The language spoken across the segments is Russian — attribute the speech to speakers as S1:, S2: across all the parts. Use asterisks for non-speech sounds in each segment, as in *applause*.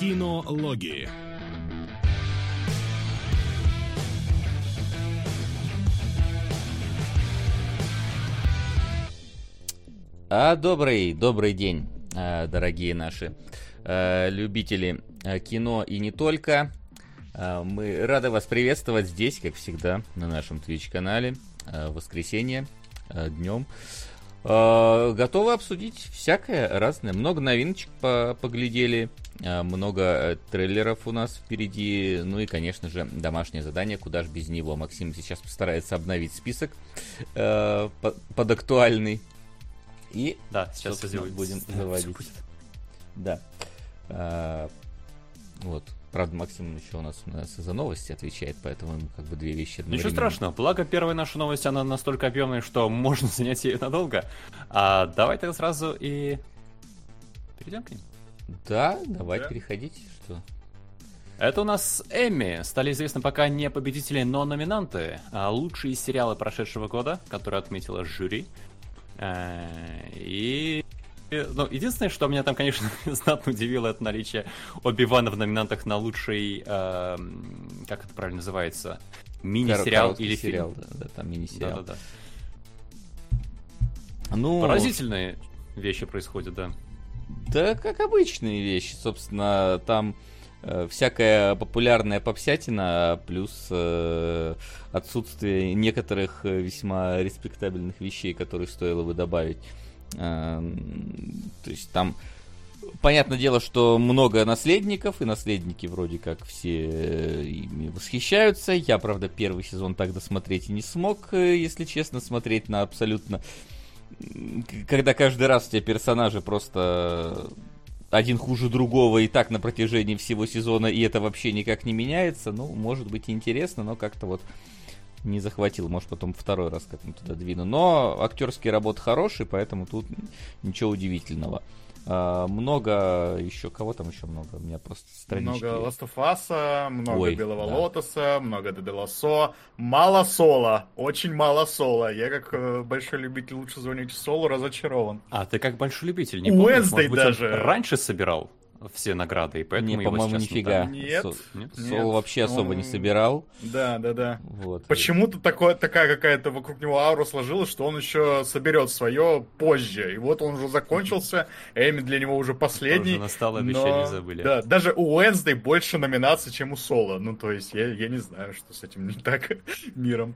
S1: Кинологии.
S2: А добрый, добрый день, а, дорогие наши а, любители а, кино и не только. Мы рады вас приветствовать здесь, как всегда, на нашем Twitch-канале. Воскресенье днем. Готовы обсудить всякое разное. Много новиночек по поглядели. Много э, трейлеров у нас впереди. Ну и, конечно же, домашнее задание. Куда же без него? Максим сейчас постарается обновить список э, под актуальный. И
S3: да, сейчас
S2: будем заводить. *laughs* Да. А, вот. Правда, Максим еще у нас, у нас за новости отвечает, поэтому ему как бы две вещи
S3: Ничего страшного. Благо, первая наша новость, она настолько объемная, что *laughs* можно занять ее надолго. А давай тогда сразу и перейдем к ним.
S2: Да, давай да. переходите. Что?
S3: Это у нас Эмми. Стали известны пока не победители, но номинанты. А лучшие сериалы прошедшего года, которые отметила жюри. Э, и ну, единственное, что меня там, конечно, *laughs* знатно удивило, это наличие Оби-Вана в номинантах на лучший, э, как это правильно называется, мини-сериал или
S2: сериал, фильм. Да, да, там мини-сериал. Да, да,
S3: да. Ну... Поразительные вещи происходят, да.
S2: Да, как обычные вещи, собственно, там э, всякая популярная попсятина, плюс э, отсутствие некоторых э, весьма респектабельных вещей, которые стоило бы добавить. Э, то есть там понятное дело, что много наследников, и наследники вроде как все э, ими восхищаются. Я, правда, первый сезон так досмотреть и не смог, э, если честно, смотреть на абсолютно... Когда каждый раз у тебя персонажи просто один хуже другого и так на протяжении всего сезона, и это вообще никак не меняется, ну, может быть интересно, но как-то вот не захватил. Может, потом второй раз как-нибудь туда двину. Но актерские работы хорошие, поэтому тут ничего удивительного. А, много еще, кого там еще много? У меня просто странички.
S4: Много Last of Us, много Ой, Белого да. Лотоса, много Деделосо. Мало соло, очень мало соло. Я как э, большой любитель лучше звоните соло разочарован.
S3: А ты как большой любитель, не помнишь, может быть, даже. раньше собирал? Все награды, и поэтому
S2: не, по-моему, нифига.
S4: Нет,
S2: Со,
S4: нет.
S2: Соло вообще особо Он... не собирал.
S4: Да, да, да. Вот. Почему-то такое, такая какая-то вокруг него аура сложилась, что он еще соберет свое позже. И вот он уже закончился, Эми для него уже последний. Уже
S3: настало, обещание но... забыли.
S4: Да, даже у Уэнсдей больше номинаций, чем у Соло. Ну, то есть, я, я не знаю, что с этим не так *laughs* миром.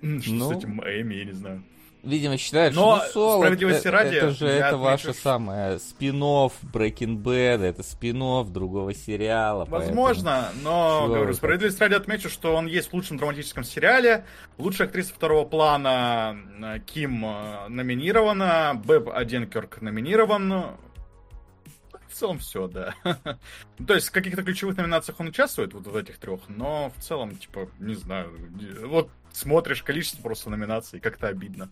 S4: Что ну... с этим Эми, я не знаю
S2: видимо, считают,
S4: Но,
S2: что ну, Соло,
S4: справедливости
S2: это,
S4: ради,
S2: это же это отмечу, ваше что... самое спин-офф Breaking Bad, это спин другого сериала.
S4: Возможно, поэтому... но, Чего говорю, справедливости ради отмечу, что он есть в лучшем драматическом сериале. Лучшая актриса второго плана э, Ким э, номинирована, Бэб Оденкерк номинирован. В целом все, да. *laughs* То есть в каких-то ключевых номинациях он участвует, вот в этих трех, но в целом, типа, не знаю. Вот смотришь количество просто номинаций, как-то обидно.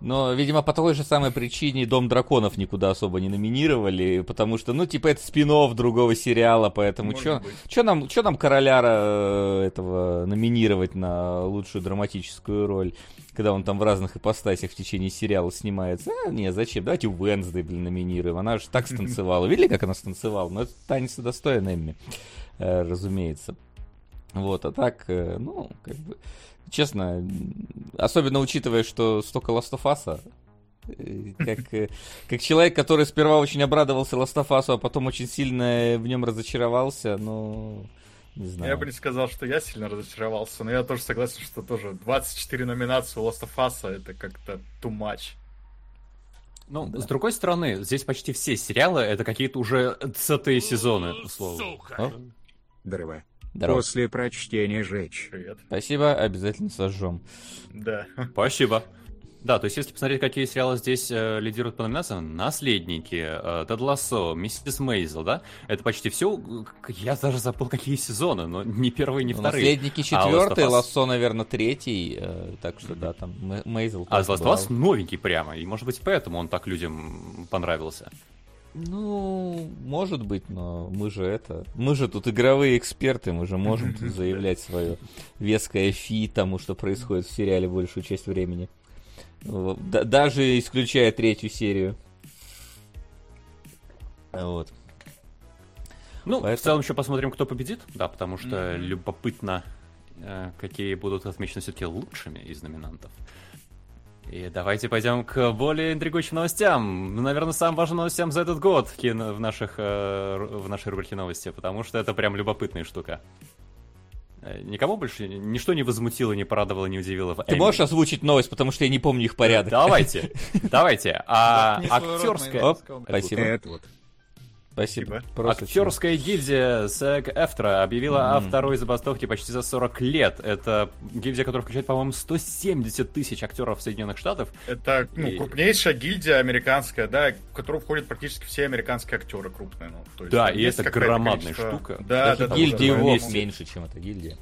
S2: Но, видимо, по той же самой причине Дом драконов никуда особо не номинировали, потому что, ну, типа, это спин другого сериала, поэтому что нам, чё нам короля э, этого номинировать на лучшую драматическую роль, когда он там в разных ипостасях в течение сериала снимается? А, не, зачем? Давайте Уэнсдей, блин, номинируем. Она же так *laughs* станцевала. Видели, как она станцевала? Ну, это танец достоин Эмми, э, разумеется. Вот, а так, э, ну, как бы... Честно, особенно учитывая, что столько Last of Us, э, как, э, как человек, который сперва очень обрадовался Last of Us, а потом очень сильно в нем разочаровался, ну, не знаю.
S4: Я бы не сказал, что я сильно разочаровался, но я тоже согласен, что тоже 24 номинации у Last of Us это как-то too much.
S3: Ну, да. с другой стороны, здесь почти все сериалы это какие-то уже цатые сезоны, условно. Сука.
S5: Здорово. Здорово. После прочтения жечь.
S2: Привет. Спасибо, обязательно сожжем.
S4: Да.
S3: Спасибо. Да, то есть если посмотреть, какие сериалы здесь э, лидируют по номинациям, «Наследники», э, «Тед Лассо», «Миссис Мейзел», да, это почти все, я даже забыл, какие сезоны, но не первые, не ну, вторые.
S2: «Наследники» четвертый, а «Лассо», наверное, третий, э, так что да, там Мейзел.
S3: А «Last of новенький прямо, и может быть поэтому он так людям понравился.
S2: Ну, может быть, но мы же это... Мы же тут игровые эксперты, мы же можем тут *laughs* заявлять свое веское фи тому, что происходит в сериале большую часть времени. Даже исключая третью серию. Вот.
S3: Ну, Поэтому... в целом еще посмотрим, кто победит, да, потому что mm-hmm. любопытно, э, какие будут отмечены все-таки лучшими из номинантов. И давайте пойдем к более интригующим новостям. Наверное, самым важным новостям за этот год в, наших, э, в нашей рубрике новости, потому что это прям любопытная штука. Э, никого больше ничто не возмутило, не порадовало, не удивило.
S2: Ты можешь озвучить новость, потому что я не помню их порядок.
S3: Давайте, давайте. А актерская...
S2: Спасибо. Спасибо.
S3: Просто Актерская гильдия SAG-AFTRA объявила mm-hmm. о второй забастовке почти за 40 лет. Это гильдия, которая включает, по-моему, 170 тысяч актеров Соединенных Штатов.
S4: Это ну, и... крупнейшая гильдия американская, да, в которую входят практически все американские актеры крупные. Ну,
S3: то есть, да, и это громадная количество... штука.
S2: Да, да, гильдии вовсе меньше, чем эта гильдия.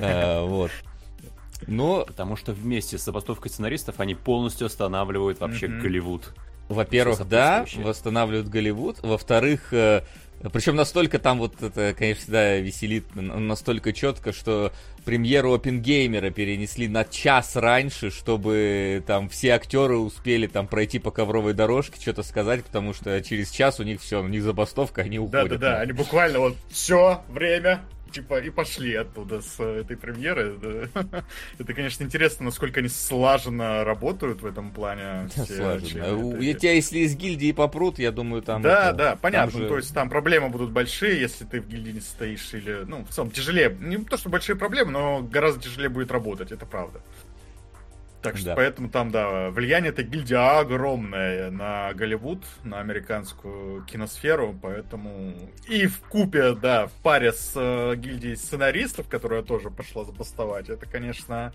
S2: Э, вот.
S3: Но... Потому что вместе с забастовкой сценаристов они полностью останавливают вообще Голливуд.
S2: Во-первых, да, восстанавливают Голливуд. Во-вторых, э, причем настолько там вот это, конечно, всегда веселит, настолько четко, что премьеру Опенгеймера перенесли на час раньше, чтобы там все актеры успели там пройти по ковровой дорожке, что-то сказать, потому что через час у них все, у них забастовка, они уходят.
S4: Да-да-да, они буквально вот все, время, типа, и пошли оттуда с этой премьеры. *laughs* Это, конечно, интересно, насколько они слаженно работают в этом плане.
S2: Слаженно. У тебя, если из гильдии попрут, я думаю, там...
S4: Да, да, понятно. То есть там проблемы будут большие, если ты в гильдии не стоишь, или, ну, в целом, тяжелее. Не то, что большие проблемы, но гораздо тяжелее будет работать, это правда. Так что да. поэтому там, да, влияние этой гильдии огромное на Голливуд, на американскую киносферу, поэтому и в купе, да, в паре с э, гильдией сценаристов, которая тоже пошла забастовать, это, конечно,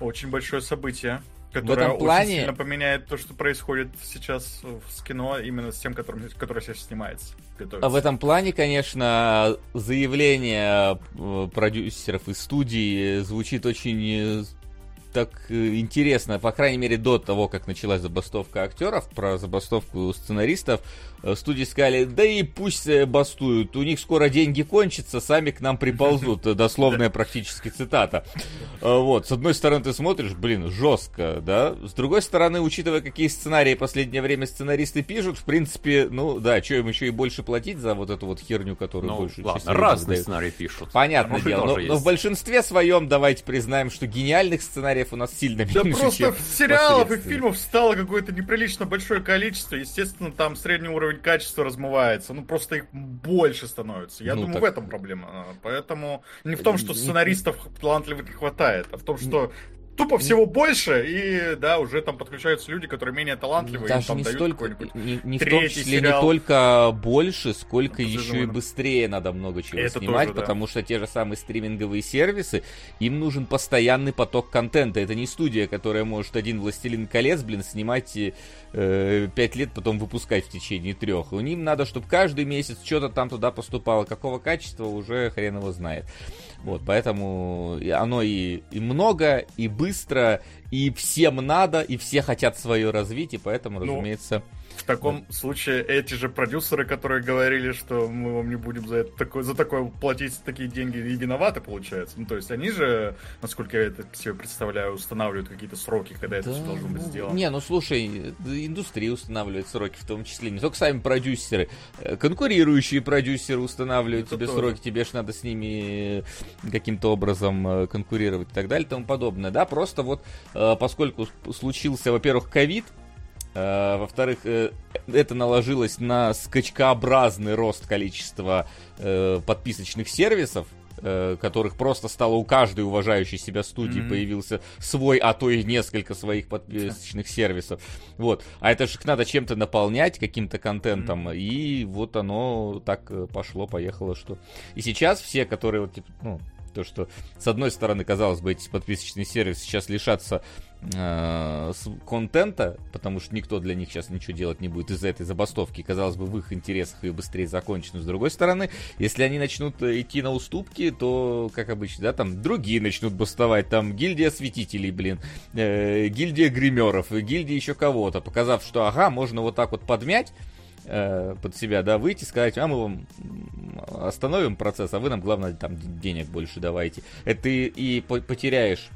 S4: очень большое событие. Которое плане... очень сильно поменяет то, что происходит сейчас с кино, именно с тем, которым, которое сейчас снимается.
S2: Готовится. А в этом плане, конечно, заявление э, продюсеров и студии звучит очень так э, интересно, по крайней мере, до того, как началась забастовка актеров, про забастовку сценаристов, студии сказали, да и пусть э, бастуют, у них скоро деньги кончатся, сами к нам приползут, э, дословная практически цитата. Вот, с одной стороны ты смотришь, блин, жестко, да, с другой стороны, учитывая, какие сценарии последнее время сценаристы пишут, в принципе, ну да, что им еще и больше платить за вот эту вот херню, которую ну, больше
S3: ладно, разные сценарии сценарии пишут.
S2: Понятное дело, но, но в большинстве своем давайте признаем, что гениальных сценариев у нас сильно
S4: да меньше, просто сериалов и фильмов стало какое-то неприлично большое количество, естественно, там средний уровень уровень качества размывается. Ну, просто их больше становится. Я ну, думаю, так... в этом проблема. Поэтому не в том, что сценаристов талантливых не хватает, а в том, что тупо всего больше, и да, уже там подключаются люди, которые менее талантливые,
S2: Даже
S4: там
S2: не дают столько, не, не в том числе сериал. не только больше, сколько еще и быстрее надо много чего Это снимать, тоже, потому да. что те же самые стриминговые сервисы, им нужен постоянный поток контента. Это не студия, которая может один Властелин колец, блин, снимать э, 5 лет, потом выпускать в течение трех. У ним надо, чтобы каждый месяц что-то там туда поступало. Какого качества уже хрен его знает. Вот, поэтому оно и, и много, и быстро, и всем надо, и все хотят свое развить, и поэтому, ну, разумеется...
S4: В таком да. случае эти же продюсеры, которые говорили, что мы вам не будем за, это, такое, за такое платить такие деньги, и виноваты, получается. Ну, то есть они же, насколько я это себе представляю, устанавливают какие-то сроки, когда это все должно быть ну, сделано.
S2: Не, ну слушай, индустрия устанавливает сроки в том числе, не только сами продюсеры, э, конкурирующие продюсеры устанавливают это тебе тоже. сроки, тебе же надо с ними каким-то образом э, конкурировать и так далее и тому подобное. Да, просто вот э, поскольку случился, во-первых, ковид, Э, во-вторых, э, это наложилось на скачкообразный рост количества э, подписочных сервисов, которых просто стало у каждой уважающей себя студии mm-hmm. появился свой, а то и несколько своих подписочных сервисов. Вот. А это же надо чем-то наполнять, каким-то контентом. Mm-hmm. И вот оно так пошло, поехало, что. И сейчас все, которые вот, типа, ну, то, что с одной стороны, казалось бы, эти подписочные сервисы сейчас лишатся э, контента, потому что никто для них сейчас ничего делать не будет из-за этой забастовки. Казалось бы, в их интересах ее быстрее закончить. Но с другой стороны, если они начнут идти на уступки, то, как обычно, да, там другие начнут бастовать. Там гильдия осветителей, блин, э, гильдия гримеров, гильдия еще кого-то, показав, что ага, можно вот так вот подмять э, под себя, да, выйти, сказать, а мы вам остановим процесс, а вы нам, главное, там денег больше давайте. Это и, и потеряешь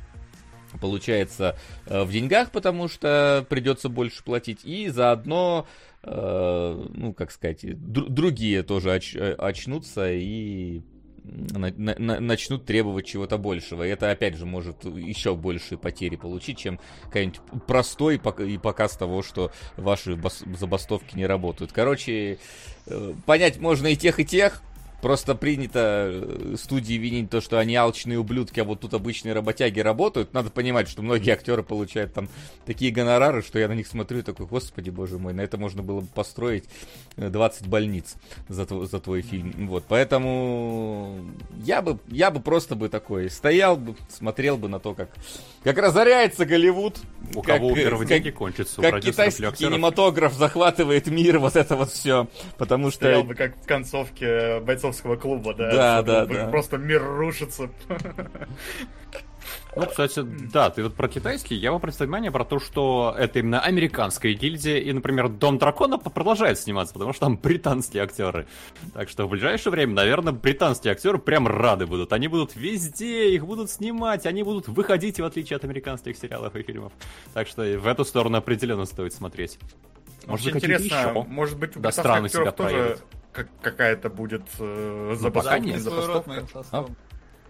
S2: получается, в деньгах, потому что придется больше платить, и заодно ну, как сказать, другие тоже оч очнутся и начнут требовать чего-то большего. И это, опять же, может еще большие потери получить, чем какой-нибудь простой и показ того, что ваши забастовки не работают. Короче, э, понять можно и тех, и тех. Просто принято э, студии винить то, что они алчные ублюдки, а вот тут обычные работяги работают. Надо понимать, что многие актеры получают там такие гонорары, что я на них смотрю и такой, господи, боже мой, на это можно было бы построить 20 э, больниц за, за твой фильм. Вот, поэтому я бы, я бы просто бы такой стоял бы, смотрел бы на то, как, как разоряется Голливуд.
S3: У как, кого первые деньги кончатся,
S2: Как китайский кинематограф захватывает мир, вот это вот все. Потому что... Стоял
S4: бы как в концовке бойцов бойцовского клуба, да.
S2: Да, да, да.
S4: Просто мир рушится.
S3: Ну, кстати, да, ты вот про китайский, я вам представить внимание про то, что это именно американская гильдия, и, например, Дом Дракона продолжает сниматься, потому что там британские актеры. Так что в ближайшее время, наверное, британские актеры прям рады будут. Они будут везде, их будут снимать, они будут выходить, в отличие от американских сериалов и фильмов. Так что в эту сторону определенно стоит смотреть.
S4: Может, Очень интересно, еще? может быть, у да, странно себя тоже проявит как, какая-то будет э, забастовка, не забастовка. А?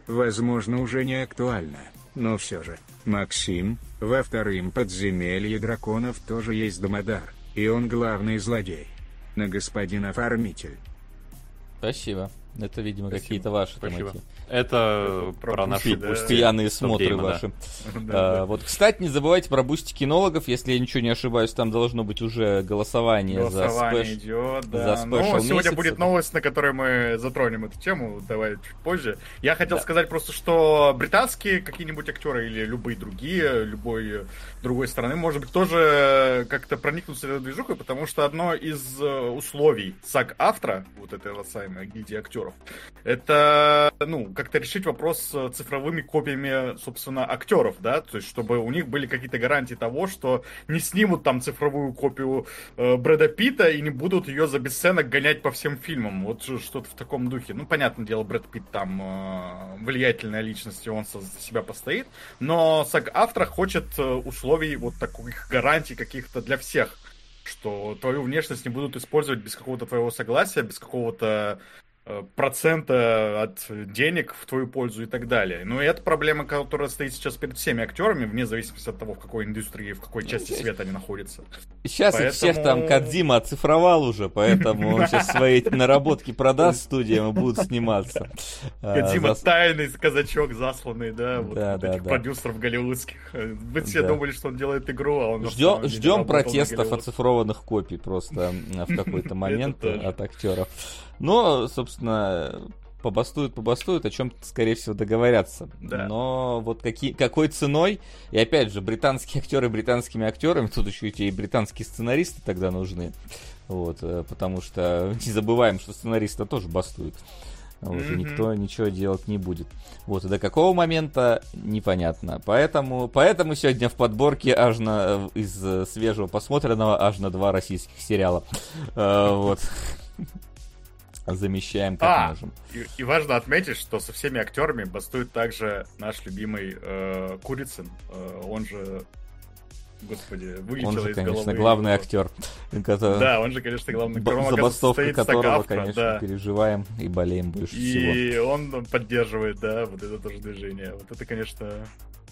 S5: Возможно, уже не актуально, но все же. Максим, во втором подземелье драконов тоже есть Дамодар, и он главный злодей. На господина Оформитель.
S2: Спасибо. Это, видимо, какие-то ваши Спасибо. там эти
S3: это про, про наши
S2: да. постоянные смотры ваши. *laughs* А, вот, кстати, не забывайте про Boosty кинологов. Если я ничего не ошибаюсь, там должно быть уже голосование,
S4: голосование
S2: за
S4: спеш... идет, да. За ну, сегодня будет новость, на которой мы затронем эту тему. Давай чуть позже. Я хотел да. сказать просто, что британские какие-нибудь актеры или любые другие, любой другой страны, может быть, тоже как-то проникнутся этой движухой, потому что одно из э, условий САГ-автора, вот этой самой гильдии актеров, это, ну, как-то решить вопрос с цифровыми копиями, собственно, актеров, да, то есть чтобы у них были какие-то гарантии того, что не снимут там цифровую копию э, Брэда Питта и не будут ее за бесценок гонять по всем фильмам, вот что-то в таком духе. Ну, понятное дело, Брэд Питт там э, влиятельная личность, и он за себя постоит, но саг-автор хочет э, условий вот таких гарантий каких-то для всех что твою внешность не будут использовать без какого-то твоего согласия, без какого-то Э, процента от денег в твою пользу и так далее. Но это проблема, которая стоит сейчас перед всеми актерами, вне зависимости от того, в какой индустрии, в какой части ну, света они находятся.
S2: Сейчас поэтому... их всех там Кадзима оцифровал уже, поэтому он сейчас свои наработки продаст студиям и будут сниматься.
S4: А, Кадзима тайный казачок засланный, да, вот этих продюсеров голливудских. Вы все думали, что он делает игру, а он
S2: Ждем протестов оцифрованных копий просто в какой-то *laughs* момент от актеров. Но, собственно, побастуют, побастуют, о чем скорее всего, договорятся. Да. Но вот какие, какой ценой, и опять же, британские *laughs* актеры британскими актерами, тут еще и британские сценаристы тогда нужны. Вот, э, потому что *laughs* не забываем, что сценаристы тоже бастуют. Вот, mm-hmm. и никто ничего делать не будет. Вот, и до какого момента непонятно. Поэтому, поэтому сегодня в подборке аж на, э, из э, свежего посмотренного аж на два российских сериала. Вот замещаем как а, можем.
S4: И, и важно отметить, что со всеми актерами бастует также наш любимый э, Курицын. Э, он же Господи, вылетело
S2: Он же,
S4: из
S2: конечно,
S4: головы
S2: главный его. актер.
S4: Который... Да, он же, конечно, главный актер. Он,
S2: Забастовка которого, конечно, да. переживаем и болеем больше
S4: и
S2: всего.
S4: И он поддерживает, да, вот это тоже движение. Вот это, конечно,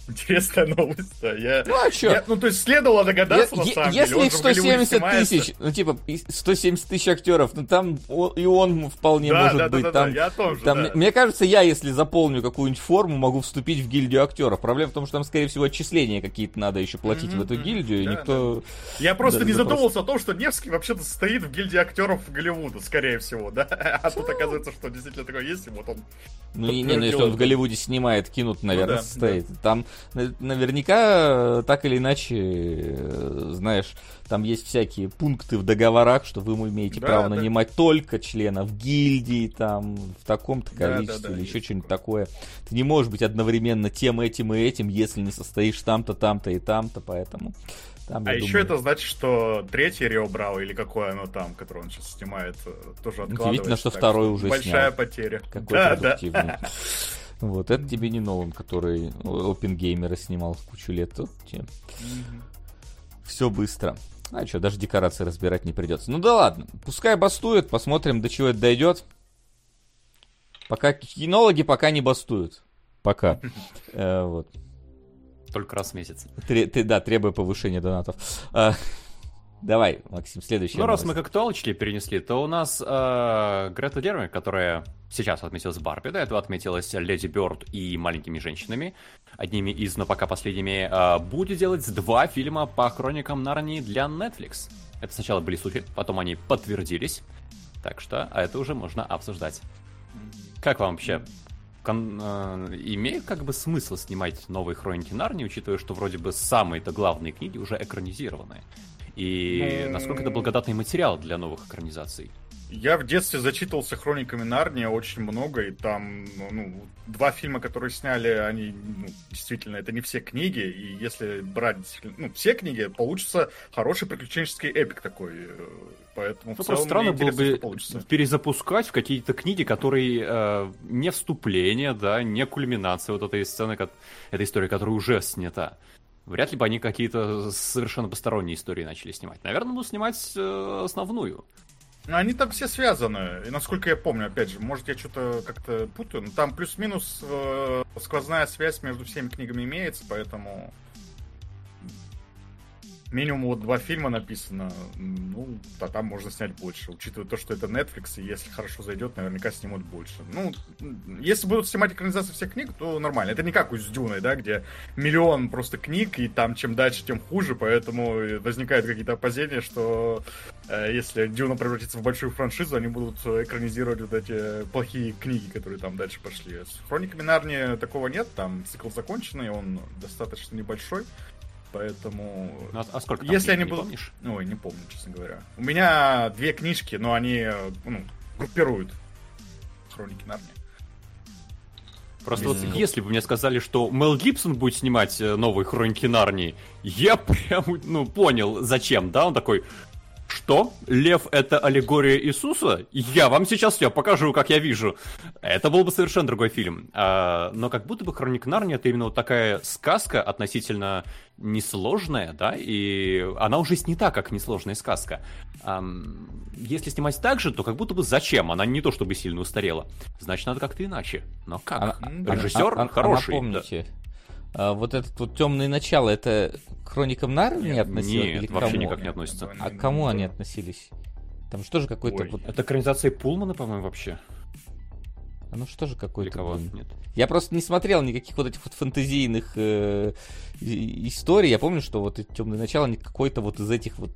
S4: Интересная *laughs* новость, да. Я,
S2: ну, а?
S4: Я, ну, то есть следовало догадаться, я, на самом
S2: если
S4: деле.
S2: Если 170 тысяч, ну, типа, 170 тысяч актеров, ну, там и он вполне
S4: да,
S2: может
S4: да,
S2: быть.
S4: Да,
S2: там,
S4: да, я тоже,
S2: там,
S4: да.
S2: Мне кажется, я, если заполню какую-нибудь форму, могу вступить в гильдию актеров. Проблема в том, что там, скорее всего, отчисления какие-то надо еще платить mm-hmm, в эту гильдию, да, и никто... Да.
S4: Я просто да, не задумывался о том, что Невский вообще-то стоит в гильдии актеров Голливуда, скорее всего, да? *laughs* А тут оказывается, что действительно такое есть, и вот он...
S2: Ну, не, ну, если он в Голливуде снимает, кинут, наверное, ну, да, стоит. Да. Там наверняка э, так или иначе, э, знаешь, там есть всякие пункты в договорах, что вы имеете да, право да. нанимать только членов гильдии, там, в таком-то количестве, да, да, да, или еще что-нибудь такое. Ты не можешь быть одновременно тем, этим и этим, если не состоишь там-то, там-то и там-то, поэтому...
S4: Там, а еще думаю... это значит, что третье Рио Браво, или какое оно там, которое он сейчас снимает, э, тоже откладывается.
S2: Удивительно, что второй уже
S4: Большая
S2: снял.
S4: потеря.
S2: Какой да, продуктивный. Да. *laughs* Вот, это тебе не Нолан, который Опенгеймера снимал кучу лет. Тут тебе все быстро. А что, даже декорации разбирать не придется. Ну да ладно, пускай бастует, посмотрим, до чего это дойдет. Пока кинологи пока не бастуют. Пока. *laughs* Э, вот.
S3: Только раз в месяц.
S2: Ты, да, требуя повышения донатов. Давай, Максим, следующий.
S3: Ну, раз мы к актуалочке перенесли, то у нас э, Грета Дерми, которая сейчас отметилась Барби, до этого отметилась Леди Бёрд и Маленькими женщинами, одними из, но пока последними, э, будет делать два фильма по хроникам Нарнии для Netflix. Это сначала были слухи, потом они подтвердились. Так что, а это уже можно обсуждать. Как вам вообще кон, э, имеет как бы смысл снимать новые хроники Нарнии, учитывая, что вроде бы самые-то главные книги уже экранизированы. И насколько это благодатный материал для новых экранизаций?
S4: Я в детстве зачитывался хрониками Нарнии очень много, и там, ну, ну, два фильма, которые сняли, они, ну, действительно, это не все книги, и если брать, ну, все книги, получится хороший приключенческий эпик такой, э, поэтому
S3: ну, просто странно было бы перезапускать в какие-то книги, которые э, не вступление, да, не кульминация вот этой сцены, этой истории, которая уже снята. Вряд ли бы они какие-то совершенно посторонние истории начали снимать. Наверное, будут снимать э, основную.
S4: Они там все связаны. И насколько я помню, опять же, может я что-то как-то путаю, но там плюс-минус э, сквозная связь между всеми книгами имеется, поэтому минимум вот два фильма написано, ну, да там можно снять больше. Учитывая то, что это Netflix, и если хорошо зайдет, наверняка снимут больше. Ну, если будут снимать экранизацию всех книг, то нормально. Это не как у Дюной, да, где миллион просто книг, и там чем дальше, тем хуже, поэтому возникают какие-то опасения, что э, если Дюна превратится в большую франшизу, они будут экранизировать вот эти плохие книги, которые там дальше пошли. С Хрониками Нарнии такого нет, там цикл законченный, он достаточно небольшой. Поэтому...
S3: Ну, а, а сколько
S4: Если книг, они будут... помнишь? Ой, не помню, честно говоря. У меня две книжки, но они ну, группируют Хроники Нарнии.
S3: Просто вот если бы мне сказали, что Мел Гибсон будет снимать э, новые Хроники Нарнии, я *laughs* прям, ну, понял, зачем, да? Он такой, что? Лев это аллегория Иисуса? Я вам сейчас все покажу, как я вижу. Это был бы совершенно другой фильм. А, но как будто бы Хроник Нарнии это именно вот такая сказка относительно несложная, да, и она уже снята как несложная сказка. А, если снимать так же, то как будто бы зачем? Она не то чтобы сильно устарела. Значит, надо как-то иначе. Но как? Она, Режиссер
S2: а, а,
S3: хороший.
S2: А да. А, вот этот вот темное начало, это к хроникам Нарнии не относилось?
S3: Нет, или вообще кому? никак не относится.
S2: А к кому они относились? Там что же какой-то... Вот...
S3: Это экранизация Пулмана, по-моему, вообще.
S2: А ну что же какой-то...
S3: кого? Нет.
S2: Я просто не смотрел никаких вот этих вот фэнтезийных э, историй. Я помню, что вот темное начало не какой-то вот из этих вот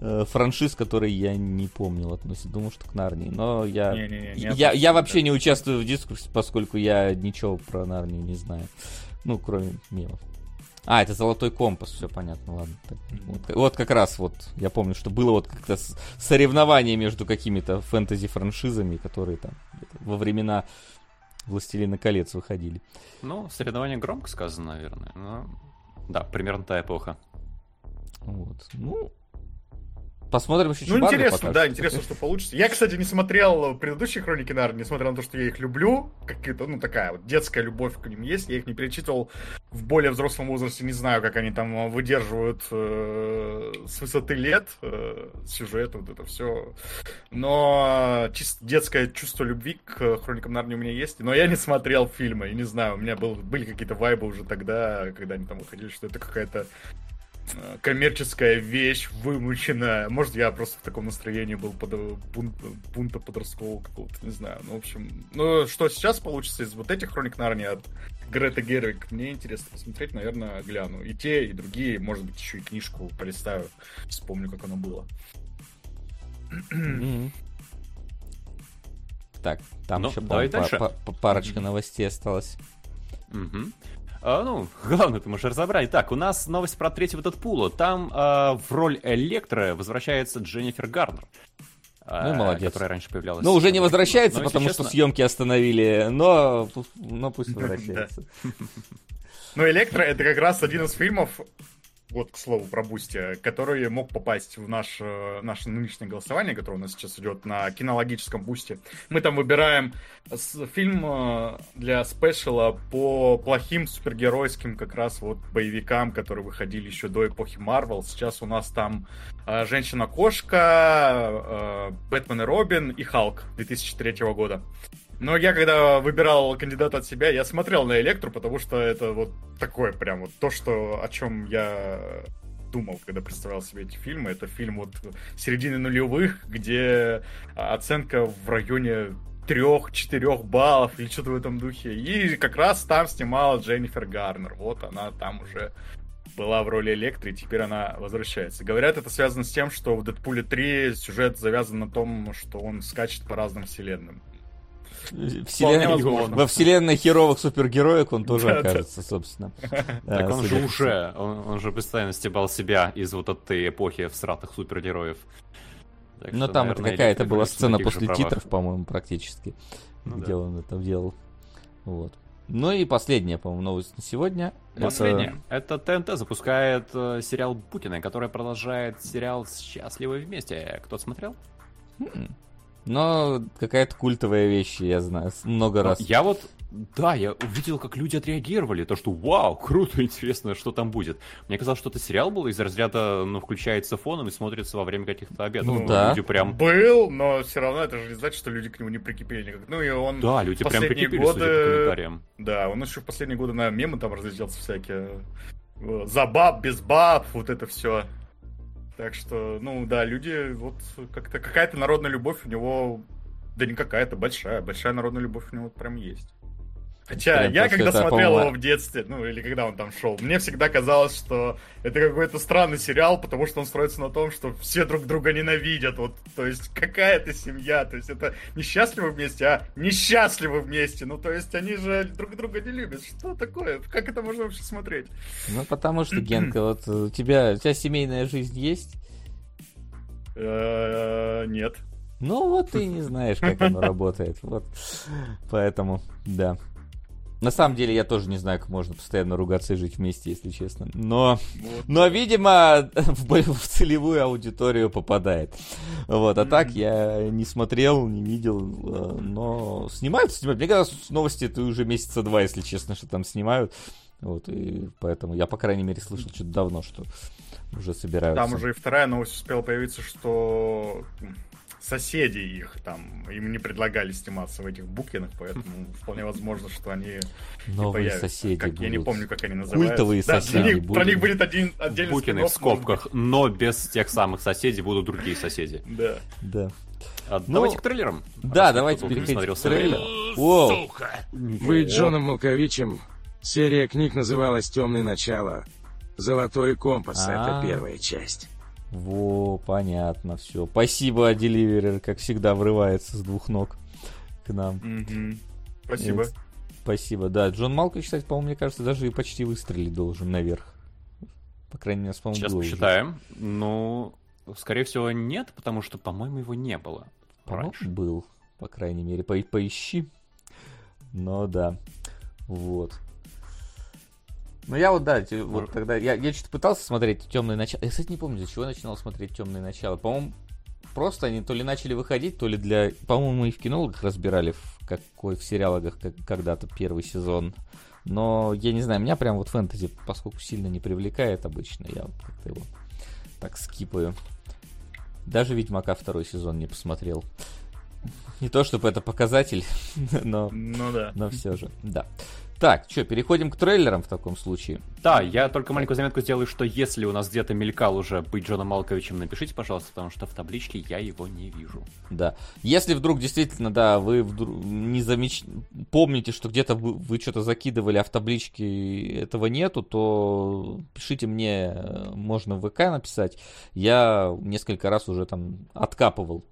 S2: э, франшиз, которые я не помнил относится. Думаю, что к Нарнии. Но я, не, не, не, я, я вообще не участвую в дискурсе, поскольку я ничего про Нарнию не знаю. Ну, кроме мемов. А, это золотой компас, все понятно, ладно. Так, вот, вот как раз вот, я помню, что было вот как-то соревнование между какими-то фэнтези-франшизами, которые там во времена Властелина колец выходили.
S3: Ну, соревнование громко сказано, наверное. Но... Да, примерно та эпоха.
S2: Вот. Ну, Посмотрим еще
S4: Ну, интересно, да, интересно, что получится. Я, кстати, не смотрел предыдущие Хроники Нарнии, несмотря на то, что я их люблю. Какая-то, ну, такая вот детская любовь к ним есть. Я их не перечитывал в более взрослом возрасте. Не знаю, как они там выдерживают э, с высоты лет э, сюжет, вот это все. Но чисто детское чувство любви к Хроникам Нарнии у меня есть. Но я не смотрел фильмы, и не знаю, у меня был, были какие-то вайбы уже тогда, когда они там выходили, что это какая-то коммерческая вещь вымученная. Может, я просто в таком настроении был под бунт, бунта подросткового какого-то, не знаю. Ну, в общем, ну, что сейчас получится из вот этих хроник Нарнии от Грета Гервик, мне интересно посмотреть, наверное, гляну. И те, и другие, может быть, еще и книжку полистаю, вспомню, как оно было.
S2: Так, там ну, еще давай дальше. парочка новостей осталось.
S3: Угу. А, ну, главное, ты можешь разобрать. Так, у нас новость про третьего Дэдпула. Там а, в роль Электро возвращается Дженнифер Гарнер.
S2: А, ну, молодец.
S3: Которая раньше появлялась.
S2: Ну, уже не возвращается, но, потому честно... что съемки остановили, но, но пусть *laughs* возвращается. *laughs*
S4: Ну, Электра это как раз один из фильмов, вот, к слову, про Boosty, который мог попасть в наш, э, наше нынешнее голосование, которое у нас сейчас идет на кинологическом Boosty. Мы там выбираем фильм э, для спешала по плохим супергеройским как раз вот боевикам, которые выходили еще до эпохи Марвел. Сейчас у нас там э, Женщина-кошка, Бэтмен и Робин и Халк 2003 года. Но я когда выбирал кандидата от себя, я смотрел на Электру, потому что это вот такое прям вот то, что о чем я думал, когда представлял себе эти фильмы. Это фильм вот середины нулевых, где оценка в районе трех-четырех баллов или что-то в этом духе. И как раз там снимала Дженнифер Гарнер. Вот она там уже была в роли Электры, теперь она возвращается. Говорят, это связано с тем, что в Дэдпуле 3 сюжет завязан на том, что он скачет по разным вселенным.
S2: Вселенной, во вселенной херовых супергероек он тоже да, окажется, да. собственно.
S3: Так он же уже, он, же постоянно стебал себя из вот этой эпохи всратых супергероев.
S2: Но там это какая-то была сцена после титров, по-моему, практически, ну где он это делал. Вот. Ну и последняя, по-моему, новость на сегодня.
S3: Последняя. Это... это ТНТ запускает э, сериал Путина, который продолжает сериал «Счастливы вместе». Кто смотрел?
S2: Хм. Но какая-то культовая вещь, я знаю, много раз.
S3: Я вот, да, я увидел, как люди отреагировали, то, что вау, круто, *laughs* интересно, что там будет. Мне казалось, что это сериал был из разряда, ну, включается фоном и смотрится во время каких-то обедов.
S2: Ну, да.
S4: Люди прям... Был, но все равно это же не значит, что люди к нему не прикипели никак. Ну, и он...
S3: Да, люди прям прикипели, годы... судя по комментариям.
S4: Да, он еще в последние годы на мемы там разлетелся всякие. За баб, без баб, вот это все. Так что, ну да, люди, вот как-то какая-то народная любовь у него, да не какая-то, большая, большая народная любовь у него прям есть. Хотя Прям я когда смотрел его в детстве, ну или когда он там шел, мне всегда казалось, что это какой-то странный сериал, потому что он строится на том, что все друг друга ненавидят. Вот, то есть какая-то семья, то есть это несчастливы вместе, а несчастливы вместе. Ну то есть они же друг друга не любят. Что такое? Как это можно вообще смотреть?
S2: Ну потому что, Генка, вот у тебя, у тебя семейная жизнь есть?
S4: Нет.
S2: Ну вот ты не знаешь, как оно работает. Вот. Поэтому, да. На самом деле я тоже не знаю, как можно постоянно ругаться и жить вместе, если честно. Но, вот. но видимо, *laughs* в, в целевую аудиторию попадает. Вот, а так я не смотрел, не видел, э, но снимают, снимают. Мне кажется, новости это уже месяца два, если честно, что там снимают. Вот, и поэтому я, по крайней мере, слышал что-то давно, что уже собираются.
S4: Там уже и вторая новость успела появиться, что соседи их там, им не предлагали сниматься в этих Букинах, поэтому вполне возможно, что они
S2: Новые не появятся. соседи
S4: как,
S2: будут.
S4: Я не помню, как они называются.
S2: Культовые да, соседи
S4: про них, будут. Про них будет один отдельный
S3: Букины в скобках, но без тех самых соседей будут другие соседи.
S4: Да.
S2: Да.
S3: А, ну, давайте к трейлерам.
S2: Да, давайте переходим к трейлерам.
S5: Вы Джоном Малковичем. Серия книг называлась «Темное начало». «Золотой компас» — это а. первая часть.
S2: Во, понятно, все. Спасибо, Деливерер, как всегда, врывается с двух ног к нам.
S4: Спасибо.
S2: Спасибо, да. Джон Малкович, кстати, по-моему, мне кажется, даже и почти выстрелить должен наверх. По крайней мере, по-моему,
S3: Сейчас посчитаем. Уже. Ну, скорее всего, нет, потому что, по-моему, его не было.
S2: По-моему, был, по крайней мере. По поищи. Но да. Вот. Ну я вот, да, вот тогда, я, я что-то пытался смотреть «Темное начало». Я, кстати, не помню, для чего я начинал смотреть «Темное начало». По-моему, просто они то ли начали выходить, то ли для... По-моему, мы и в кинологах разбирали, в какой в сериалах как, когда-то первый сезон. Но я не знаю, меня прям вот фэнтези, поскольку сильно не привлекает обычно, я вот как-то его так скипаю. Даже Ведьмака второй сезон не посмотрел. Не то чтобы это показатель, *laughs* но,
S4: ну, да.
S2: но все же, да. Так, что, переходим к трейлерам в таком случае.
S3: Да, я только маленькую заметку сделаю, что если у нас где-то мелькал уже быть Джоном Малковичем, напишите, пожалуйста, потому что в табличке я его не вижу.
S2: Да. Если вдруг действительно, да, вы вдруг не замеч... помните, что где-то вы, вы что-то закидывали, а в табличке этого нету, то пишите мне, можно в ВК написать. Я несколько раз уже там откапывал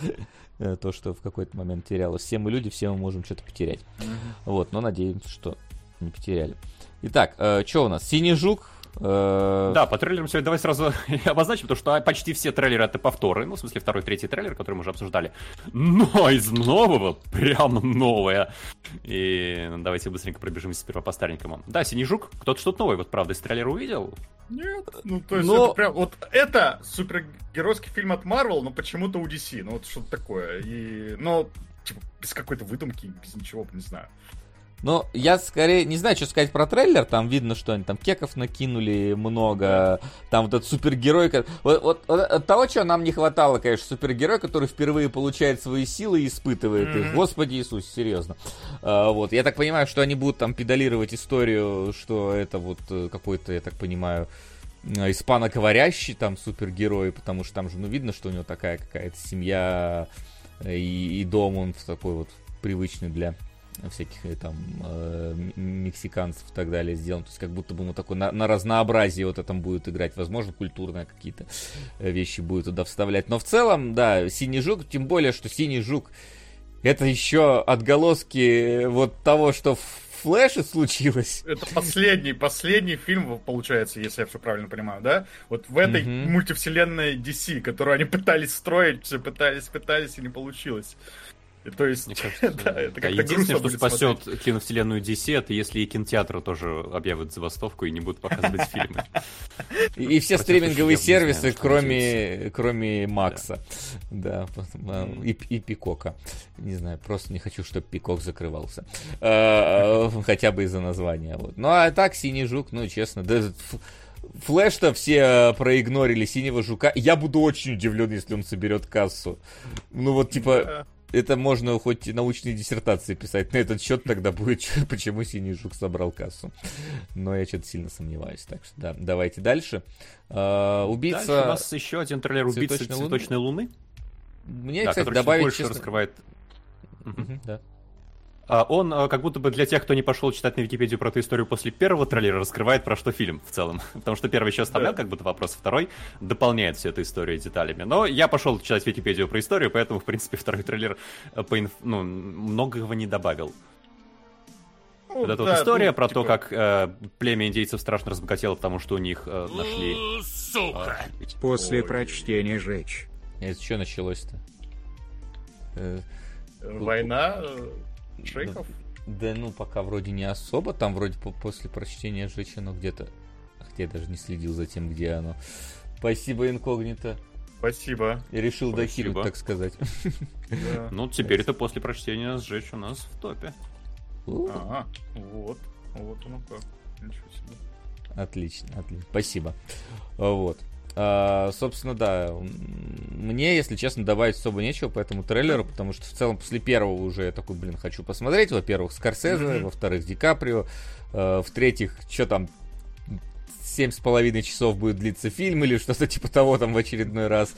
S2: *laughs* то, что в какой-то момент терялось. Все мы люди, все мы можем что-то потерять. Mm-hmm. Вот, но надеемся, что не потеряли. Итак, э, что у нас? Синий жук
S3: Э, да, по трейлерам сегодня давай сразу *laughs* обозначим, потому что почти все трейлеры это повторы, ну, в смысле, второй, третий трейлер, который мы уже обсуждали. Но из нового, *laughs* прям новое. И давайте быстренько пробежимся сперва по старенькому. Да, Синий Жук, кто-то что-то новое, вот правда, из трейлера увидел?
S4: Нет, ну, то есть но... это прям, вот это супергеройский фильм от Marvel, но почему-то у DC, ну, вот что-то такое. И, но, типа, без какой-то выдумки, без ничего, не знаю.
S2: Ну, я скорее не знаю, что сказать про трейлер. Там видно, что они там кеков накинули много. Там вот этот супергерой. Вот, вот, вот того, чего нам не хватало, конечно, супергерой, который впервые получает свои силы и испытывает mm-hmm. их. Господи Иисус, серьезно. А, вот. Я так понимаю, что они будут там педалировать историю, что это вот э, какой-то, я так понимаю, э, испаноговорящий там супергерой, потому что там же, ну, видно, что у него такая какая-то семья э, и, и дом он в такой вот привычный для всяких э, там э, мексиканцев и так далее сделан. То есть как будто бы ему такой на, на разнообразие вот этом будет играть. Возможно, культурные какие-то э, вещи будет туда вставлять. Но в целом, да, Синий Жук, тем более, что Синий Жук это еще отголоски вот того, что в Флэше случилось.
S4: Это последний, последний фильм, получается, если я все правильно понимаю, да? Вот в этой mm-hmm. мультивселенной DC, которую они пытались строить, все пытались, пытались, и не получилось. То есть, Мне *laughs* кажется, да, это как-то
S3: Единственное, что спасет смотреть. киновселенную DC, это если и кинотеатры тоже объявят забастовку и не будут показывать *laughs* фильмы.
S2: И все стриминговые сервисы, кроме кроме Макса. Да, и Пикока. Не знаю, просто не хочу, чтобы Пикок закрывался. А, а, хотя бы из-за названия. Ну, а так, Синий Жук, ну, честно, Флэш-то все проигнорили синего жука. Я буду очень удивлен, если он соберет кассу. Ну вот типа это можно хоть научные диссертации писать на этот счет тогда будет, *laughs* почему Синий Жук собрал кассу. Но я что-то сильно сомневаюсь. Так что да, давайте дальше.
S3: А, убийца... Дальше у нас еще один трейлер «Убийца цветочной, цветочной луны». луны.
S2: Мне, да, кстати, добавить,
S3: больше честно... раскрывает... Угу, да. А, он, а, как будто бы для тех, кто не пошел читать на Википедию про эту историю после первого трейлера, раскрывает про что фильм в целом. *laughs* Потому что первый еще оставлял да. как будто вопрос, второй дополняет всю эту историю деталями. Но я пошел читать Википедию про историю, поэтому, в принципе, *laughs* второй трейлер э, по инф... ну, многого не добавил. Ну, вот эта да, вот история ну, про типа... то, как э, племя индейцев страшно разбогатело, потому что у них э, нашли...
S5: Сука! Э, После Ой. прочтения жечь.
S2: Это что началось-то?
S4: Э, Война Шейхов?
S2: Да, да, ну, пока вроде не особо. Там вроде после прочтения сжечь оно где-то... Хотя я даже не следил за тем, где оно. Спасибо, инкогнито.
S4: Спасибо.
S2: Я решил Спасибо. так сказать.
S3: Да. *laughs* Ну, теперь это после прочтения сжечь у нас в топе.
S4: Ага, вот. Вот оно как. Ничего
S2: себе. Отлично, отлично. Спасибо. Вот. А, собственно, да, мне, если честно, добавить особо нечего по этому трейлеру, потому что в целом после первого уже я такой, блин, хочу посмотреть. Во-первых, Скорсезе, mm-hmm. во-вторых, Ди Каприо, э, в-третьих, что там, семь с половиной часов будет длиться фильм или что-то типа того там в очередной раз.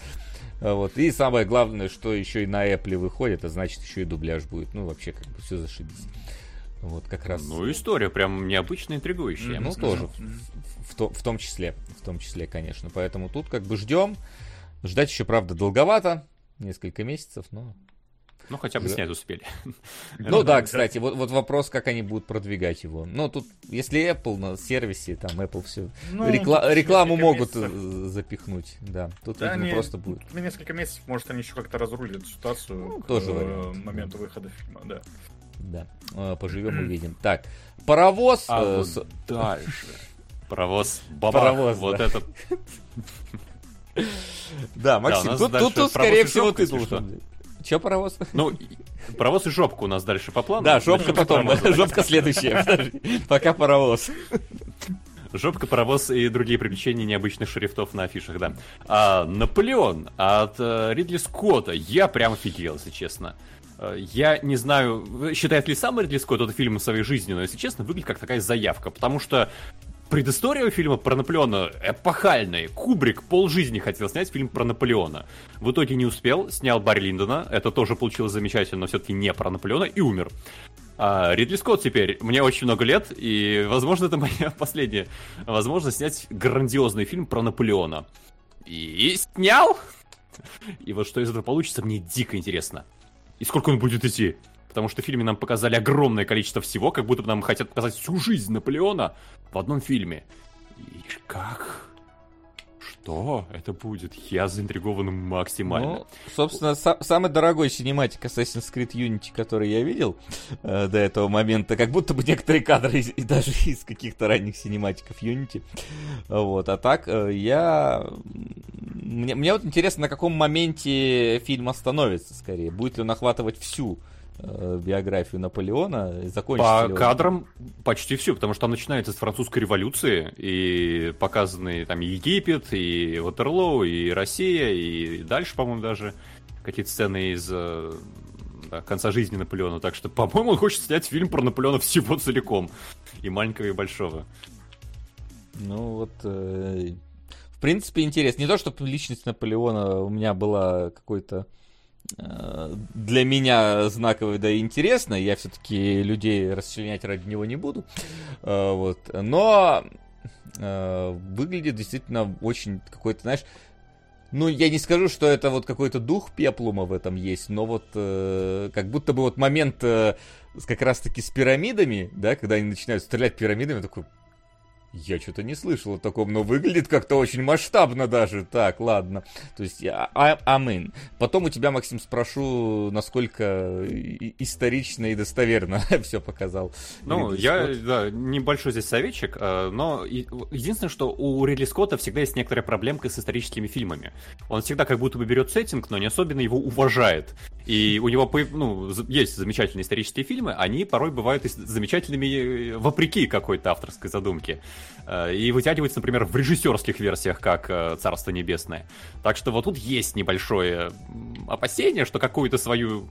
S2: Вот. И самое главное, что еще и на Apple выходит, а значит еще и дубляж будет. Ну, вообще, как бы все зашибись. Вот как раз.
S3: Ну, история прям необычно интригующая.
S2: Ну, тоже. В, то, в том числе. В том числе, конечно. Поэтому тут как бы ждем. Ждать еще, правда, долговато. Несколько месяцев, но
S3: ну, хотя бы снять успели.
S2: Ну да, кстати, вот, вот вопрос, как они будут продвигать его. Ну, тут, если Apple на сервисе, там Apple все, ну, рекла- рекламу могут месяцев. Э, запихнуть, да. Тут, да, видимо, они, просто будет.
S4: Несколько месяцев, может, они еще как-то разрулят ситуацию ну, к тоже э, моменту выхода фильма, да.
S2: Да, э, поживем, увидим. Так, паровоз...
S3: А э, вот дальше. Паровоз бабах. Паровоз, вот да. этот.
S2: Да, Максим, тут, тут, тут скорее всего, ты должен. Че паровоз?
S3: Ну, паровоз и жопка у нас дальше по плану.
S2: Да, жопка потом, жопка следующая. Пока паровоз.
S3: Жопка, паровоз и другие приключения необычных шрифтов на афишах, да. А, Наполеон от э, Ридли Скотта. Я прям офигел, если честно. Э, я не знаю, считает ли сам Ридли Скотт этот фильм своей жизнью, но, если честно, выглядит как такая заявка, потому что предыстория у фильма про Наполеона эпохальная. Кубрик полжизни хотел снять фильм про Наполеона. В итоге не успел, снял Барри Линдона. Это тоже получилось замечательно, но все-таки не про Наполеона, и умер. А Ридли Скотт теперь, мне очень много лет, и, возможно, это моя *laughs* последняя возможность снять грандиозный фильм про Наполеона. И снял! И вот что из этого получится, мне дико интересно. И сколько он будет идти? Потому что в фильме нам показали огромное количество всего, как будто бы нам хотят показать всю жизнь Наполеона в одном фильме. И как? Что это будет? Я заинтригован максимально. Ну,
S2: собственно, са- самый дорогой синематик Assassin's Creed Unity, который я видел э, до этого момента, как будто бы некоторые кадры из, и даже из каких-то ранних синематиков Unity. Вот, а так э, я... Мне, мне вот интересно, на каком моменте фильм остановится, скорее. Будет ли он охватывать всю биографию Наполеона и закончится
S3: По кадрам почти все, потому что там начинается с французской революции, и показаны там Египет, и Ватерлоу, и Россия, и дальше, по-моему, даже какие-то сцены из э, да, конца жизни Наполеона. Так что, по-моему, он хочет снять фильм про Наполеона всего целиком. И маленького, и большого.
S2: Ну вот, э, в принципе, интересно. Не то, чтобы личность Наполеона у меня была какой-то для меня знаковый, да и интересно. Я все-таки людей расчленять ради него не буду. Э, вот. Но э, выглядит действительно очень какой-то, знаешь, ну, я не скажу, что это вот какой-то дух пеплума в этом есть, но вот э, как будто бы вот момент э, как раз-таки с пирамидами, да, когда они начинают стрелять пирамидами, такой, я что-то не слышал о таком, но выглядит как-то очень масштабно даже. Так, ладно. То есть, я амин. Потом у тебя, Максим, спрошу, насколько исторично и достоверно *laughs* все показал.
S3: Ну, Ридли я, Скотт. да, небольшой здесь советчик, э, но единственное, что у Ридли Скотта всегда есть некоторая проблемка с историческими фильмами. Он всегда как будто бы берет сеттинг, но не особенно его уважает. И у него ну, есть замечательные исторические фильмы, они порой бывают замечательными э, вопреки какой-то авторской задумке. Э, и вытягивается, например, в режиссерских версиях, как э, «Царство небесное». Так что вот тут есть небольшое опасение, что какую-то свою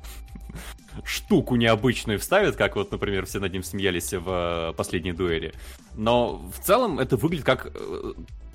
S3: штуку необычную вставят, как вот, например, все над ним смеялись в последней дуэли. Но в целом это выглядит как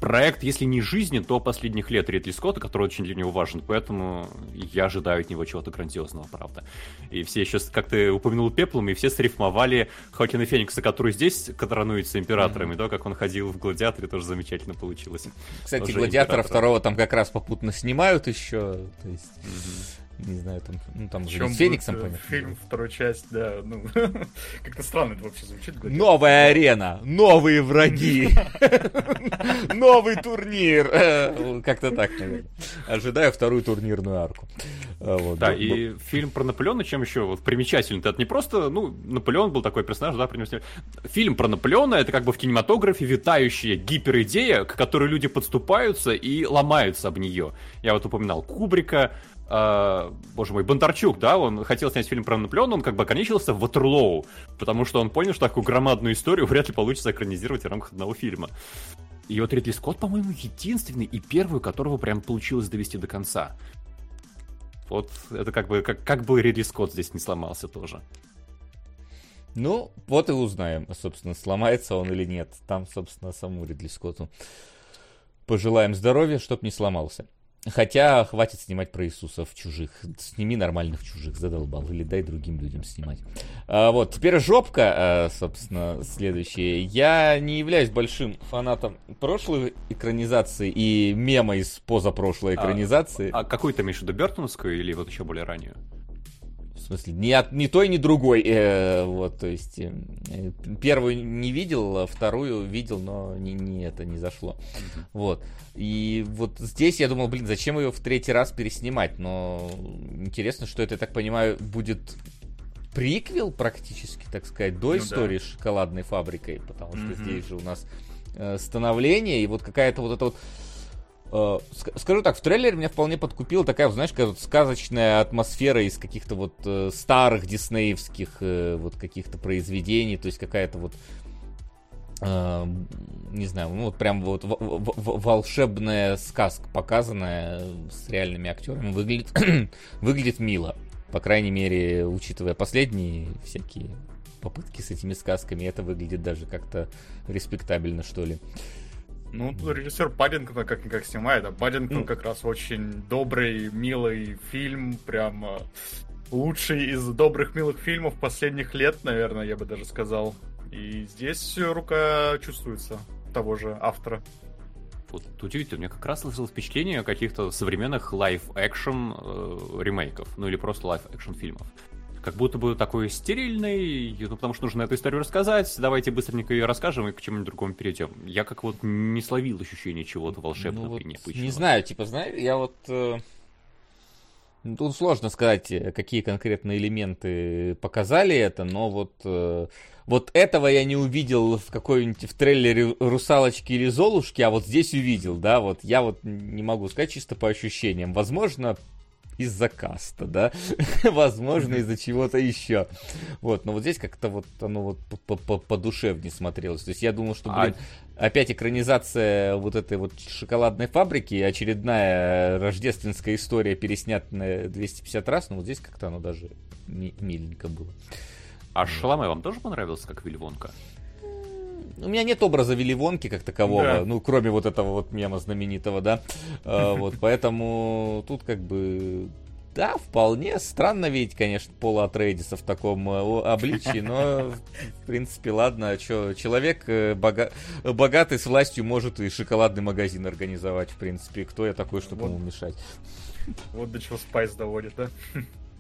S3: проект, если не жизни, то последних лет Ридли Скотта, который очень для него важен, поэтому я ожидаю от него чего-то грандиозного, правда. И все еще, как ты упомянул Пеплом, и все срифмовали Хокина Феникса, который здесь коронуется императором, mm-hmm. и то, как он ходил в Гладиаторе, тоже замечательно получилось.
S2: Кстати, тоже Гладиатора императора. второго там как раз попутно снимают еще, то есть... Mm-hmm не знаю, там, ну там же с Фениксом,
S4: э, понятно. Фильм, вторую часть, да, ну, *laughs* как-то странно это вообще звучит.
S2: Новая арена, новые враги, *laughs* новый турнир. *laughs* Как-то так, наверное. Ожидаю вторую турнирную арку.
S3: А, вот. Да, и фильм про Наполеона, чем еще вот примечательный, это не просто, ну, Наполеон был такой персонаж, да, примечательный. Фильм про Наполеона, это как бы в кинематографе витающая гиперидея, к которой люди подступаются и ломаются об нее. Я вот упоминал Кубрика, э, боже мой, Бондарчук, да, он хотел снять фильм про Наполеона, он как бы ограничился в Ватерлоу, потому что он понял, что такую громадную историю *laughs* вряд ли получится экранизировать в рамках одного фильма. И вот Ридли Скотт, по-моему, единственный и первый, которого прям получилось довести до конца. Вот это как бы, как, как бы Ридли Скотт здесь не сломался тоже.
S2: Ну, вот и узнаем, собственно, сломается он или нет. Там, собственно, саму Ридли Скотту пожелаем здоровья, чтоб не сломался. Хотя хватит снимать про Иисуса в чужих. Сними нормальных чужих, задолбал. Или дай другим людям снимать. А, вот, теперь жопка, а, собственно, следующая. Я не являюсь большим фанатом прошлой экранизации и мема из позапрошлой а, экранизации.
S3: А, а какую ты имеешь в виду, Бертоновскую или вот еще более раннюю?
S2: В смысле, ни, от, ни той, ни другой. Э, вот, то есть, э, первую не видел, а вторую видел, но не, не это не зашло. Mm-hmm. Вот. И вот здесь я думал, блин, зачем ее в третий раз переснимать? Но интересно, что это, я так понимаю, будет приквел практически, так сказать, до ну, истории да. с шоколадной фабрикой, потому что mm-hmm. здесь же у нас э, становление и вот какая-то вот эта вот скажу так, в трейлере меня вполне подкупила такая, знаешь, какая вот сказочная атмосфера из каких-то вот э, старых диснеевских э, вот каких-то произведений, то есть какая-то вот э, не знаю, ну вот прям вот в, в, в, волшебная сказка показанная с реальными актерами выглядит *clears throat* выглядит мило, по крайней мере, учитывая последние всякие попытки с этими сказками, это выглядит даже как-то респектабельно, что ли.
S4: Ну, режиссер Паддингтона как-никак снимает, а Паддингтон ну. как раз очень добрый, милый фильм, прям э, лучший из добрых, милых фильмов последних лет, наверное, я бы даже сказал. И здесь рука чувствуется того же автора.
S3: Вот удивительно, у меня как раз сложилось впечатление каких-то современных live-action э, ремейков, ну или просто live-action фильмов. Как будто бы такой стерильный, ну, потому что нужно эту историю рассказать, давайте быстренько ее расскажем и к чему-нибудь другому перейдем. Я как вот не словил ощущение чего-то волшебного ну, вот
S2: и необычного. Не знаю, типа, знаешь, я вот... Э... Тут сложно сказать, э, какие конкретно элементы показали это, но вот э, вот этого я не увидел в какой-нибудь в трейлере «Русалочки» или «Золушки», а вот здесь увидел, да, вот я вот не могу сказать чисто по ощущениям. Возможно, из-за каста, да, *laughs* возможно, из-за чего-то еще. Вот, но вот здесь как-то вот оно вот по, по, по душевнее смотрелось. То есть я думал, что, блин, а... опять экранизация вот этой вот шоколадной фабрики, очередная рождественская история переснятая 250 раз, но вот здесь как-то оно даже миленько было.
S3: А Шаламе вам тоже понравился, как Вильвонка?
S2: У меня нет образа Вилливонки как такового, да. ну, кроме вот этого вот мема знаменитого, да. А, *laughs* вот, поэтому тут как бы да, вполне странно видеть, конечно, Пола Атрейдиса в таком э, обличии, но, в принципе, ладно, что человек э, бога... богатый с властью может и шоколадный магазин организовать, в принципе, кто я такой, чтобы вот. ему мешать.
S4: Вот до чего spice доводит, да?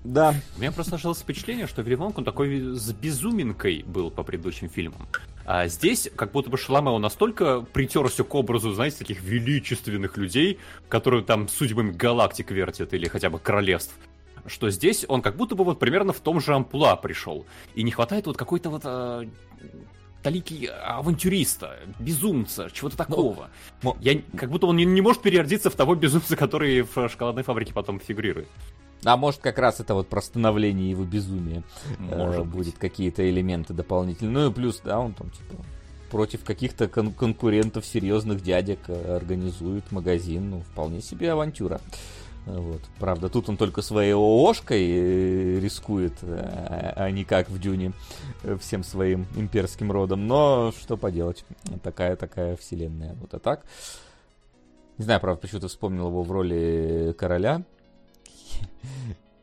S3: Да. У меня просто сложилось впечатление, что Вилли он такой с безуминкой был по предыдущим фильмам. А здесь, как будто бы Шаламео настолько притерся к образу, знаете, таких величественных людей, которые там судьбами галактик вертят или хотя бы королевств, что здесь он как будто бы вот примерно в том же амплуа пришел. И не хватает вот какой-то вот а, талики авантюриста, безумца, чего-то такого. Но, Я, как будто он не, не может переродиться в того безумца, который в шоколадной фабрике потом фигурирует.
S2: А может как раз это вот про становление его безумия может э, будет какие-то элементы дополнительные. Ну и плюс, да, он там типа против каких-то кон- конкурентов серьезных дядек э, организует магазин. Ну, вполне себе авантюра. Вот. Правда, тут он только своей ООшкой э, рискует, а, не как в Дюне э, всем своим имперским родом. Но что поделать, такая-такая вселенная. Вот а так. Не знаю, правда, почему ты вспомнил его в роли короля.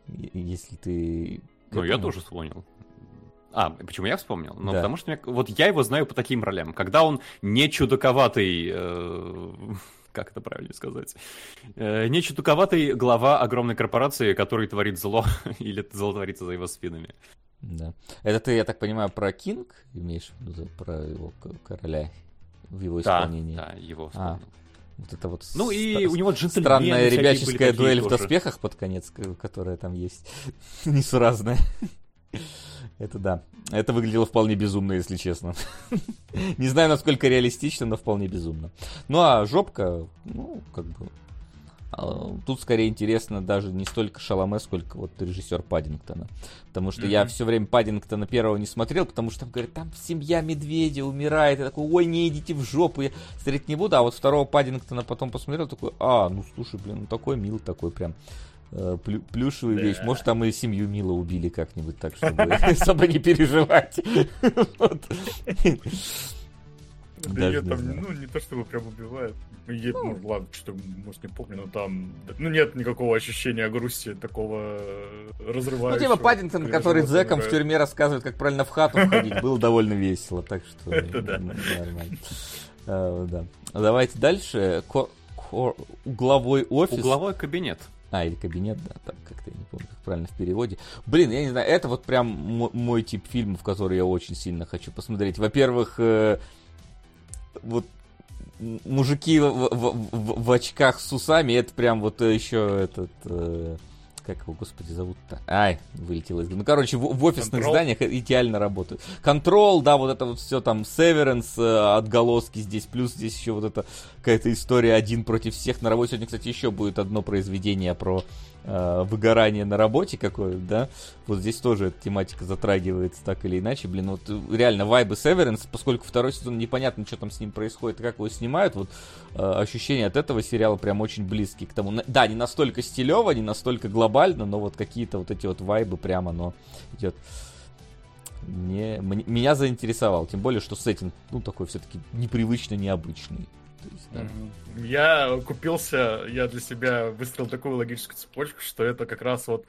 S2: Если ты...
S3: Ну, я тоже вспомнил. А, почему я вспомнил? Ну, да. потому что меня, вот я его знаю по таким ролям. Когда он не чудаковатый, э, *laughs* как это правильно сказать, э, не чудаковатый глава огромной корпорации, который творит зло, *laughs* или зло творится за его спинами.
S2: Да. Это ты, я так понимаю, про Кинг имеешь в виду, про его короля в его исполнении?
S3: Да, да, его а, вспомнил. А.
S2: Вот это вот
S3: ну и у него
S2: странная ребяческая дуэль в доспехах под конец, которая там есть, *laughs* несуразная. *laughs* Это да. Это выглядело вполне безумно, если честно. *laughs* Не знаю, насколько реалистично, но вполне безумно. Ну а жопка, ну, как бы тут скорее интересно даже не столько Шаломе, сколько вот режиссер Паддингтона. Потому что mm-hmm. я все время Паддингтона первого не смотрел, потому что там говорят, там семья медведя умирает. Я такой, ой, не идите в жопу, я смотреть не буду. А вот второго Паддингтона потом посмотрел, такой, а, ну слушай, блин, ну такой мил, такой прям э, плю- плюшевый да. вещь. Может, там и семью Мила убили как-нибудь так, чтобы *laughs* особо не переживать. *laughs*
S4: Да ее там, ну, не то чтобы прям убивают. Ну, ну, ладно, что может, не помню, но там, ну, нет никакого ощущения грусти, такого разрывающего.
S2: Ну, типа Паддингтон, который зэком в тюрьме рассказывает, как правильно в хату входить, было довольно весело, так что... *laughs* Это да. Нормально. А, да. Давайте дальше. Угловой офис.
S3: Угловой кабинет.
S2: А, или кабинет, да, так как-то я не помню, как правильно в переводе. Блин, я не знаю, это вот прям мой тип фильмов, который я очень сильно хочу посмотреть. Во-первых, э, вот мужики в, в, в, в очках с усами, это прям вот еще этот... Э, как его, господи, зовут-то? Ай, вылетело из... Ну, короче, в, в офисных Control? зданиях идеально работают. Контрол, да, вот это вот все там, Severance, э, отголоски здесь, плюс здесь еще вот это какая-то история один против всех. На работе сегодня, кстати, еще будет одно произведение про э, выгорание на работе какое да, вот здесь тоже эта тематика затрагивается так или иначе, блин, вот реально вайбы Severance, поскольку второй сезон непонятно, что там с ним происходит как его снимают, вот э, ощущения от этого сериала прям очень близкие к тому, да, не настолько стилево, не настолько глобально, но вот какие-то вот эти вот вайбы прямо, оно идет мне, меня заинтересовал, тем более, что сеттинг, ну, такой все-таки непривычно необычный.
S4: Я купился, я для себя выстроил такую логическую цепочку, что это как раз вот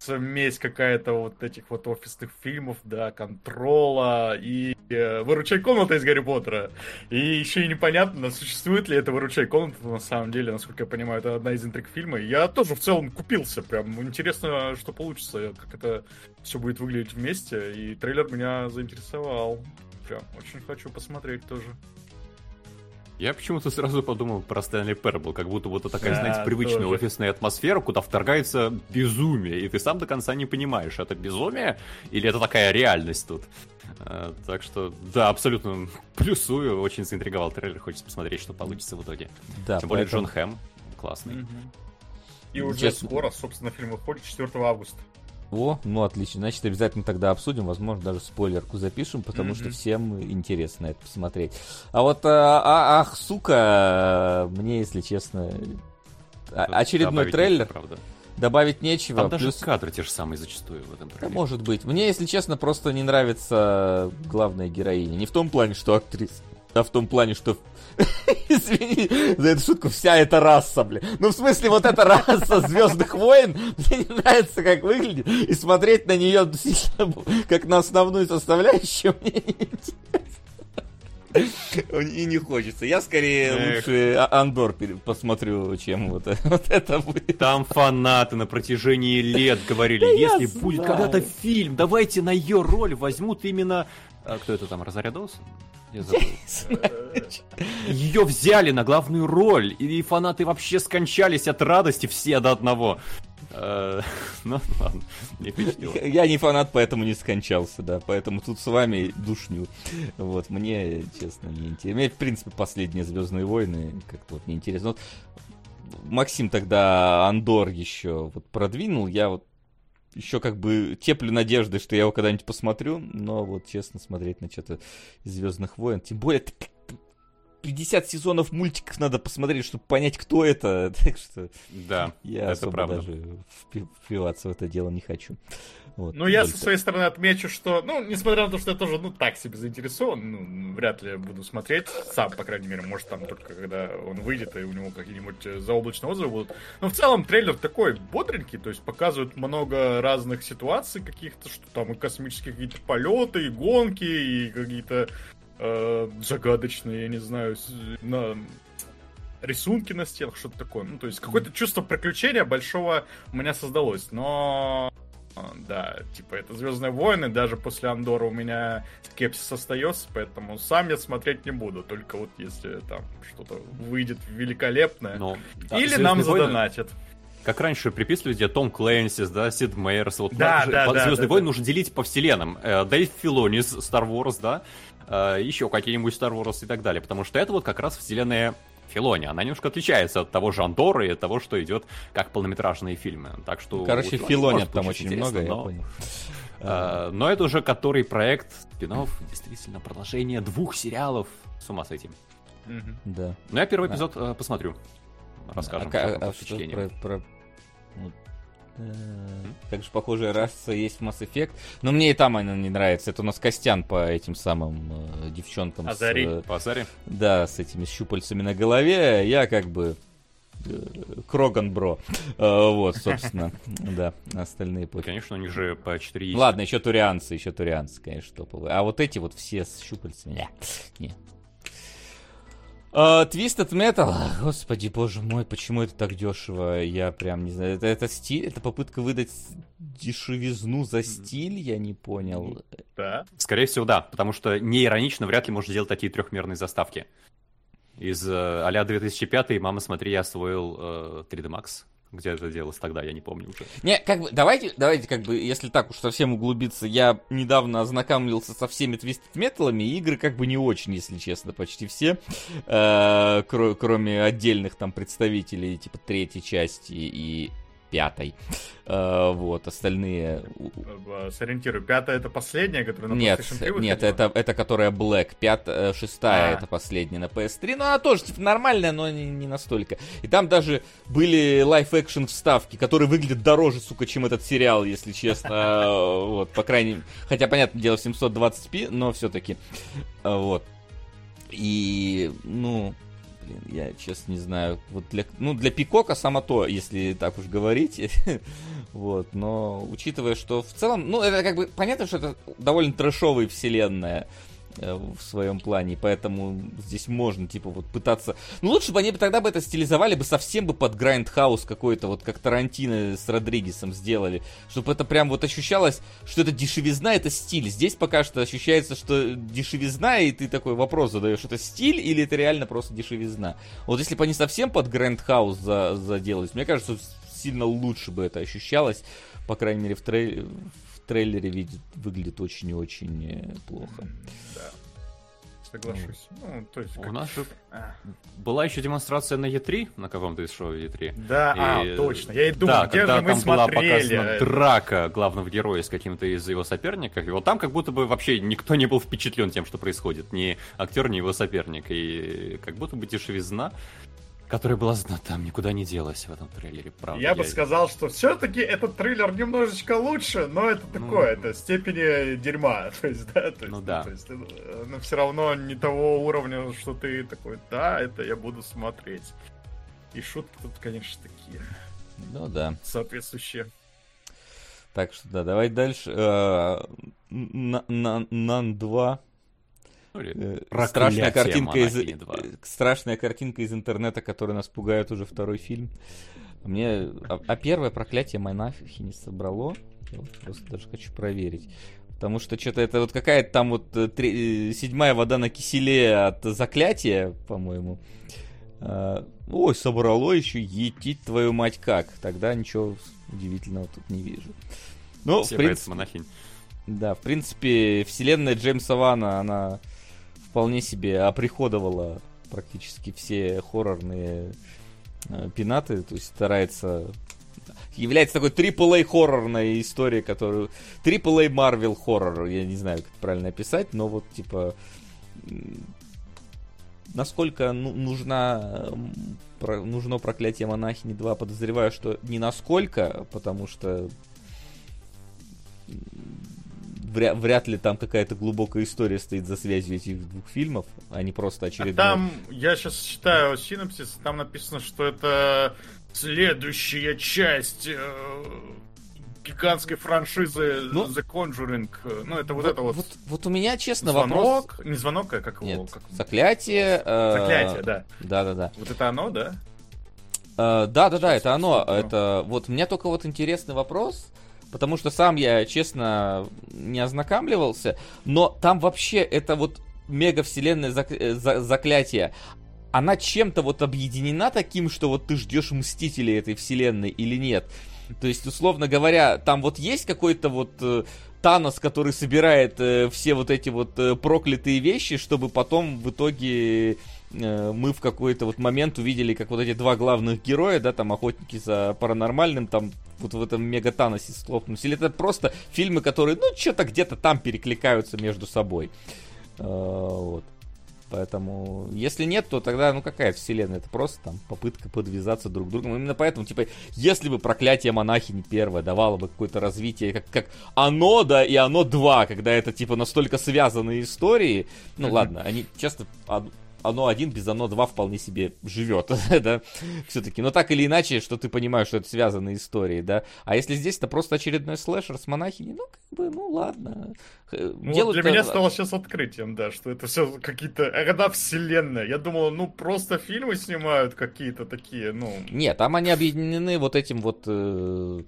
S4: смесь какая-то вот этих вот офисных фильмов, да, контрола и э, выручай комната из Гарри Поттера. И еще и непонятно, существует ли это выручай комната на самом деле, насколько я понимаю, это одна из интриг фильма. Я тоже в целом купился, прям интересно, что получится, как это все будет выглядеть вместе, и трейлер меня заинтересовал. Прям очень хочу посмотреть тоже.
S3: Я почему-то сразу подумал про Стэнли Пербл, как будто вот такая, да, знаете, привычная тоже. офисная атмосфера, куда вторгается безумие, и ты сам до конца не понимаешь, это безумие или это такая реальность тут. А, так что, да, абсолютно плюсую, очень заинтриговал трейлер, хочется посмотреть, что получится в итоге. Да, Тем более Джон Хэм классный.
S4: И уже Честно. скоро, собственно, фильм выходит 4 августа.
S2: О, ну отлично. Значит, обязательно тогда обсудим, возможно, даже спойлерку запишем, потому mm-hmm. что всем интересно это посмотреть. А вот, а, а, ах, сука, мне, если честно, а, очередной добавить трейлер. Нечего, правда. Добавить нечего.
S3: Там плюс... даже кадры те же самые зачастую в этом трейлере.
S2: Да, может быть. Мне, если честно, просто не нравится главная героиня. Не в том плане, что актриса, а в том плане, что *laughs* Извини за эту шутку, вся эта раса, блин. Ну, в смысле, вот эта раса Звездных войн, мне не нравится, как выглядит, и смотреть на нее как на основную составляющую мне не и не хочется. Я скорее Эх. лучше а-, Андор посмотрю, чем вот, *laughs* вот это будет.
S3: Там фанаты на протяжении лет говорили, да если будет когда-то фильм, давайте на ее роль возьмут именно... А, кто это там? Я *laughs* Ее взяли на главную роль, и фанаты вообще скончались от радости все до одного. Э, *laughs* ну, ладно,
S2: не Я не фанат, поэтому не скончался, да, поэтому тут с вами душню. Вот, мне, честно, не интересно. Мне, в принципе, последние Звездные войны как-то вот неинтересно. Вот Максим тогда Андор еще вот продвинул, я вот еще как бы теплю надежды, что я его когда-нибудь посмотрю, но вот честно смотреть на что-то из Звездных войн, тем более 50 сезонов мультиков надо посмотреть, чтобы понять, кто это. *laughs* Так что
S3: да,
S2: я это особо правда. даже впиваться в это дело не хочу.
S4: Вот, ну, я со своей стороны отмечу, что, ну, несмотря на то, что я тоже, ну, так себе заинтересован, ну, вряд ли буду смотреть, сам, по крайней мере, может, там только когда он выйдет, и у него какие-нибудь э, заоблачные отзывы будут. Но в целом трейлер такой бодренький, то есть показывает много разных ситуаций каких-то, что там и космические какие-то полеты, и гонки, и какие-то э, загадочные, я не знаю, на рисунки на стенах, что-то такое. Ну, то есть какое-то чувство приключения большого у меня создалось. Но да, типа это Звездные войны, даже после Андора у меня скепсис остается, поэтому сам я смотреть не буду, только вот если там что-то выйдет великолепное. Но, да, Или нам войны... задонатят.
S3: Как раньше приписывали, где Том Клэнсис, да, Сид Мейерс, вот да, да, да, Звездные да, войны да. нужно делить по вселенным. Э, Дэйв Филонис, Star Wars, да, э, еще какие-нибудь Star Wars и так далее, потому что это вот как раз вселенная Филони. Она немножко отличается от того же Андора и от того, что идет как полнометражные фильмы. Так что...
S2: Короче, Филони там очень много, но... я понял.
S3: Uh, но это уже который проект спинов, действительно, продолжение двух сериалов. С ума с этим.
S2: Mm-hmm. Да.
S3: Ну, я первый эпизод uh, посмотрю. Расскажем. А,
S2: а, а что про, про... Также похожая раса есть в Mass Effect. Но мне и там она не нравится. Это у нас Костян по этим самым э, девчонкам.
S3: Азари.
S2: С, э,
S3: по Азаре?
S2: Да, с этими щупальцами на голове. Я как бы э, Кроган Бро. Э, вот, собственно, *laughs* да, остальные
S3: пути. Конечно, у них же по 4
S2: Ладно, еще турианцы, еще турианцы, конечно, топовые. А вот эти вот все с щупальцами, не, Uh, Twisted Metal, господи, боже мой, почему это так дешево? Я прям не знаю. Это, это стиль, это попытка выдать дешевизну за стиль, я не понял.
S3: Да. Скорее всего, да, потому что не иронично вряд ли можно сделать такие трехмерные заставки. Из э, а 2005 «Мама, смотри, я освоил э, 3D Max». Где это делалось тогда, я не помню уже.
S2: Не, как бы, давайте, давайте, как бы, если так уж совсем углубиться, я недавно ознакомился со всеми Twisted Metal'ами, игры как бы не очень, если честно, почти все, э, кроме отдельных там представителей, типа третьей части и пятой. Э, вот, остальные...
S4: Сориентирую, пятая это последняя, которая на
S2: нет, PlayStation 3 Нет, это, это которая Black, пят, э, шестая а. это последняя на PS3, ну она тоже типа, нормальная, но не, не настолько. И там даже были live-action вставки, которые выглядят дороже, сука, чем этот сериал, если честно. *laughs* Вот, по крайней мере, хотя, понятное дело, 720p, но все-таки. Вот. И, ну, блин, я честно не знаю. Вот для, ну, для Пикока само то, если так уж говорить. *laughs* вот, но учитывая, что в целом, ну, это как бы понятно, что это довольно трэшовая вселенная. Э, в своем плане, поэтому здесь можно, типа, вот пытаться... Ну, лучше бы они тогда бы это стилизовали бы совсем бы под Грайндхаус какой-то, вот как Тарантино с Родригесом сделали, чтобы это прям вот ощущалось, что это дешевизна, это стиль. Здесь пока что ощущается, что дешевизна, и ты такой вопрос задаешь, это стиль или это реально просто дешевизна? Вот если бы они совсем под Грайндхаус за заделались, мне кажется, сильно лучше бы это ощущалось, по крайней мере, в, трей трейлере ви, выглядит очень и очень э, плохо.
S4: Да. Соглашусь. Ну, то есть,
S3: как... У нас же а. была еще демонстрация на E3, на каком-то из шоу E3.
S4: Да, и... а, точно. Я и думал,
S3: да,
S4: где
S3: когда
S4: же мы
S3: там
S4: смотрели.
S3: была показана драка главного героя с каким-то из его соперников. И вот там как будто бы вообще никто не был впечатлен тем, что происходит. Ни актер, ни его соперник. И как будто бы дешевизна которая была там никуда не делась в этом трейлере, правда.
S4: Я, я... бы сказал, что все-таки этот трейлер немножечко лучше, но это ну, такое, ну... это степени дерьма. *laughs* То есть, да, то есть,
S3: ну да.
S4: То есть, э, но все равно не того уровня, что ты такой, да, это я буду смотреть. И шутки тут, конечно, такие.
S2: Ну да.
S4: Соответствующие.
S2: Так что да, давай дальше. Э, Нан 2 Э, страшная картинка из э, страшная картинка из интернета, которая нас пугает уже второй фильм. Мне а, а первое проклятие монахи не собрало. Я вот просто даже хочу проверить. Потому что что-то это вот какая-то там вот э, три, седьмая вода на киселе от заклятия, по-моему. А, ой, собрало еще етить твою мать как. Тогда ничего удивительного тут не вижу. Ну,
S3: Все в принципе, монахинь.
S2: Да, в принципе, вселенная Джеймса Вана, она вполне себе оприходовала практически все хоррорные э, пинаты, то есть старается является такой AAA хоррорной историей, которую... AAA Marvel хоррор, я не знаю, как правильно описать, но вот, типа, насколько ну, нужна, нужно проклятие монахини 2, подозреваю, что не насколько, потому что вряд, вряд ли там какая-то глубокая история стоит за связью этих двух фильмов, а не просто очередной...
S4: А там, я сейчас читаю синопсис, там написано, что это следующая часть э, гигантской франшизы ну, The Conjuring. Ну, это вот, вот это вот.
S2: Вот, вот у меня, честно,
S4: звонок,
S2: вопрос...
S4: Не звонок, а как
S2: Нет,
S4: его? Как...
S2: Заклятие. Э...
S4: Заклятие, да.
S2: Да-да-да.
S4: Вот это оно, да?
S2: Э, да-да-да, это оно. Это вот у меня только вот интересный вопрос потому что сам я, честно, не ознакомливался, но там вообще это вот мега вселенная зак... Э, за... заклятие, она чем-то вот объединена таким, что вот ты ждешь мстителей этой вселенной или нет. То есть, условно говоря, там вот есть какой-то вот э, Танос, который собирает э, все вот эти вот э, проклятые вещи, чтобы потом в итоге мы в какой-то вот момент увидели, как вот эти два главных героя, да, там охотники за паранормальным, там вот в этом мегатаносе схлопнулись. Или это просто фильмы, которые, ну, что-то где-то там перекликаются между собой. Э, вот. Поэтому, если нет, то тогда, ну, какая вселенная? Это просто там попытка подвязаться друг к другу. Именно поэтому, типа, если бы проклятие монахини первое давало бы какое-то развитие, как, как оно, да, и оно два, когда это, типа, настолько связанные истории, ну, ладно, они часто оно один без оно два вполне себе живет, *laughs* да, все-таки. Но так или иначе, что ты понимаешь, что это связанные истории, да. А если здесь это просто очередной слэшер с монахиней, ну, как бы, ну, ладно.
S4: Ну, Делают для меня стало сейчас открытием, да, что это все какие-то... Одна вселенная. Я думал, ну, просто фильмы снимают какие-то такие, ну...
S2: Нет, там они объединены вот этим вот э,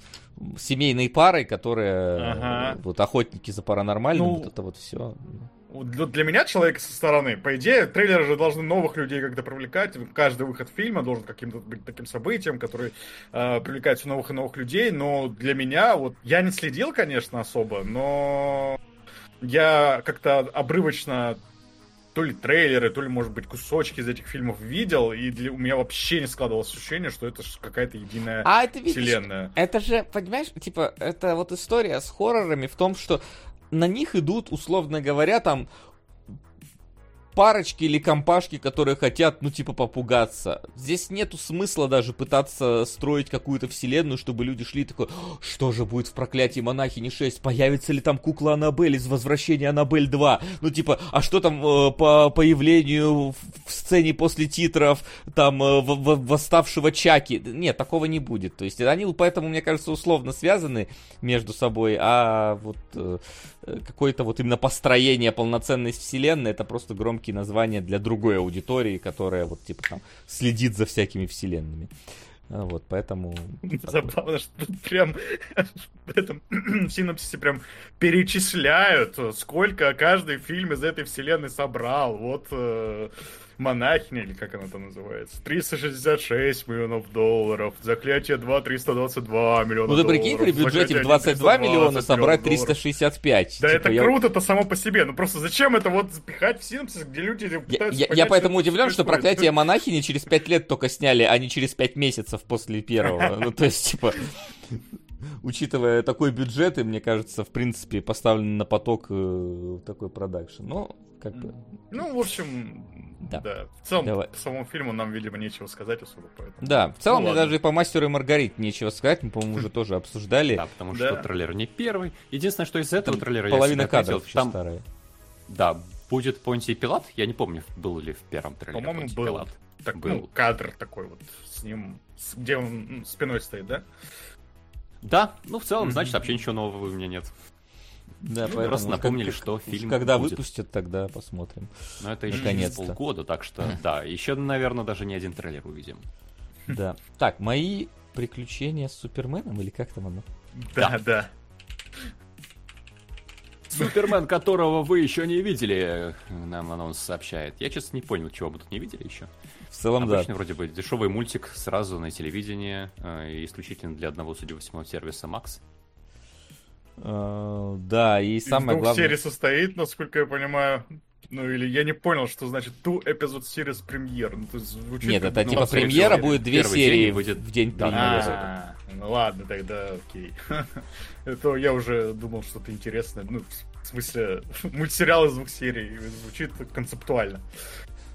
S2: семейной парой, которые ага. вот охотники за паранормальным, ну, вот это вот все
S4: для меня, человека со стороны, по идее, трейлеры же должны новых людей как-то привлекать. Каждый выход фильма должен каким-то быть таким событием, который э, привлекает все новых и новых людей. Но для меня, вот, я не следил, конечно, особо, но я как-то обрывочно то ли трейлеры, то ли, может быть, кусочки из этих фильмов видел, и для, у меня вообще не складывалось ощущение, что это какая-то единая а это, видишь, вселенная.
S2: Это же, понимаешь, типа, это вот история с хоррорами в том, что на них идут, условно говоря, там парочки или компашки, которые хотят, ну, типа, попугаться. Здесь нету смысла даже пытаться строить какую-то вселенную, чтобы люди шли такой, что же будет в проклятии монахини 6? Появится ли там кукла Аннабель из Возвращения Аннабель 2? Ну, типа, а что там э, по появлению в сцене после титров, там, э, в, в, восставшего Чаки? Нет, такого не будет. То есть, они поэтому, мне кажется, условно связаны между собой, а вот э, какое-то вот именно построение полноценной вселенной, это просто громкие названия для другой аудитории, которая вот типа там следит за всякими вселенными. А, вот, поэтому... *laughs*
S4: Забавно, что тут прям *laughs* в этом *clears throat* синопсисе прям перечисляют, сколько каждый фильм из этой вселенной собрал. Вот э, монахиня, или как она там называется, 366 миллионов долларов, заклятие 2, 322 миллиона.
S2: Ну ты прикинь, при бюджете в 22 миллиона собрать 365.
S4: Да типа, это я... круто-то само по себе, ну просто зачем это вот запихать в синопсис, где люди пытаются
S2: Я, понять, я поэтому удивлен, что проклятие *laughs* монахини через 5 лет только сняли, а не через 5 месяцев после первого. Ну то есть, типа учитывая такой бюджет, и мне кажется, в принципе, поставлен на поток э, такой продакшн. Но, как бы...
S4: Ну, в общем, да. да. В целом, Давай. по самому фильму нам, видимо, нечего сказать особо, поэтому...
S2: Да, в целом, ну, мне даже и по «Мастеру и Маргарите» нечего сказать, мы, по-моему, уже тоже обсуждали.
S3: Да, потому что трейлер не первый. Единственное, что из этого трейлера
S2: Половина кадров там... старая.
S3: Да, будет Понтий Пилат, я не помню, был ли в первом трейлере
S4: По-моему, был. Пилат. Так, был. Ну, кадр такой вот с ним, где он спиной стоит, да?
S3: Да, ну в целом, значит, вообще ничего нового у меня нет.
S2: Да, ну, просто напомнили, как, что фильм Когда будет. выпустят, тогда посмотрим.
S3: Но это еще через полгода, так что, да, еще, наверное, даже не один трейлер увидим.
S2: Да. Так, мои приключения с Суперменом, или как там оно?
S4: Да, да.
S3: Супермен, которого вы еще не видели, нам анонс сообщает. Я, честно, не понял, чего мы тут не видели еще.
S2: В целом,
S3: Обычный,
S2: да.
S3: вроде бы дешевый мультик сразу на телевидении, э, исключительно для одного, судя по всему, сервиса Max.
S2: Uh, да, и самое
S4: Из
S2: главное...
S4: серии состоит, насколько я понимаю. Ну, или я не понял, что значит ту эпизод серии премьер. Ну,
S2: звучит, Нет, это ну, типа премьера будет две серии выйдет в день премьеры.
S4: А, ну ладно, тогда окей. *laughs* Это я уже думал что-то интересное. Ну, в смысле, *laughs* мультсериал из двух серий звучит концептуально.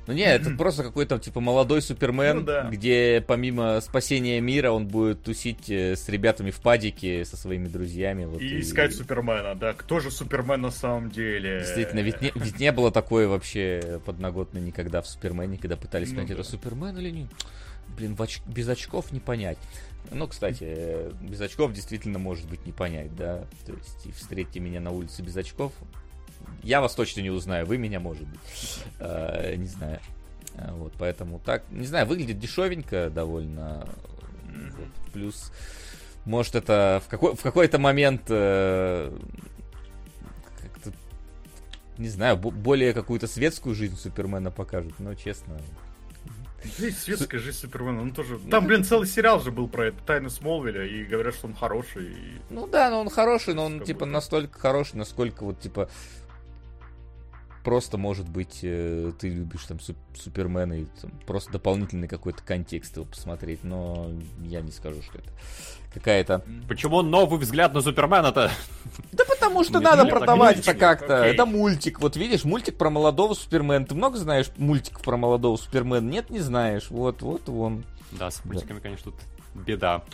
S2: Ну не, это просто какой-то типа молодой Супермен, ну, да. где помимо спасения мира он будет тусить э, с ребятами в падике со своими друзьями.
S4: Вот, и, и искать Супермена, да. Кто же Супермен на самом деле?
S2: Действительно, ведь не, ведь не было такой вообще подноготной никогда в Супермене, когда пытались понять, ну, да. это Супермен или нет. Блин, оч... без очков не понять. Ну, кстати, без очков действительно может быть не понять, да. То есть, встретьте меня на улице без очков, я вас точно не узнаю, вы меня, может быть. Э, не знаю. Э, вот, поэтому так, не знаю, выглядит дешевенько довольно. Вот, плюс, может, это в, какой, в какой-то момент э, не знаю, более какую-то светскую жизнь Супермена покажут, но честно.
S4: Здесь светская жизнь Супермена, он тоже... Там, блин, целый сериал же был про это, Тайны Смолвиля, и говорят, что он хороший. И...
S2: Ну да, но он хороший, но он, типа, настолько хороший, насколько вот, типа, просто, может быть, э, ты любишь там Супермена и там, просто дополнительный какой-то контекст его посмотреть, но я не скажу, что это какая-то...
S3: Почему новый взгляд на Супермена-то?
S2: Да потому что надо продавать это как-то. Это мультик. Вот видишь, мультик про молодого Супермена. Ты много знаешь мультиков про молодого Супермена? Нет, не знаешь. Вот, вот он.
S3: Да, с мультиками, конечно, тут беда.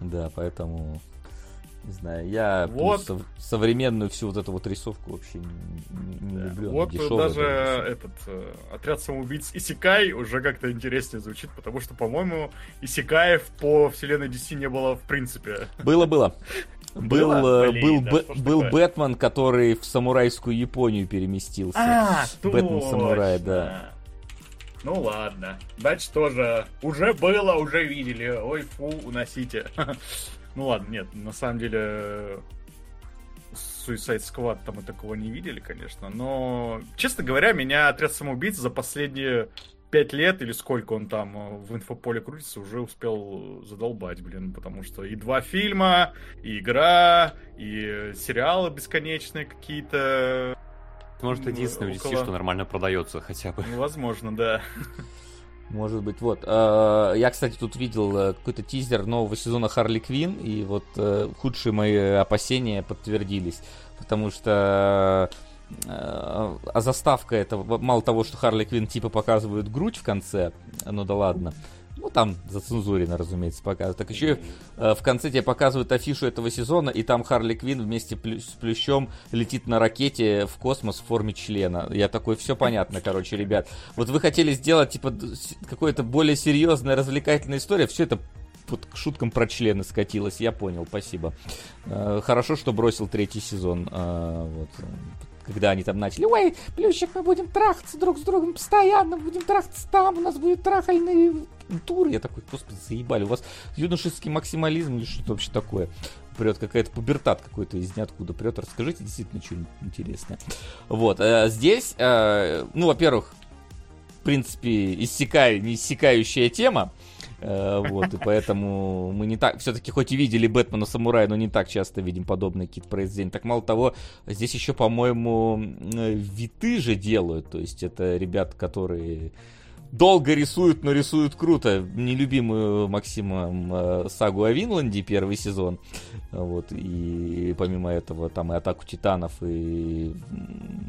S2: Да, поэтому не знаю, я вот. Сов- современную всю вот эту вот рисовку вообще не, не да. люблю.
S4: Вот даже этот э, отряд самоубийц Исикай уже как-то интереснее звучит, потому что, по-моему, Исикаев по вселенной DC не было в принципе.
S2: Было, было. Был, э, был, да, был Бэтмен, который в самурайскую Японию переместился.
S4: А,
S2: Бэтмен самурай, да.
S4: Ну ладно. Значит, тоже уже было, уже видели. Ой, фу, уносите. *laughs* Ну ладно, нет, на самом деле Suicide Squad там мы такого не видели, конечно, но, честно говоря, меня отряд самоубийц за последние пять лет или сколько он там э, в инфополе крутится, уже успел задолбать, блин, потому что и два фильма, и игра, и сериалы бесконечные какие-то.
S3: Может, единственное около... DC, что нормально продается хотя бы.
S4: Ну, возможно, да. *laughs*
S2: Может быть, вот. Э, я, кстати, тут видел э, какой-то тизер нового сезона Харли Квин, и вот э, худшие мои опасения подтвердились. Потому что а заставка это мало того, что Харли Квин типа показывают грудь в конце, ну да ладно. Ну, там зацензурено, разумеется, показывают. Так еще э, в конце тебе показывают афишу этого сезона, и там Харли Квин вместе плю- с Плющом летит на ракете в космос в форме члена. Я такой, все понятно, короче, ребят. Вот вы хотели сделать, типа, какое-то более серьезная, развлекательная история, все это вот к шуткам про члены скатилось, я понял, спасибо. Э, хорошо, что бросил третий сезон. Э, вот когда они там начали, ой, Плющик, мы будем трахаться друг с другом постоянно, будем трахаться там, у нас будет трахальный тур. Я такой, господи, заебали, у вас юношеский максимализм или что-то вообще такое? прет какая-то пубертат какой-то из ниоткуда прет. Расскажите действительно что-нибудь интересное. Вот, а здесь, а, ну, во-первых, в принципе, иссякая, не иссякающая тема. Э, вот, и поэтому мы не так, все-таки хоть и видели Бэтмена Самурая, но не так часто видим подобные какие-то произведения. Так мало того, здесь еще, по-моему, виты же делают, то есть это ребята, которые долго рисуют, но рисуют круто. Нелюбимую Максимом э, сагу о Винланде первый сезон. Вот, и помимо этого там и Атаку Титанов, и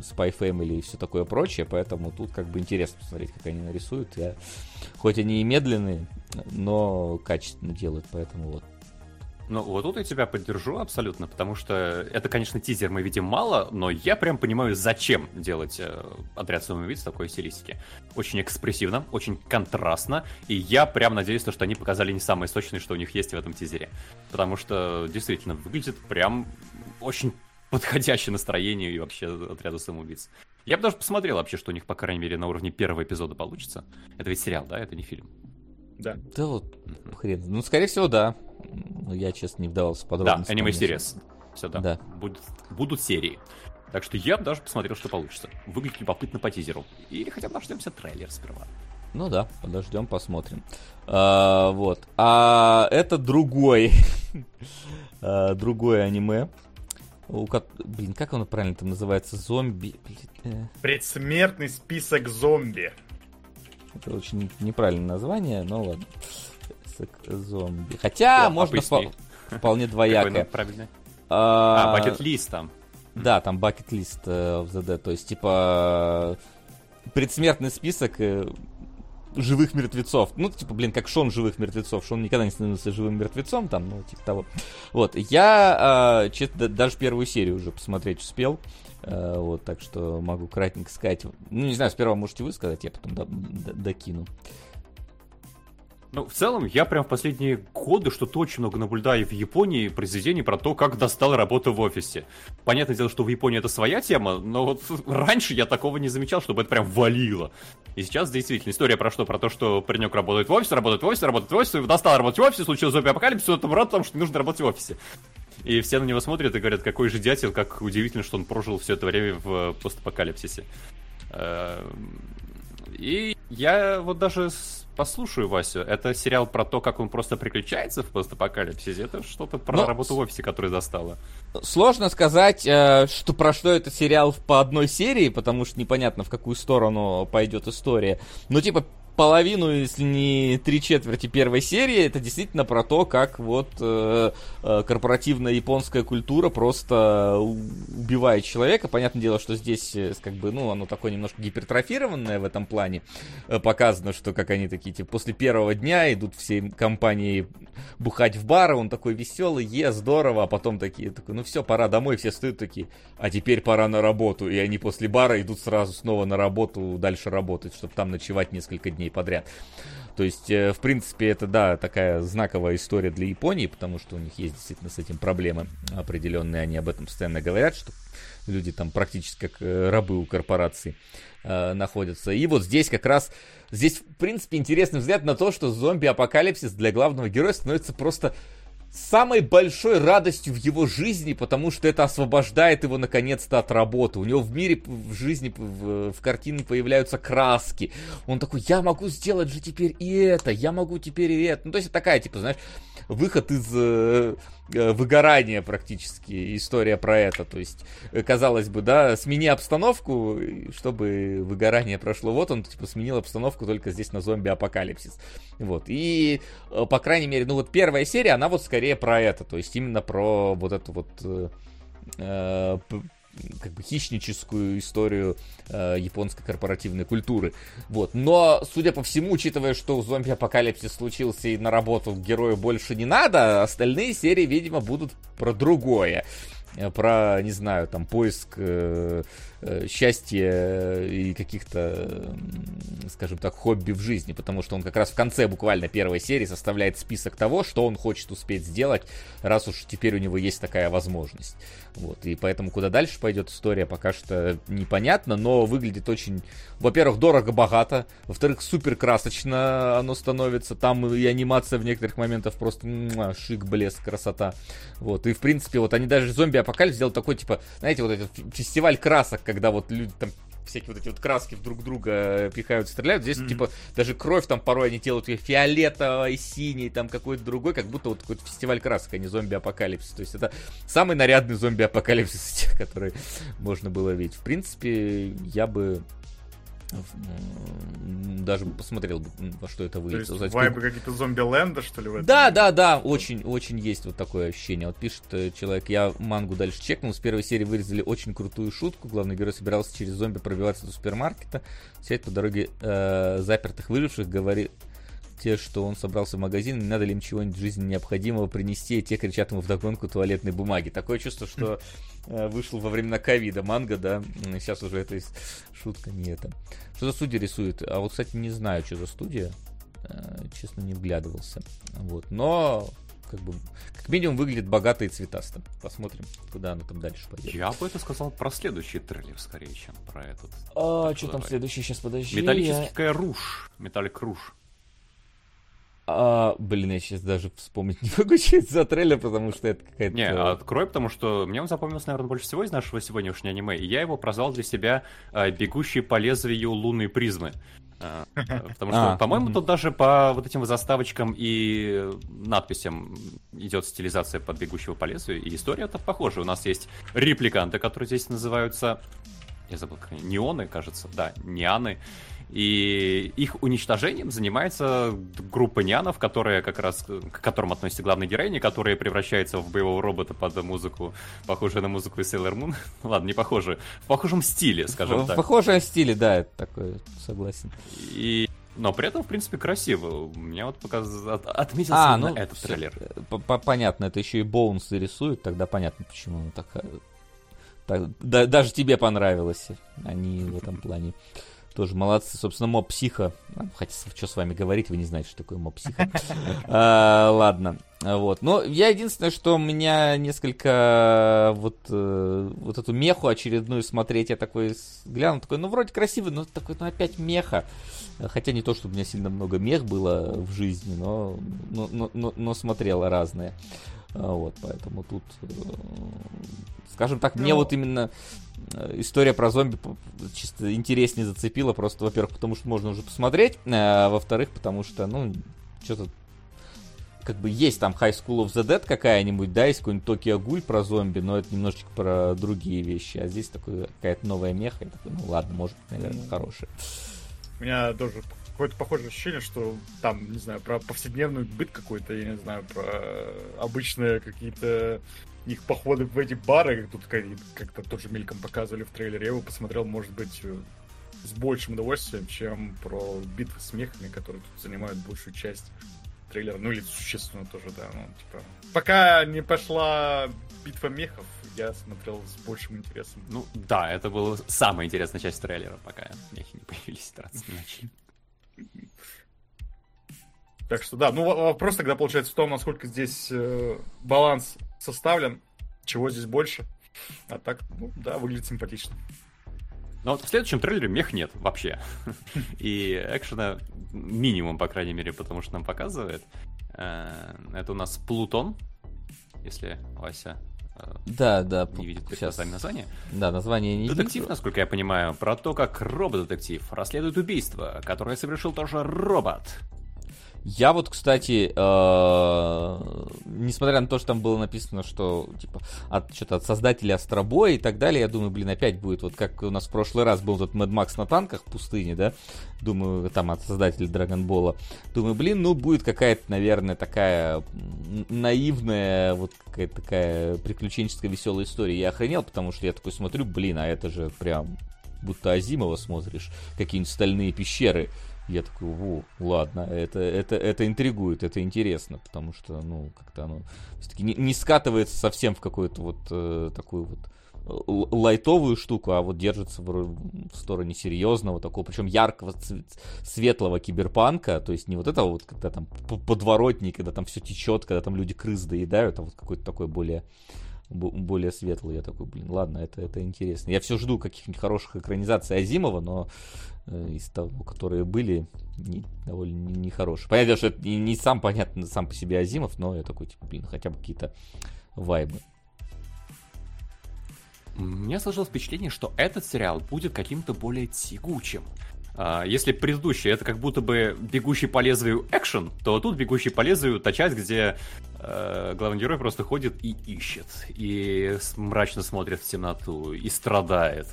S2: Spy Family и все такое прочее. Поэтому тут как бы интересно посмотреть, как они нарисуют. Я, хоть они и медленные, но качественно делают, поэтому вот.
S3: Ну, вот тут я тебя поддержу абсолютно, потому что это, конечно, тизер мы видим мало, но я прям понимаю, зачем делать э, отряд самоубийц в такой стилистике. Очень экспрессивно, очень контрастно, и я прям надеюсь, что они показали не самое сочное, что у них есть в этом тизере. Потому что действительно выглядит прям очень подходящее настроению и вообще отряду самоубийц. Я бы даже посмотрел вообще, что у них, по крайней мере, на уровне первого эпизода получится. Это ведь сериал, да? Это не фильм.
S2: Да. Да вот, хрен. Ну, скорее всего, да. Но я, честно, не вдавался в подробности.
S3: Да, аниме series. Все, да. да. Будут, будут серии. Так что я бы даже посмотрел, что получится. Выглядит любопытно по тизеру. Или хотя бы дождемся трейлер сперва.
S2: Ну да, подождем, посмотрим. А, вот. А это другой. *laughs* а, другое аниме. У, блин, как оно правильно там называется? Зомби.
S4: Э. Предсмертный список зомби.
S2: Это очень неправильное название, но ладно. Зомби. Хотя О, можно впол- вполне *laughs* двоякое.
S3: Правильно. А, бакет-лист там.
S2: Да, там бакет-лист э, в ZD. То есть, типа, предсмертный список э, живых мертвецов. Ну, типа, блин, как Шон живых мертвецов. Шон никогда не становился живым мертвецом, там, ну, типа того. Вот, я, э, честно, даже первую серию уже посмотреть успел. Э, вот, так что могу кратенько сказать. Ну, не знаю, сперва можете вы сказать, я потом до, до, докину.
S3: Ну, в целом, я прям в последние годы что-то очень много наблюдаю в Японии произведений про то, как достал работу в офисе. Понятное дело, что в Японии это своя тема, но вот *laughs* раньше я такого не замечал, чтобы это прям валило. И сейчас действительно история про что? Про то, что паренек работает в офисе, работает в офисе, работает в офисе, достал работать в офисе, случилось зомби-апокалипсис, он там рад, потому что не нужно работать в офисе. И все на него смотрят и говорят, какой же дятел, как удивительно, что он прожил все это время в постапокалипсисе. Эм, и я вот даже послушаю Васю. Это сериал про то, как он просто приключается в постапокалипсисе. Это что-то про Но... работу в офисе, которую застала.
S2: Сложно сказать, э, что про что это сериал по одной серии, потому что непонятно, в какую сторону пойдет история. Но типа половину, если не три четверти первой серии, это действительно про то, как вот э, э, корпоративная японская культура просто убивает человека. Понятное дело, что здесь э, как бы, ну, оно такое немножко гипертрофированное в этом плане. Э, показано, что как они такие, типа, после первого дня идут все компании бухать в бары, он такой веселый, е, здорово, а потом такие, такой, ну все, пора домой, все стоят такие, а теперь пора на работу, и они после бара идут сразу снова на работу, дальше работать, чтобы там ночевать несколько дней подряд. То есть, э, в принципе, это, да, такая знаковая история для Японии, потому что у них есть действительно с этим проблемы определенные, они об этом постоянно говорят, что люди там практически как э, рабы у корпораций э, находятся. И вот здесь как раз, здесь, в принципе, интересный взгляд на то, что зомби-апокалипсис для главного героя становится просто самой большой радостью в его жизни, потому что это освобождает его наконец-то от работы. У него в мире, в жизни, в, в картине появляются краски. Он такой, я могу сделать же теперь и это, я могу теперь и это. Ну, то есть такая, типа, знаешь, выход из э, выгорания практически, история про это. То есть, э, казалось бы, да, смени обстановку, чтобы выгорание прошло. Вот он, типа, сменил обстановку только здесь на зомби-апокалипсис. Вот. И, э, по крайней мере, ну вот первая серия, она вот скорее про это. То есть, именно про вот эту вот... Э, как бы хищническую историю э, японской корпоративной культуры. Вот. Но, судя по всему, учитывая, что зомби-апокалипсис случился и на работу герою больше не надо, остальные серии, видимо, будут про другое. Э, про, не знаю, там, поиск э, счастья и каких-то, скажем так, хобби в жизни, потому что он как раз в конце буквально первой серии составляет список того, что он хочет успеть сделать, раз уж теперь у него есть такая возможность. Вот, и поэтому куда дальше пойдет история, пока что непонятно, но выглядит очень, во-первых, дорого-богато, во-вторых, супер красочно оно становится, там и анимация в некоторых моментах просто шик, блеск, красота. Вот, и в принципе, вот они даже зомби-апокалипс сделали такой, типа, знаете, вот этот фестиваль красок, когда вот люди там всякие вот эти вот краски в друг друга пихают, стреляют. Здесь, mm-hmm. типа, даже кровь там порой они делают ее фиолетовой, синей, там какой-то другой, как будто вот какой-то фестиваль красок, а не зомби-апокалипсис. То есть это самый нарядный зомби-апокалипсис из тех, которые можно было видеть. В принципе, я бы даже посмотрел бы, во что это выйдет.
S4: То есть вайбы какие-то зомби-ленда, что ли, в этом?
S2: Да, да, да, очень, очень есть вот такое ощущение. Вот пишет э, человек, я мангу дальше чекнул, с первой серии вырезали очень крутую шутку, главный герой собирался через зомби пробиваться до супермаркета, сядет по дороге э, запертых выживших, говорит, те, что он собрался в магазин, не надо ли им чего-нибудь жизни необходимого принести, и те кричат ему вдогонку туалетной бумаги. Такое чувство, что вышел во времена ковида манга, да, сейчас уже это шутка не это. Что за студия рисует? А вот, кстати, не знаю, что за студия, э, честно, не вглядывался. Вот, но как бы, как минимум выглядит богато и цветасто. Посмотрим, куда оно там дальше пойдет.
S3: Я бы это сказал про следующий трейлер, скорее, чем про этот.
S2: А, что там следующий? Сейчас подожди.
S3: Металлическая я... руж. Металлик руж.
S2: А, блин, я сейчас даже вспомнить *laughs* не могу, что это за трейлер, потому что это какая-то...
S3: Не, открой, потому что мне он запомнился, наверное, больше всего из нашего сегодняшнего аниме, и я его прозвал для себя а, «Бегущий по лезвию лунной призмы». А, *laughs* потому что, а, по-моему, тут даже по вот этим заставочкам и надписям идет стилизация под бегущего по лезвию, и история-то похожа. У нас есть репликанты, которые здесь называются... Я забыл, как они... Неоны, кажется. Да, неаны. И их уничтожением занимается группа нянов, которые как раз к которым относится главный героиня, которая превращается в боевого робота под музыку, похожую на музыку из Sailor Moon. *laughs* Ладно, не похожую. В похожем стиле, скажем
S2: в,
S3: так.
S2: В похожем стиле, да, это такое, согласен.
S3: И но при этом, в принципе, красиво. Мне вот показ... От... отметился а, ну, этот все, трейлер.
S2: Понятно, это еще и Боунс рисует, тогда понятно, почему он такая. Так, да, даже тебе понравилось. Они в этом плане. Тоже молодцы. Собственно, моб психа. Хотя, что с вами говорить, вы не знаете, что такое моб психа. *laughs* А, ладно. Вот. Но я единственное, что у меня несколько вот, э, вот эту меху очередную смотреть, я такой гляну, такой, ну, вроде красивый, но такой, ну, опять меха. Хотя не то, чтобы у меня сильно много мех было в жизни, но, но, но, но смотрела разные. Вот, поэтому тут, э, скажем так, ну... мне вот именно история про зомби чисто интереснее зацепила, просто, во-первых, потому что можно уже посмотреть, а во-вторых, потому что, ну, что-то как бы есть там High School of the Dead какая-нибудь, да, есть какой-нибудь Токио Гуль про зомби, но это немножечко про другие вещи, а здесь такой, какая-то новая меха, я такой, ну ладно, может, наверное, хорошая.
S4: У меня тоже какое-то похожее ощущение, что там, не знаю, про повседневный быт какой-то, я не знаю, про обычные какие-то их походы в эти бары, как тут как-то тоже мельком показывали в трейлере, я его посмотрел, может быть, с большим удовольствием, чем про битвы с мехами, которые тут занимают большую часть трейлера, ну или существенно тоже, да, ну, типа... Пока не пошла битва мехов, я смотрел с большим интересом.
S3: Ну, да, это была самая интересная часть трейлера, пока мехи не появились 13 ночи.
S4: Так что да, ну вопрос тогда получается в том, насколько здесь э, баланс составлен, чего здесь больше. А так, ну да, выглядит симпатично.
S3: Но вот в следующем трейлере мех нет вообще. *laughs* И экшена минимум, по крайней мере, потому что нам показывает. Э, это у нас Плутон, если Вася
S2: да, да.
S3: Не видит сейчас сами название.
S2: Да, название не
S3: Детектив, вижу. насколько я понимаю, про то, как робот-детектив расследует убийство, которое совершил тоже робот.
S2: Я вот, кстати, э, несмотря на то, что там было написано, что типа от что-то от создателя Астробоя и так далее, я думаю, блин, опять будет вот как у нас в прошлый раз был этот Mad Max на танках в пустыне, да, думаю, там от создателя Драгонбола. Думаю, блин, ну будет какая-то, наверное, такая наивная, вот какая-то такая приключенческая веселая история. Я охренел, потому что я такой смотрю, блин, а это же прям будто Азимова смотришь, какие-нибудь стальные пещеры. Я такой, во, ладно, это, это, это интригует, это интересно, потому что, ну, как-то оно все-таки не, не скатывается совсем в какую-то вот э, такую вот лайтовую штуку, а вот держится в, в стороне серьезного такого, причем яркого, светлого киберпанка, то есть не вот это вот, когда там подворотник, когда там все течет, когда там люди крыс доедают, а вот какой-то такой более более светлый. Я такой, блин, ладно, это, это интересно. Я все жду каких-нибудь хороших экранизаций Азимова, но э, из того, которые были, не, довольно нехорошие. Понятно, что это не, не сам понятно сам по себе Азимов, но я такой, типа, блин, хотя бы какие-то вайбы.
S3: Мне сложилось впечатление, что этот сериал будет каким-то более тягучим. А, если предыдущий это как будто бы бегущий по лезвию экшен, то тут бегущий по лезвию та часть, где главный герой просто ходит и ищет, и мрачно смотрит в темноту, и страдает.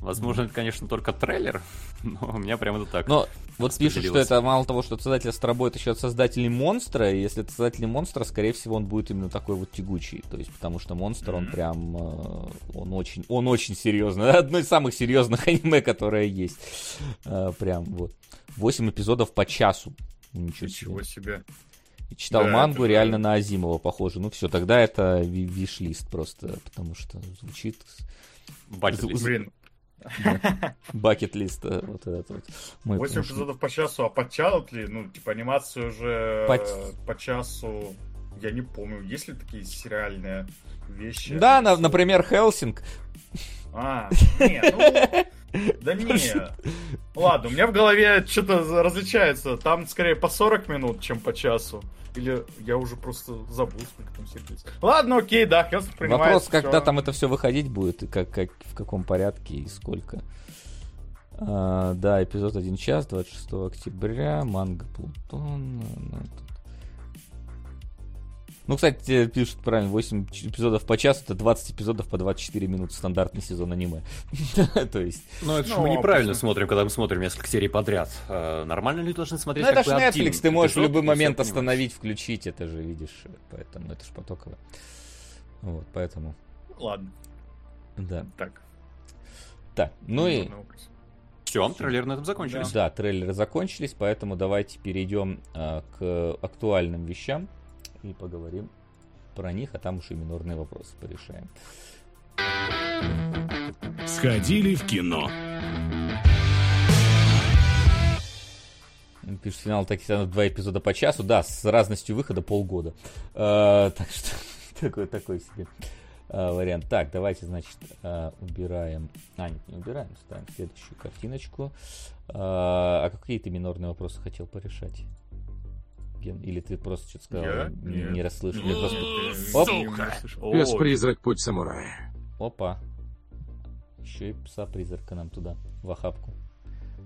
S3: Возможно, это, конечно, только трейлер, *laughs* но у меня прямо это так.
S2: Но вот пишут, что это мало того, что создатель это еще от создателей Монстра, и если это создатели Монстра, скорее всего, он будет именно такой вот тягучий, то есть, потому что Монстр, он прям, э, он очень, он очень серьезный, *laughs* одно из самых серьезных аниме, которое есть, э, прям вот. Восемь эпизодов по часу.
S4: Ничего, Ничего себе.
S2: И читал да, мангу это... реально на Азимова похоже. Ну все, тогда это виш-лист просто, потому что звучит...
S3: Бакет-лист. Блин, *laughs*
S2: Бакет-лист, э, вот этот вот.
S4: 8 эпизодов по часу, а подтянут ли? Ну, типа, анимацию уже по, по часу, я не помню, есть ли такие сериальные вещи?
S2: Да, на, например, Хелсинг.
S4: А, нет, ну... Да не. Ладно, у меня в голове что-то различается. Там скорее по 40 минут, чем по часу. Или я уже просто забыл, сколько там сервис. Ладно, окей, да, Хелсинг принимает.
S2: Вопрос, когда там это все выходить будет, и как, как, в каком порядке и сколько. А, да, эпизод 1 час, 26 октября, манга Плутон. Ну, ну, кстати, пишут правильно, 8 эпизодов по часу, это 20 эпизодов по 24 минуты, стандартный сезон аниме. *laughs* То есть...
S3: Ну, это же мы неправильно смотрим, когда мы смотрим несколько серий подряд. А, нормально ли должны смотреть
S2: Ну, это же Netflix, ты можешь в любой момент остановить, включить, это же, видишь, поэтому это же потоково. Вот, поэтому...
S4: Ладно.
S2: Да.
S4: Так.
S2: Так, ну и...
S3: Все, трейлеры на этом закончились.
S2: Да, трейлеры закончились, поэтому давайте перейдем а, к актуальным вещам и поговорим про них, а там уж и минорные вопросы порешаем.
S1: Сходили в кино.
S2: Пишет финал такие два эпизода по часу. Да, с разностью выхода полгода. Э, так что *laughs* такой, такой себе э, вариант. Так, давайте, значит, э, убираем. А, нет, не убираем, ставим следующую картиночку. Э, а какие ты минорные вопросы хотел порешать? Ген? Или ты просто что-то сказал? Я? Не, не расслышал. Я
S1: просто... Оп! Пес-призрак, путь самурая.
S2: Опа. Еще и пса-призрака нам туда, в охапку.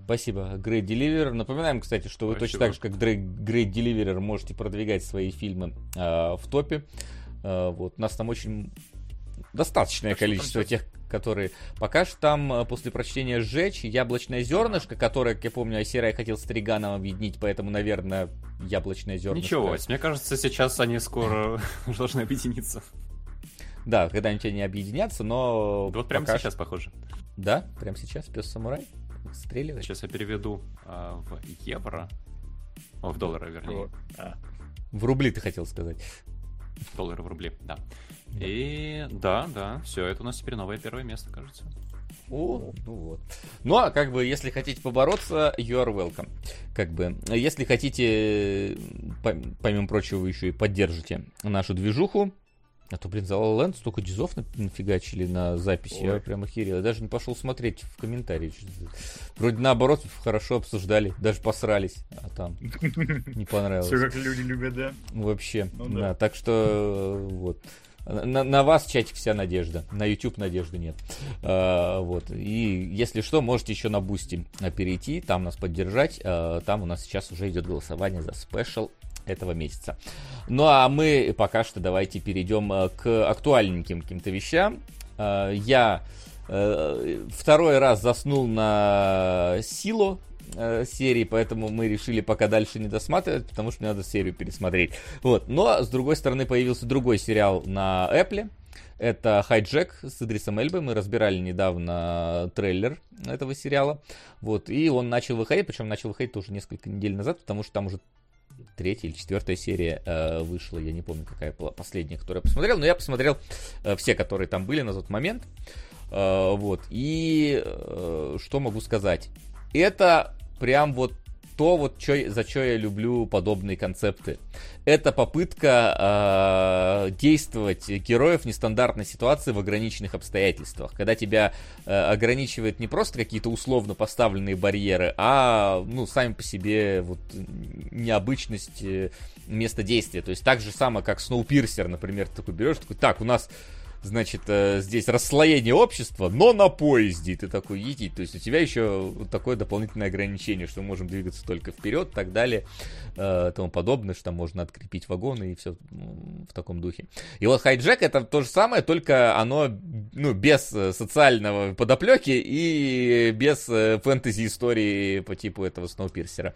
S2: Спасибо, Great Deliverer. Напоминаем, кстати, что вы Спасибо. точно так же, как Great Deliverer, можете продвигать свои фильмы э, в топе. Э, вот, нас там очень достаточное а количество тех, которые... Пока что там э, после прочтения «Сжечь» яблочное зернышко, которое, как я помню, Айсерай хотел с Триганом объединить, поэтому, наверное, яблочное зернышко...
S3: Ничего, мне кажется, сейчас они скоро *laughs* должны объединиться.
S2: Да, когда-нибудь они объединятся, но...
S3: Вот прямо пока... сейчас, похоже.
S2: Да, прямо сейчас, пес самурай стреливает.
S3: Сейчас я переведу а, в евро. О, в доллары, вернее.
S2: А. В рубли ты хотел сказать.
S3: Доллары в рубли, да. И да, да, все, это у нас теперь новое первое место, кажется.
S2: О, ну вот. Ну, а как бы, если хотите побороться, you are welcome. Как бы, если хотите, помимо прочего, еще и поддержите нашу движуху, а то, блин, за La Land столько дизов нафигачили на записи, Ой. я прям охерел. Я даже не пошел смотреть в комментарии. Вроде наоборот, хорошо обсуждали, даже посрались, а там не *laughs* понравилось.
S4: Все как люди любят, да?
S2: Вообще, ну, да. да. Так что, вот. На, на вас, чатик, вся надежда. На YouTube надежды нет. А, вот. И если что, можете еще на Бусти перейти, там нас поддержать. А, там у нас сейчас уже идет голосование за спешл этого месяца. Ну а мы пока что давайте перейдем э, к актуальненьким каким-то вещам. А, я э, второй раз заснул на Силу э, поэтому мы решили пока дальше не досматривать, потому что мне надо серию пересмотреть. Вот. Но, с другой стороны, появился другой сериал на Apple. Это «Хайджек» с Идрисом Эльбой. Мы разбирали недавно трейлер этого сериала. Вот. И он начал выходить, причем начал выходить тоже несколько недель назад, потому что там уже третья или четвертая серия э, вышла, я не помню, какая была последняя, которую я посмотрел, но я посмотрел э, все, которые там были на тот момент. Э, вот. И э, что могу сказать? Это прям вот то, вот чё, за что я люблю подобные концепты. Это попытка э, действовать героев в нестандартной ситуации в ограниченных обстоятельствах. Когда тебя э, ограничивает не просто какие-то условно поставленные барьеры, а ну, сами по себе вот, необычность э, места действия. То есть так же самое, как Сноупирсер, например, ты такой берешь, такой, так, у нас значит, э, здесь расслоение общества, но на поезде. ты такой, едь, то есть у тебя еще вот такое дополнительное ограничение, что мы можем двигаться только вперед, так далее, э, тому подобное, что там можно открепить вагоны и все в таком духе. И вот хайджек это то же самое, только оно, ну, без э, социального подоплеки и без э, фэнтези истории по типу этого Сноупирсера.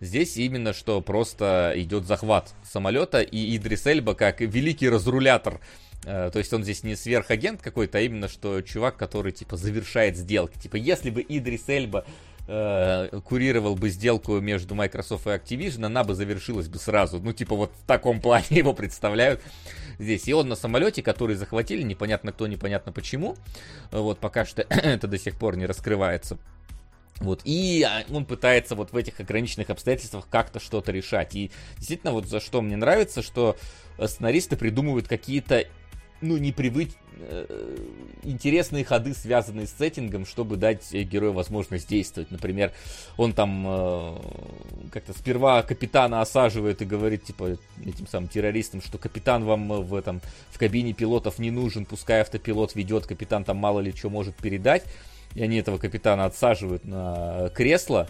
S2: Здесь именно что просто идет захват самолета, и Идрис Эльба, как великий разрулятор то есть он здесь не сверхагент какой-то, а именно что чувак, который типа завершает сделки. Типа если бы Идрис Эльба э, курировал бы сделку между Microsoft и Activision, она бы завершилась бы сразу. Ну, типа, вот в таком *laughs* плане его представляют здесь. И он на самолете, который захватили, непонятно кто, непонятно почему. Вот, пока что *clears throat* это до сих пор не раскрывается. Вот, и а, он пытается вот в этих ограниченных обстоятельствах как-то что-то решать. И действительно, вот за что мне нравится, что сценаристы придумывают какие-то ну, непривыч... Э, интересные ходы, связанные с сеттингом, чтобы дать герою возможность действовать. Например, он там э, как-то сперва капитана осаживает и говорит, типа, этим самым террористам, что капитан вам в этом, в кабине пилотов не нужен, пускай автопилот ведет, капитан там мало ли что может передать. И они этого капитана отсаживают на кресло,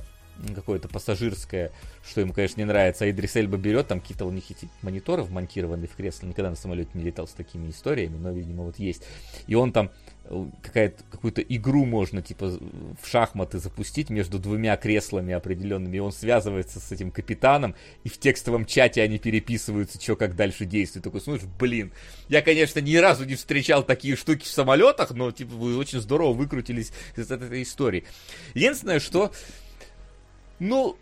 S2: какое-то пассажирское, что ему, конечно, не нравится. А Идрис Эльба берет, там какие-то у них эти мониторы вмонтированы в кресло. Никогда на самолете не летал с такими историями, но, видимо, вот есть. И он там э, какая-то, какую-то игру можно, типа, в шахматы запустить между двумя креслами определенными, и он связывается с этим капитаном, и в текстовом чате они переписываются, что как дальше действует. Такой, смотришь, блин, я, конечно, ни разу не встречал такие штуки в самолетах, но, типа, вы очень здорово выкрутились из этой истории. Единственное, что ну,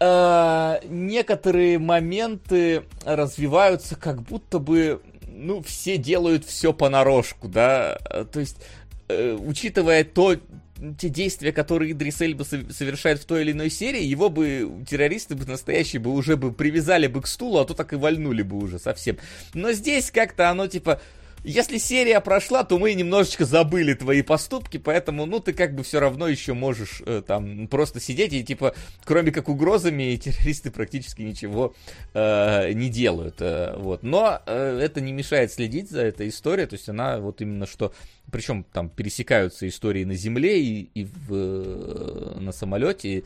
S2: э, некоторые моменты развиваются как будто бы, ну, все делают все понарошку, да, то есть, э, учитывая то, те действия, которые Идрис Эльба совершает в той или иной серии, его бы террористы бы настоящие бы уже бы привязали бы к стулу, а то так и вальнули бы уже совсем. Но здесь как-то оно типа, если серия прошла, то мы немножечко забыли твои поступки, поэтому, ну, ты как бы все равно еще можешь э, там просто сидеть и, типа, кроме как угрозами, *laughs* террористы практически ничего э, не делают. Э, вот. Но э, это не мешает следить за этой историей, то есть она вот именно что... Причем там пересекаются истории на земле и, и в, э, на самолете,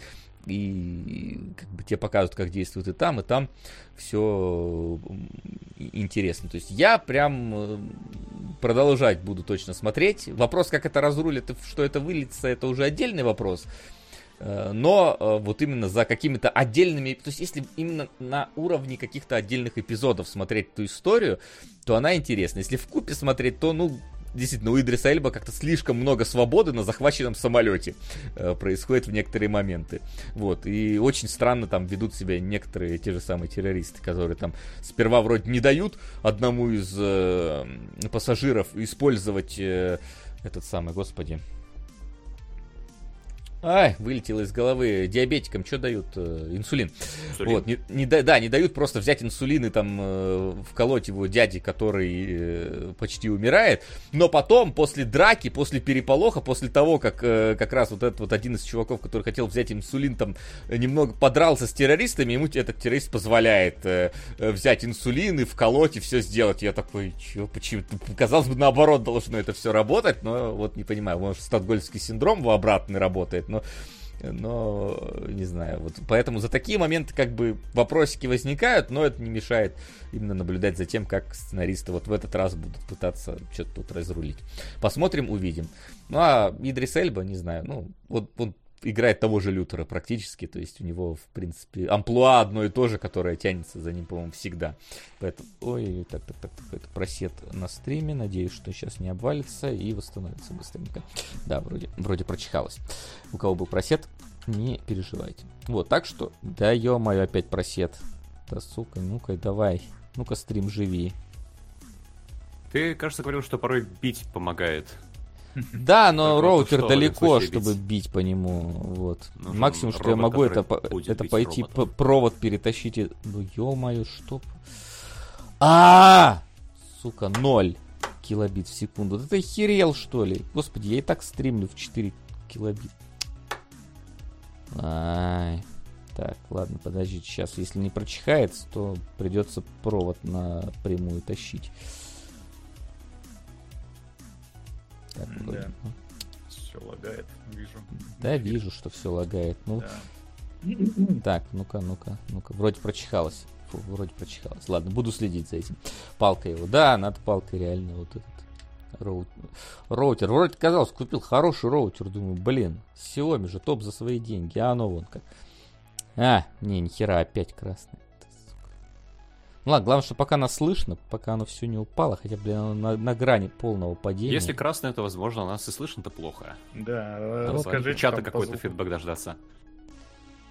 S2: и как бы тебе показывают, как действует и там, и там все интересно. То есть я прям э, продолжать буду точно смотреть. Вопрос, как это разрулит что это выльется, это уже отдельный вопрос. Э, но э, вот именно за какими-то отдельными... То есть если именно на уровне каких-то отдельных эпизодов смотреть эту историю, то она интересна. Если в купе смотреть, то, ну, действительно, у Идриса Эльба как-то слишком много свободы на захваченном самолете э, происходит в некоторые моменты. Вот, и очень странно там ведут себя некоторые те же самые террористы, которые там сперва вроде не дают одному из э, пассажиров использовать э, этот самый, господи, Ай, вылетело из головы. Диабетикам что дают? Э, инсулин. инсулин. Вот, не, не, да, не дают просто взять инсулин и там э, вколоть его дяде, который э, почти умирает. Но потом, после драки, после переполоха, после того, как э, как раз вот этот вот один из чуваков, который хотел взять инсулин, там немного подрался с террористами, ему этот террорист позволяет э, э взять инсулин и вколоть и все сделать. Я такой, чё, почему? Казалось бы, наоборот должно это все работать, но вот не понимаю, может, статгольский синдром в обратный работает но но не знаю, вот поэтому за такие моменты как бы вопросики возникают, но это не мешает именно наблюдать за тем, как сценаристы вот в этот раз будут пытаться что-то тут разрулить. Посмотрим, увидим. Ну а Идрис Эльба, не знаю, ну вот он играет того же Лютера практически, то есть у него, в принципе, амплуа одно и то же, которое тянется за ним, по-моему, всегда. Поэтому, ой, так, так, так, так, это просед на стриме, надеюсь, что сейчас не обвалится и восстановится быстренько. Да, вроде, вроде прочихалось. У кого был просед, не переживайте. Вот, так что, да ё-моё, опять просед. Да, сука, ну-ка, давай. Ну-ка, стрим, живи.
S3: Ты, кажется, говорил, что порой бить помогает.
S2: Да, но роутер далеко, чтобы бить по нему. Вот. Максимум, что я могу, это, это пойти провод перетащить. И... Ну, ё-моё, что... а Сука, ноль килобит в секунду. Да ты херел, что ли? Господи, я и так стримлю в 4 килобит. Ай. Так, ладно, подождите, сейчас, если не прочихается, то придется провод напрямую тащить.
S4: Так, вроде. Да. Все лагает, вижу.
S2: Да, вижу, что все лагает. Ну, да. так, ну-ка, ну-ка, ну-ка. Вроде прочихалось. Фу, вроде прочихалось. Ладно, буду следить за этим. Палка его. Да, надо палкой реально вот этот роут... роутер. Вроде казалось, купил хороший роутер. Думаю, блин, Xiaomi же топ за свои деньги. А оно вон как. А, не, нихера, опять красный. Ну ладно, главное, что пока нас слышно, пока оно все не упало, хотя, блин, оно на, на грани полного падения.
S3: Если красное, то, возможно, нас и слышно, то плохо.
S4: Да,
S3: ну, скажи. Чата какой-то фидбэк дождаться.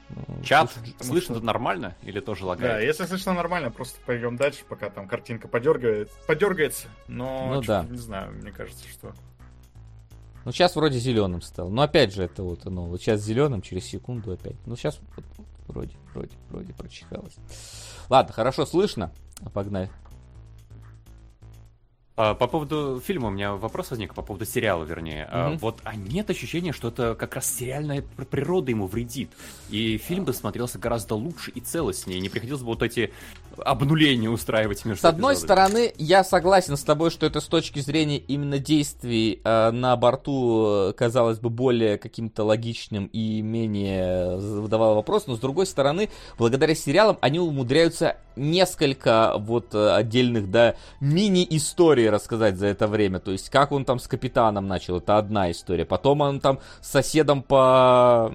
S3: Ну, Чат, слышно что... нормально или тоже лагает?
S4: Да, если слышно нормально, просто пойдем дальше, пока там картинка подергает, подергается. Но ну, да. не знаю, мне кажется, что.
S2: Ну, сейчас вроде зеленым стал. Но опять же, это вот оно. Вот сейчас зеленым, через секунду опять. Ну, сейчас вот, вроде, вроде, вроде прочихалось. Ладно, хорошо слышно. Погнали.
S3: А, по поводу фильма у меня вопрос возник, по поводу сериала, вернее. Mm-hmm. Вот, а нет ощущения, что это как раз сериальная природа ему вредит. И фильм бы смотрелся гораздо лучше и целостнее. Не приходилось бы вот эти обнуления устраивать между
S2: С одной эпизодами. стороны, я согласен с тобой, что это с точки зрения именно действий э, на борту казалось бы более каким-то логичным и менее выдавало вопрос. Но с другой стороны, благодаря сериалам они умудряются несколько вот отдельных, да, мини-историй рассказать за это время. То есть, как он там с капитаном начал, это одна история. Потом он там с соседом по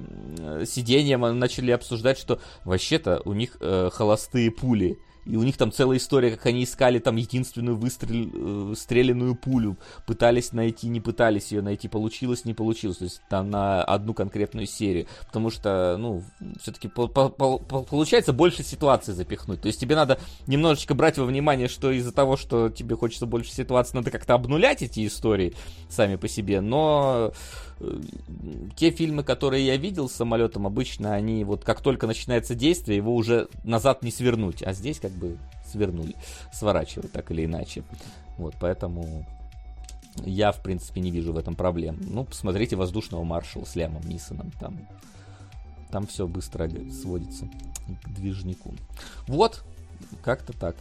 S2: сиденьям начали обсуждать, что вообще-то у них э, холостые пули. И у них там целая история, как они искали там единственную выстреленную э, пулю. Пытались найти, не пытались ее найти. Получилось, не получилось. То есть там на одну конкретную серию. Потому что, ну, все-таки по по по получается больше ситуаций запихнуть. То есть тебе надо немножечко брать во внимание, что из-за того, что тебе хочется больше ситуаций, надо как-то обнулять эти истории сами по себе. Но те фильмы, которые я видел с самолетом, обычно они вот как только начинается действие, его уже назад не свернуть, а здесь как бы свернули, сворачивают так или иначе. Вот, поэтому я, в принципе, не вижу в этом проблем. Ну, посмотрите «Воздушного маршала» с Лямом Нисоном, там, там все быстро сводится к движнику. Вот, как-то так.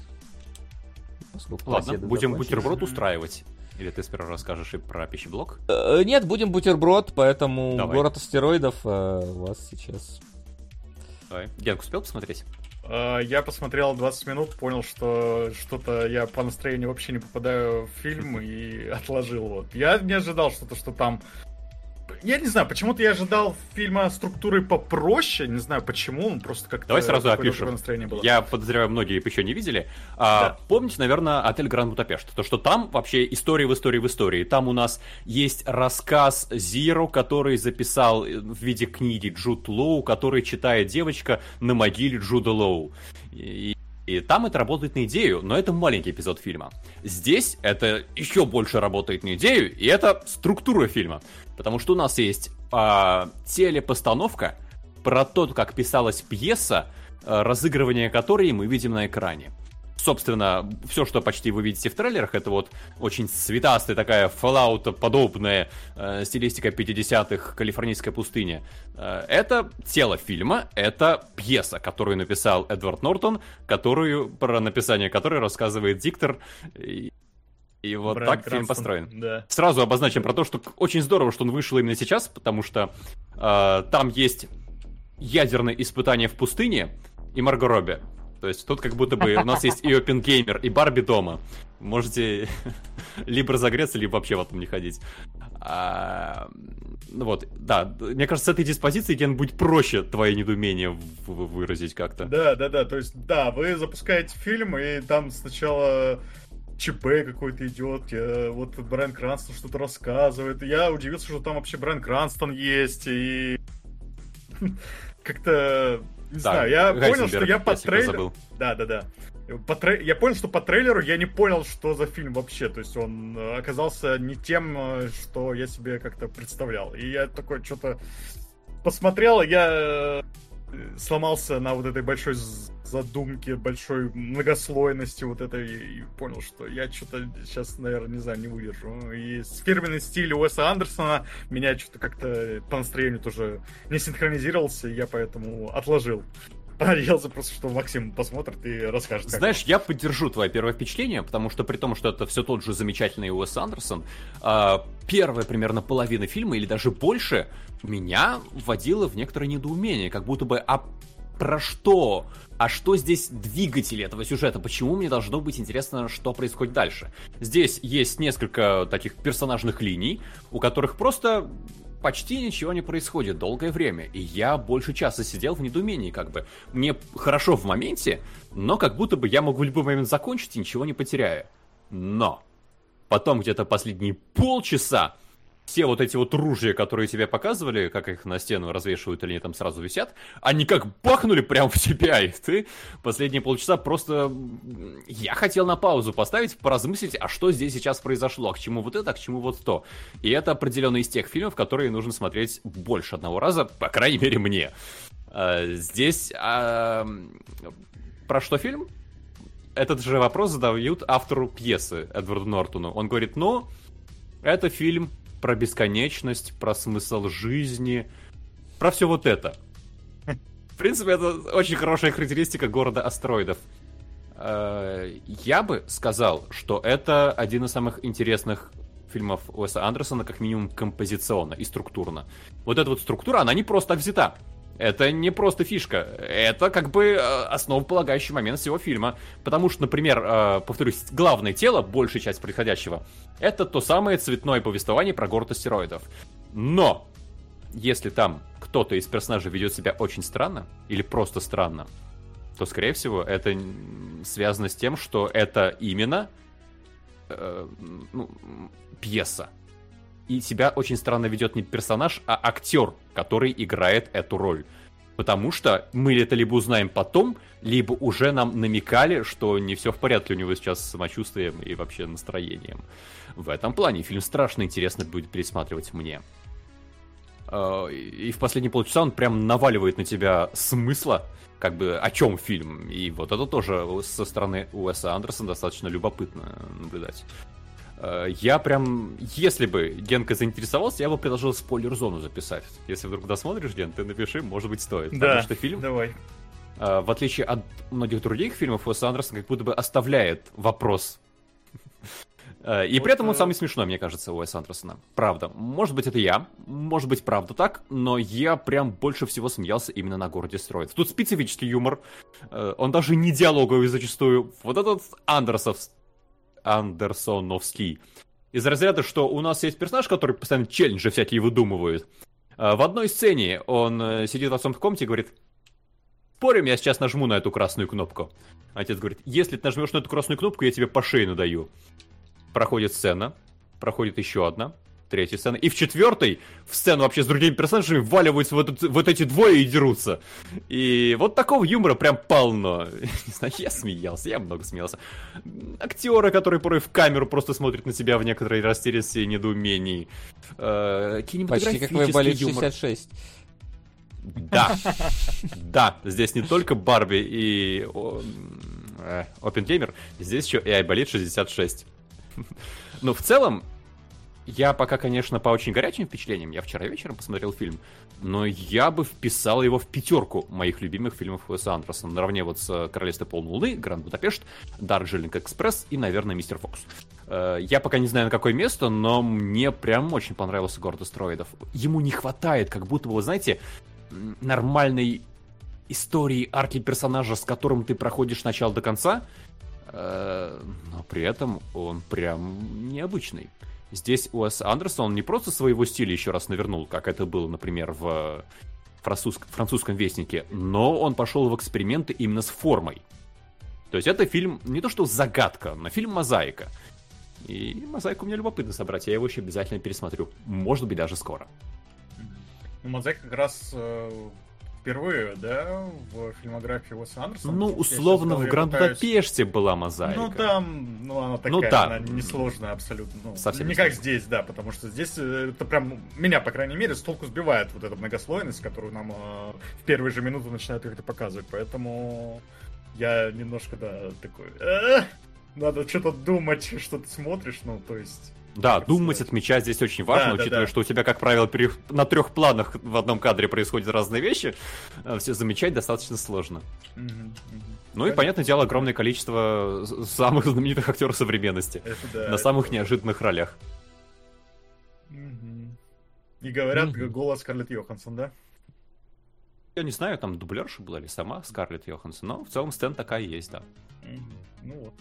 S3: Поскольку Ладно, будем бутерброд устраивать. Или ты сперва расскажешь и про пищеблок?
S2: Э, нет, будем бутерброд, поэтому Давай. город астероидов э, у вас сейчас.
S3: Давай. Генк успел посмотреть?
S4: Э, я посмотрел 20 минут, понял, что что-то я по настроению вообще не попадаю в фильм и отложил. Вот. Я не ожидал что-то, что там я не знаю, почему-то я ожидал фильма структуры попроще, не знаю почему, он просто как-то...
S3: Давай сразу опишем. Настроение было. Я подозреваю, многие еще не видели. А, да. Помните, наверное, отель Гранд Будапешт? То, что там вообще история в истории в истории. Там у нас есть рассказ Зиро, который записал в виде книги Джуд Лоу, который читает девочка на могиле Джуда Лоу. И И там это работает на идею, но это маленький эпизод фильма. Здесь это еще больше работает на идею, и это структура фильма. Потому что у нас есть э, телепостановка про то, как писалась пьеса, э, разыгрывание которой мы видим на экране собственно, все, что почти вы видите в трейлерах, это вот очень цветастая такая Fallout-подобная э, стилистика 50-х калифорнийской пустыни. Э, это тело фильма, это пьеса, которую написал Эдвард Нортон, которую, про написание которой рассказывает диктор. И, вот Брайан так Кранстон, фильм построен. Да. Сразу обозначим про то, что очень здорово, что он вышел именно сейчас, потому что э, там есть ядерное испытание в пустыне и Марго Робби. То есть тут как будто бы у нас есть и *laughs* Опенгеймер, и Барби дома. Можете *laughs* либо разогреться, либо вообще в этом не ходить. А, ну вот, да, мне кажется, с этой диспозицией, Ген, будет проще твое недоумение выразить как-то.
S4: Да, да, да, то есть, да, вы запускаете фильм, и там сначала ЧП какой-то идет, я, вот Брайан Кранстон что-то рассказывает. Я удивился, что там вообще Брайан Кранстон есть, и *laughs* как-то не да, знаю, я понял, что я по трейлеру... Да, да, да. По трей... Я понял, что по трейлеру я не понял, что за фильм вообще. То есть он э, оказался не тем, э, что я себе как-то представлял. И я такой что-то посмотрел, я э, сломался на вот этой большой задумке, большой многослойности вот этой и понял, что я что-то сейчас, наверное, не знаю, не выдержу. И фирменный стиль Уэса Андерсона меня что-то как-то по настроению тоже не синхронизировался, и я поэтому отложил *laughs* надеялся просто, что Максим посмотрит и расскажет.
S3: Знаешь, я поддержу твое первое впечатление, потому что при том, что это все тот же замечательный Уэс Андерсон, а, первая примерно половина фильма или даже больше меня вводила в некоторое недоумение, как будто бы а про что? А что здесь двигатель этого сюжета? Почему мне должно быть интересно, что происходит дальше? Здесь есть несколько таких персонажных линий, у которых просто почти ничего не происходит долгое время, и я больше часа сидел в недоумении, как бы. Мне хорошо в моменте, но как будто бы я могу в любой момент закончить и ничего не потеряю. Но потом где-то последние полчаса все вот эти вот ружья, которые тебе показывали, как их на стену развешивают или они там сразу висят, они как бахнули прямо в тебя, и ты последние полчаса просто... Я хотел на паузу поставить, поразмыслить, а что здесь сейчас произошло, а к чему вот это, а к чему вот то. И это определенно из тех фильмов, которые нужно смотреть больше одного раза, по крайней мере мне. А, здесь... А... Про что фильм? Этот же вопрос задают автору пьесы Эдварду Нортону. Он говорит, ну, это фильм про бесконечность, про смысл жизни, про все вот это. В принципе, это очень хорошая характеристика города астероидов. Э, я бы сказал, что это один из самых интересных фильмов Уэса Андерсона, как минимум композиционно и структурно. Вот эта вот структура, она не просто взята. Это не просто фишка, это как бы э, основополагающий момент всего фильма. Потому что, например, э, повторюсь, главное тело, большая часть происходящего, это то самое цветное повествование про город астероидов. Но, если там кто-то из персонажей ведет себя очень странно, или просто странно, то, скорее всего, это связано с тем, что это именно э, ну, пьеса и себя очень странно ведет не персонаж, а актер, который играет эту роль. Потому что мы это либо узнаем потом, либо уже нам намекали, что не все в порядке у него сейчас с самочувствием и вообще настроением. В этом плане фильм страшно интересно будет пересматривать мне. А, и в последние полчаса он прям наваливает на тебя смысла, как бы о чем фильм. И вот это тоже со стороны Уэса Андерсона достаточно любопытно наблюдать. Э, я прям, если бы Генка заинтересовался, я бы предложил спойлер-зону записать. Если вдруг досмотришь, Ген, ты напиши, может быть, стоит.
S4: Да, Потому что фильм, давай.
S3: Э, в отличие от многих других фильмов, Уэс Андерсон как будто бы оставляет вопрос. Э, и вот, при этом он самый смешной, мне кажется, Уэс Андерсона. Правда. Может быть, это я, может быть, правда так, но я прям больше всего смеялся именно на городе строит. Тут специфический юмор, он даже не диалоговый зачастую. Вот этот Андерсов Андерсоновский. Из разряда, что у нас есть персонаж, который постоянно челленджи всякие выдумывает. А, в одной сцене он э, сидит в отцом в комнате и говорит, спорим, я сейчас нажму на эту красную кнопку. Отец говорит, если ты нажмешь на эту красную кнопку, я тебе по шее надаю. Проходит сцена, проходит еще одна, третьей сцены. И в четвертой в сцену вообще с другими персонажами вваливаются вот, этот, вот эти двое и дерутся. И вот такого юмора прям полно. *laughs* Не знаю, я смеялся, я много смеялся. Актеры, которые порой в камеру просто смотрят на себя в некоторой растерянности и недоумении.
S2: Э, Почти как в Айболит 66.
S3: Да, *laughs* да, здесь не только Барби и э, Опенгеймер, здесь еще и Айболит 66. *laughs* Но в целом, я пока, конечно, по очень горячим впечатлениям. Я вчера вечером посмотрел фильм, но я бы вписал его в пятерку моих любимых фильмов Уэса Андерсона. Наравне вот с «Королевство полной луны», «Гранд Будапешт», «Дарджилинг Экспресс» и, наверное, «Мистер Фокс». Э, я пока не знаю, на какое место, но мне прям очень понравился «Город астероидов». Ему не хватает, как будто бы, вы знаете, нормальной истории арки персонажа, с которым ты проходишь с начала до конца, э, но при этом он прям необычный. Здесь Уэс Андерсон не просто своего стиля еще раз навернул, как это было, например, в французск, французском вестнике, но он пошел в эксперименты именно с формой. То есть это фильм не то что загадка, но фильм мозаика. И мозаику мне любопытно собрать, я его еще обязательно пересмотрю. Может быть, даже скоро.
S4: Ну, мозаика как раз э, впервые, да, в фильмографии Уэса Андерсона.
S3: Ну, условно, в Гранд Будапеште была мозаика.
S4: Ну, там, ну, она такая, ну, да. она несложная абсолютно. Ну, Совсем не как здесь, да, потому что здесь э, это прям, меня, по крайней мере, с толку сбивает вот эта многослойность, которую нам э, в первые же минуты начинают как-то показывать, поэтому я немножко, да, такой, э, надо что-то думать, *laughs* что ты смотришь, ну, то есть...
S3: Да, думать, отмечать здесь очень важно, да, учитывая, да, да. что у тебя, как правило, пере... на трех планах в одном кадре происходят разные вещи, э, все замечать достаточно сложно. Угу, угу. Ну и, понятное дело, огромное количество самых знаменитых актеров современности да, на самых да. неожиданных ролях.
S4: Угу. И говорят, угу. голос Скарлетт Йоханссон, да?
S3: Я не знаю, там дублерша была или сама Скарлетт Йоханссон, но в целом сцена такая есть, да.
S4: Угу. Ну вот.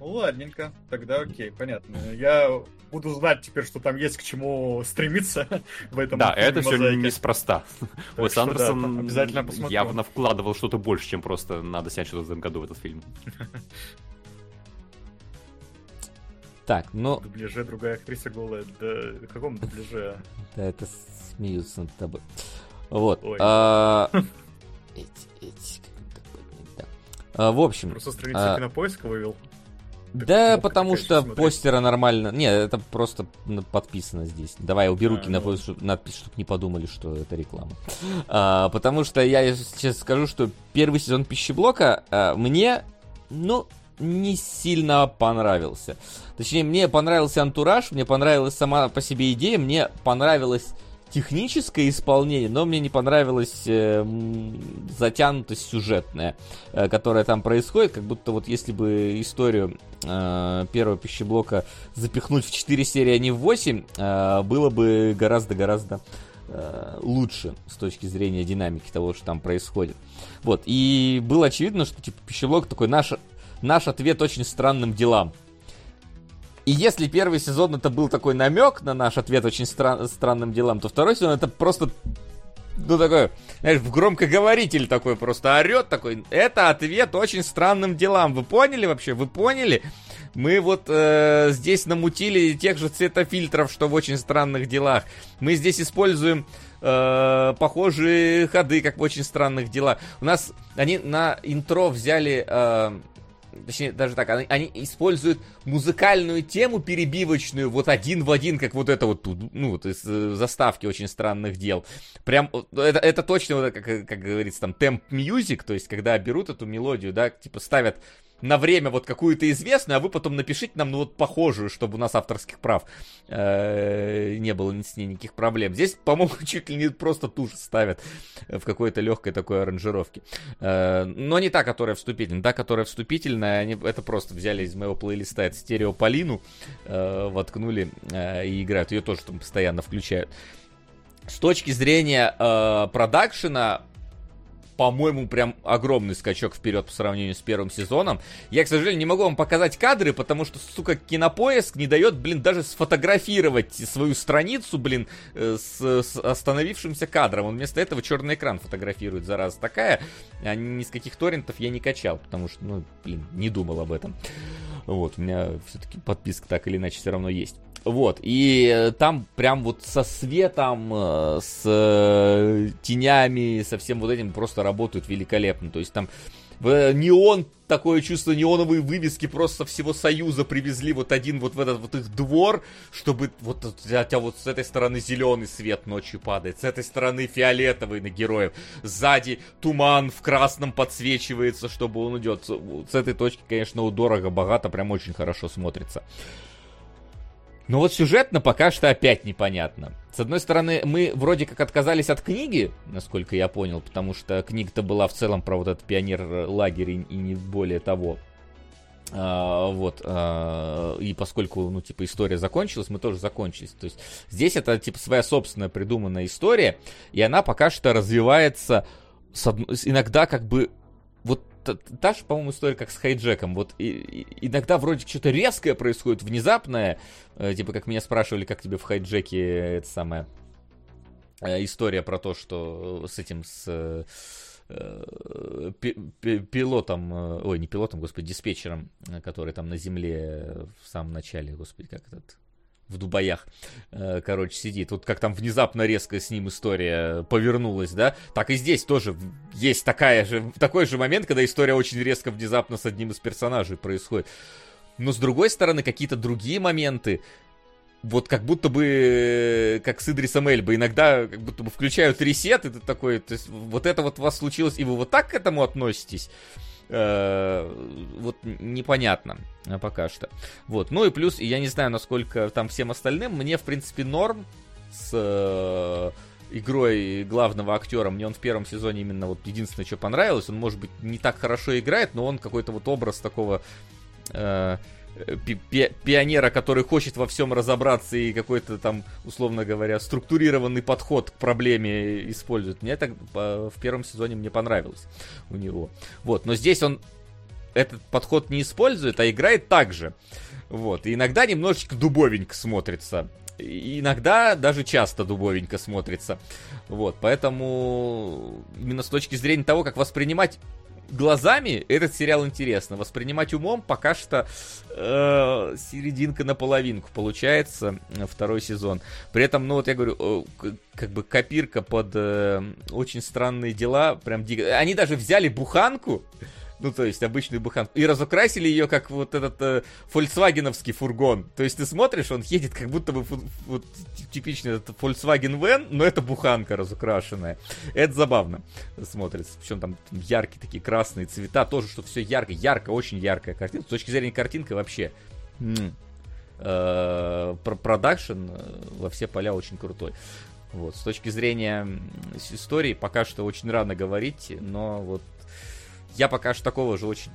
S4: Ну, ладненько, тогда окей, понятно. Я буду знать теперь, что там есть к чему стремиться *laughs* в этом.
S3: Да, это все неспроста. Уэс Андерсон да, обязательно посмотрю. явно вкладывал что-то больше, чем просто надо снять что-то в этом году в этот фильм. *laughs*
S2: Так, ну...
S4: В дубляже другая актриса голая. Да в каком дубляже? *laughs*
S2: Да, это смеются над тобой. Вот. А, а, в общем...
S4: Просто страницу кинопоиска вывел.
S2: Да, потому что смотреть. постера нормально. Не, это просто подписано здесь. Давай я уберу а, кинопоиск, ну... надпись, чтобы не подумали, что это реклама. А, потому что я сейчас скажу, что первый сезон пищеблока а, мне, ну, не сильно понравился. Точнее, мне понравился антураж, мне понравилась сама по себе идея, мне понравилось техническое исполнение, но мне не понравилась э, затянутость сюжетная, э, которая там происходит, как будто вот если бы историю э, первого пищеблока запихнуть в 4 серии, а не в 8, э, было бы гораздо-гораздо э, лучше с точки зрения динамики того, что там происходит. Вот, и было очевидно, что типа пищеблок такой наш, наш ответ очень странным делам. И если первый сезон это был такой намек на наш ответ очень стра- странным делам, то второй сезон это просто ну, такой, знаешь, в громкоговоритель такой просто орет такой. Это ответ очень странным делам. Вы поняли вообще? Вы поняли? Мы вот э, здесь намутили тех же цветофильтров, что в очень странных делах. Мы здесь используем э, похожие ходы, как в очень странных делах. У нас они на интро взяли э, точнее, даже так, они, они используют музыкальную тему перебивочную вот один в один, как вот это вот тут, ну, вот из э, заставки очень странных дел. Прям, это, это точно, вот, как, как говорится, там, темп мьюзик, то есть, когда берут эту мелодию, да, типа ставят на время вот какую-то известную, а вы потом напишите нам, ну, вот похожую, чтобы у нас авторских прав э, не было с ней никаких проблем. Здесь, по-моему, *laughs* чуть ли не просто ту же ставят в какой-то легкой такой аранжировке. Э, но не та, которая вступительная. Та, которая вступительная, они это просто взяли из моего плейлиста, это стерео Полину, э, воткнули и играют. Ее тоже там постоянно включают. С точки зрения э, продакшена, по-моему, прям огромный скачок вперед по сравнению с первым сезоном. Я, к сожалению, не могу вам показать кадры, потому что, сука, кинопоиск не дает, блин, даже сфотографировать свою страницу, блин, э, с, с остановившимся кадром. Он вместо этого черный экран фотографирует, зараза такая. А ни с каких торрентов я не качал, потому что, ну, блин, не думал об этом. Вот, у меня все-таки подписка так или иначе все равно есть. Вот, и там прям вот со светом, э, с э, тенями, со всем вот этим просто работают великолепно. То есть там неон, такое чувство неоновые вывески просто всего Союза привезли вот один вот в этот вот их двор, чтобы вот у тебя вот с этой стороны зеленый свет ночью падает, с этой стороны фиолетовый на героев, сзади туман в красном подсвечивается, чтобы он идет. С этой точки, конечно, дорого, богато, прям очень хорошо смотрится. Но вот сюжетно пока что опять непонятно. С одной стороны, мы вроде как отказались от книги, насколько я понял, потому что книга-то была в целом про вот этот пионер-лагерь и, и не более того. А, вот, а, и поскольку, ну, типа, история закончилась, мы тоже закончились. То есть здесь это, типа, своя собственная придуманная история, и она пока что развивается с од... иногда как бы та, же, по-моему, история, как с хайджеком. Вот и, и, иногда вроде что-то резкое происходит, внезапное. Э, типа, как меня спрашивали, как тебе в хайджеке это самое э, история про то, что с этим, с э, пилотом, э, ой, не пилотом, господи, диспетчером, э, который там на земле в самом начале, господи, как этот в Дубаях, э, короче, сидит. Вот как там внезапно резко с ним история повернулась, да, так и здесь тоже есть такая же, такой же момент, когда история очень резко внезапно с одним из персонажей происходит. Но с другой стороны, какие-то другие моменты, вот как будто бы, как с Идрисом Эльбой, иногда как будто бы включают ресет, и ты такой, то есть вот это вот у вас случилось, и вы вот так к этому относитесь? Э, вот непонятно пока что. Вот. Ну и плюс, я не знаю, насколько там всем остальным, мне, в принципе, норм с э, игрой главного актера. Мне он в первом сезоне именно вот единственное, что понравилось. Он, может быть, не так хорошо играет, но он какой-то вот образ такого... Э, пи пионера, который хочет во всем разобраться и какой-то там, условно говоря, структурированный подход к проблеме использует. Мне это в первом сезоне мне понравилось у него. Вот, но здесь он этот подход не использует, а играет так же. Вот, и иногда немножечко дубовенько смотрится. И иногда даже часто дубовенько смотрится. Вот, поэтому именно с точки зрения того, как воспринимать глазами этот сериал интересно. Воспринимать умом пока что э, серединка на половинку получается э, второй сезон. При этом, ну вот я говорю, э, как бы копирка под э, очень странные дела, прям дико. Они даже взяли буханку ну, то есть обычную буханку. И разукрасили ее как вот этот э, фольксвагеновский фургон. То есть ты смотришь, он едет как будто бы вот типичный этот Volkswagen Van, но это буханка разукрашенная. Это забавно смотрится. Причем там яркие такие красные цвета, тоже, что все ярко, ярко, очень яркая картинка. С точки зрения картинки вообще э, продакшн э, во все поля очень крутой. Вот, с точки зрения истории пока что очень рано говорить, но вот я пока что такого же очень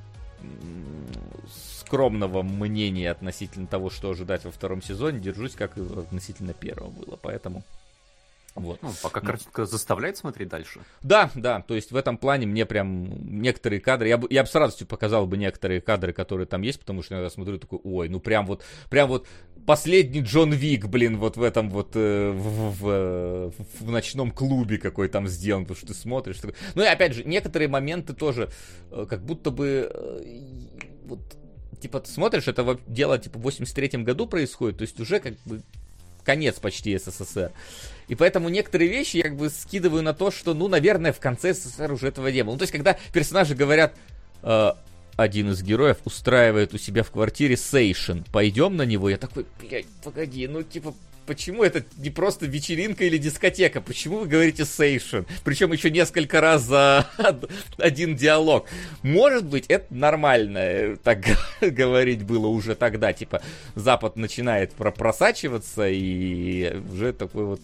S2: скромного мнения относительно того, что ожидать во втором сезоне, держусь, как и относительно первого было, поэтому...
S3: Вот. Ну, пока картинка заставляет смотреть дальше.
S2: Да, да, то есть в этом плане мне прям некоторые кадры, я бы, я бы с радостью показал бы некоторые кадры, которые там есть, потому что я смотрю такой, ой, ну прям вот, прям вот последний Джон Вик, блин, вот в этом вот э, в, в, в, ночном клубе какой там сделан, потому что ты смотришь. Такой... Ну и опять же, некоторые моменты тоже э, как будто бы э, вот типа ты смотришь, это дело типа в 83-м году происходит, то есть уже как бы конец почти СССР. И поэтому некоторые вещи я как бы скидываю на то, что, ну, наверное, в конце СССР уже этого не было. Ну, то есть, когда персонажи говорят, э, один из героев устраивает у себя в квартире сейшн. Пойдем на него? Я такой, блядь, погоди, ну типа, почему это не просто вечеринка или дискотека? Почему вы говорите сейшн? Причем еще несколько раз за *laughs* один диалог. Может быть, это нормально э, так *laughs* говорить было уже тогда. Типа, Запад начинает просачиваться и уже такой вот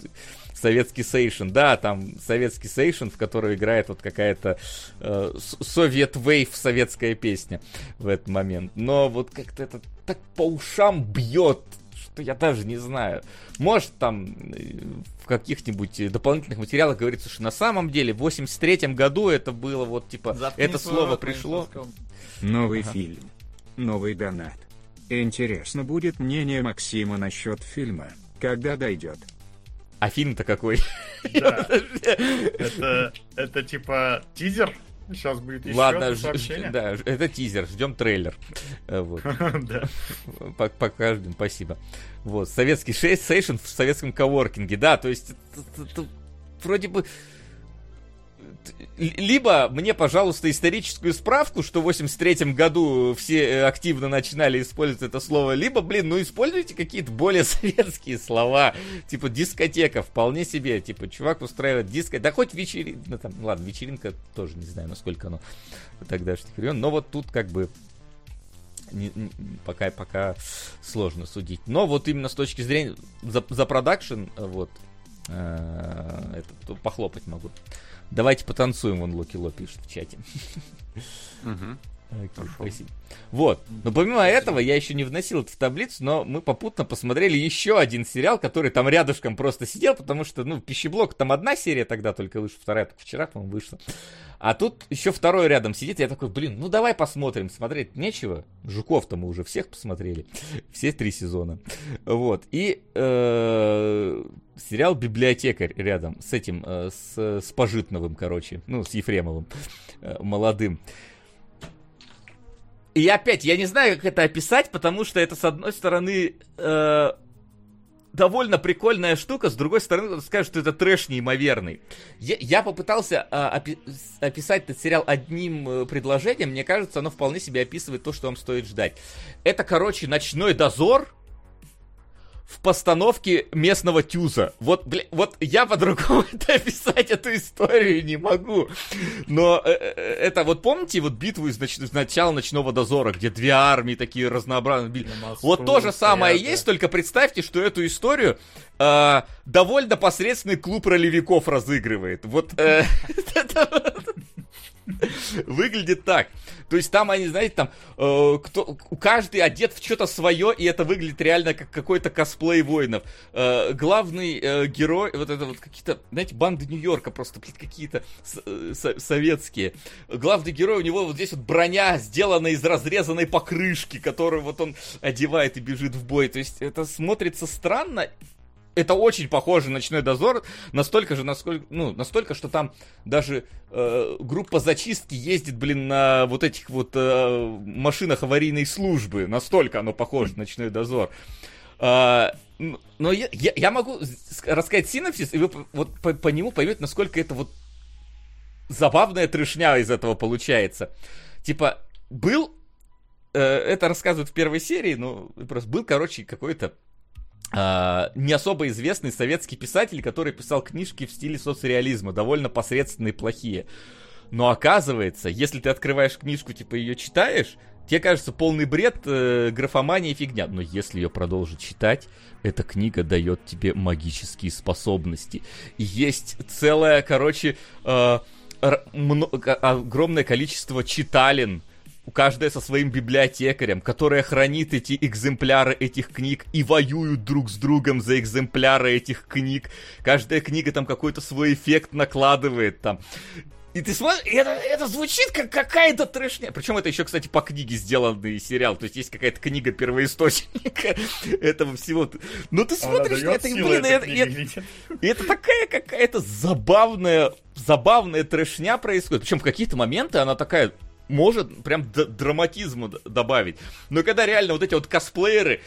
S2: советский сейшн. Да, там советский сейшн, в который играет вот какая-то э, Совет Вейв советская песня в этот момент. Но вот как-то это так по ушам бьет, что я даже не знаю. Может, там э, в каких-нибудь дополнительных материалах говорится, что на самом деле в 83 году это было вот типа, Заткни это слово пришло.
S5: Новый ага. фильм. Новый донат. Интересно будет мнение Максима насчет фильма, когда дойдет.
S2: А фильм-то какой? *laughs*
S4: Да. Это, это типа тизер Сейчас будет еще
S2: Ладно,
S4: сообщение.
S2: да, это тизер, ждем трейлер. Э, вот. *laughs*
S4: Да.
S2: Пока ждем, спасибо. Вот, советский сейшн в советском коворкинге, да, то есть вроде бы либо мне, пожалуйста, историческую справку, что в 83 году все э, активно начинали использовать это слово, либо, блин, ну используйте какие-то более *laughs* советские слова, типа дискотека, вполне себе, типа чувак устраивает диско, да хоть вечеринка, ну там, ладно, вечеринка тоже не знаю, насколько оно тогдашних времен, но вот тут как бы не, не, пока, пока сложно судить. Но вот именно с точки зрения за, за продакшн, вот, э, это, похлопать могу. Давайте потанцуем, вон Локи Ло пишет в чате. Спасибо. Вот. Но помимо этого, я еще не вносил это в таблицу, но мы попутно посмотрели еще один сериал, который там рядышком просто сидел, потому что, ну, пищеблок там одна серия тогда только вышла, вторая только вчера, по-моему, вышла. А тут еще второй рядом сидит, я такой, блин, ну давай посмотрим, смотреть нечего. Жуков-то мы уже всех посмотрели, *laughs* все три сезона. Вот, и э, сериал «Библиотекарь» рядом с этим, э, с, с Пожитновым, короче, ну, с Ефремовым, э, молодым. И опять, я не знаю, как это описать, потому что это, с одной стороны, э, довольно прикольная штука, с другой стороны, скажут, что это трэш неимоверный. Я, я попытался а, опи- описать этот сериал одним э, предложением, мне кажется, оно вполне себе описывает то, что вам стоит ждать. Это, короче, ночной дозор, в постановке местного тюза. Вот, бля, вот я по-другому *laughs* это описать эту историю не могу. Но э, э, это вот помните вот битву из, нач... начала ночного дозора, где две армии такие разнообразные. Вот то же самое да. есть, только представьте, что эту историю э, довольно посредственный клуб ролевиков разыгрывает. Вот э, *laughs* выглядит так. То есть там они, знаете, там э, кто, каждый одет в что-то свое, и это выглядит реально как какой-то косплей воинов. Э, главный э, герой, вот это вот какие-то, знаете, банды Нью-Йорка просто какие-то э, советские. Главный герой, у него вот здесь вот броня сделана из разрезанной покрышки, которую вот он одевает и бежит в бой. То есть это смотрится странно, это очень похоже на ночной дозор, настолько же, насколько, ну, настолько, что там даже э, группа зачистки ездит, блин, на вот этих вот э, машинах аварийной службы. Настолько оно похоже на ночной дозор. Э, но я, я, я могу рассказать синопсис, и вы вот по, по нему поймете, насколько это вот забавная трешня из этого получается. Типа, был, э, это рассказывают в первой серии, ну, просто был, короче, какой-то Uh, не особо известный советский писатель, который писал книжки в стиле соцреализма, довольно посредственные, плохие. Но оказывается, если ты открываешь книжку, типа ее читаешь, тебе кажется полный бред, э, графомания и фигня. Но если ее продолжить читать, эта книга дает тебе магические способности. Есть целое, короче, э, огромное количество читалин, каждая со своим библиотекарем, которая хранит эти экземпляры этих книг и воюют друг с другом за экземпляры этих книг. Каждая книга там какой-то свой эффект накладывает там. И ты смотришь, это, это звучит как какая-то трэшня. Причем это еще, кстати, по книге сделанный сериал. То есть есть какая-то книга первоисточника *laughs* этого всего. Но ты смотришь это, блин, это, это, это такая какая-то забавная, забавная трэшня происходит. Причем в какие-то моменты она такая может прям драматизму добавить. Но когда реально вот эти вот косплееры,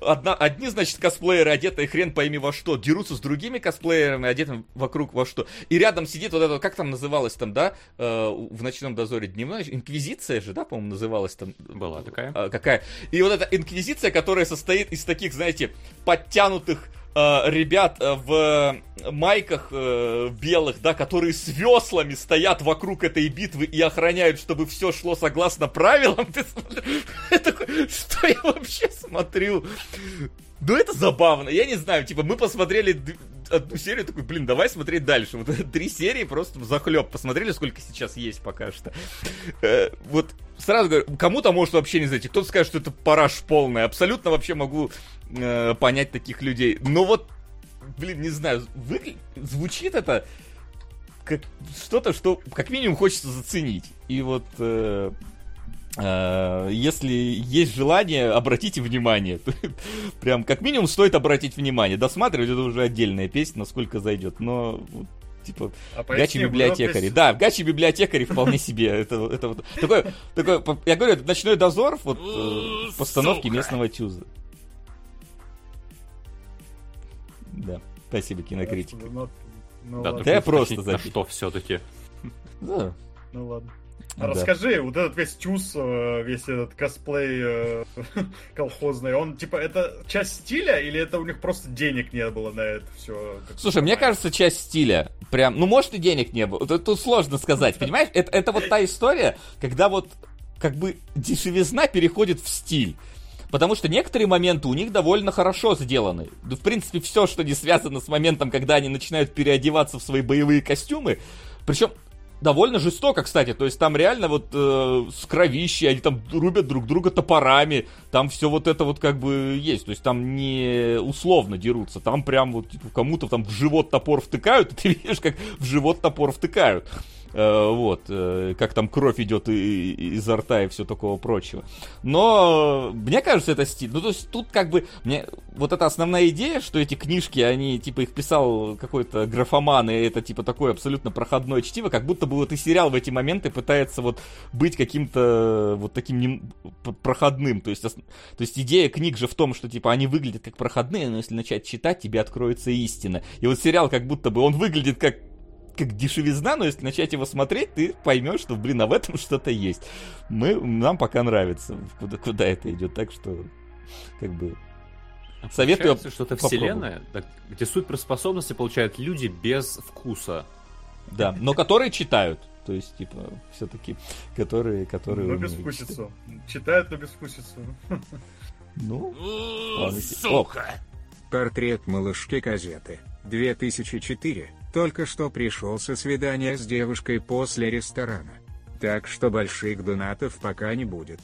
S2: одна, одни, значит, косплееры, одетые хрен пойми во что, дерутся с другими косплеерами, одетыми вокруг во что, и рядом сидит вот это, как там называлось там, да, э, в «Ночном дозоре» дневной, инквизиция же, да, по-моему, называлась там.
S3: Была такая.
S2: Э, какая. И вот эта инквизиция, которая состоит из таких, знаете, подтянутых э, ребят э, в майках э, белых, да, которые с веслами стоят вокруг этой битвы и охраняют, чтобы все шло согласно правилам. *laughs* Ты смотришь, что я вообще смотрю? Ну, это забавно. Я не знаю, типа, мы посмотрели одну серию, такой, блин, давай смотреть дальше. Вот *laughs* три серии просто захлеб. Посмотрели, сколько сейчас есть пока что. Э, вот сразу говорю, кому-то может вообще не зайти. Кто-то скажет, что это параш полный. Абсолютно вообще могу э, понять таких людей. Но вот, блин, не знаю, выгля... звучит это как что-то, что как минимум хочется заценить. И вот э, если есть желание, обратите внимание. *laughs* Прям как минимум стоит обратить внимание. Досматривать это уже отдельная песня, насколько зайдет. Но Типа, а гачи-библиотекари. Да, гачи-библиотекари вполне себе. Это, это вот такой, такой, я говорю, это ночной дозор вот э, постановки местного тюза. Да, спасибо, кинокритика.
S3: Ну, ну, да, да я просто запись. что все-таки?
S4: Да. Ну ладно. Да. Расскажи, вот этот весь тюз, э, весь этот косплей э, *laughs* колхозный, он типа это часть стиля или это у них просто денег не было на это все?
S2: Слушай, мне кажется, часть стиля. Прям, ну может и денег не было. Тут, тут сложно сказать, понимаешь? Это, это вот та история, когда вот как бы дешевизна переходит в стиль. Потому что некоторые моменты у них довольно хорошо сделаны. В принципе, все, что не связано с моментом, когда они начинают переодеваться в свои боевые костюмы. Причем довольно жестоко, кстати. То есть там реально вот э, с кровищей, они там рубят друг друга топорами. Там все вот это вот как бы есть. То есть там не условно дерутся. Там прям вот типа, кому-то там в живот топор втыкают, *laughs* и ты видишь, как в живот топор втыкают. Э, вот, э, как там кровь идет изо рта и все такого прочего. Но мне кажется, это стиль. Ну, то есть тут как бы мне вот эта основная идея, что эти книжки, они типа их писал какой-то графоман, и это типа такое абсолютно проходное чтиво, как будто бы вот и сериал в эти моменты пытается вот быть каким-то вот таким не... проходным. То есть, то есть идея книг же в том, что типа они выглядят как проходные, но если начать читать, тебе откроется истина. И вот сериал как будто бы он выглядит как как дешевизна, но если начать его смотреть, ты поймешь, что, блин, а в этом что-то есть. Мы, нам пока нравится, куда, куда это идет, так что, как бы,
S3: а советую что-то вселенная, где суперспособности получают люди без вкуса.
S2: Да, но которые читают. То есть, типа, все-таки, которые, которые...
S4: Но без вкусицу. Читают, но без вкусицу.
S2: Ну,
S5: сука! Портрет малышки газеты. 2004. Только что пришел со свидания с девушкой после ресторана. Так что больших донатов пока не будет.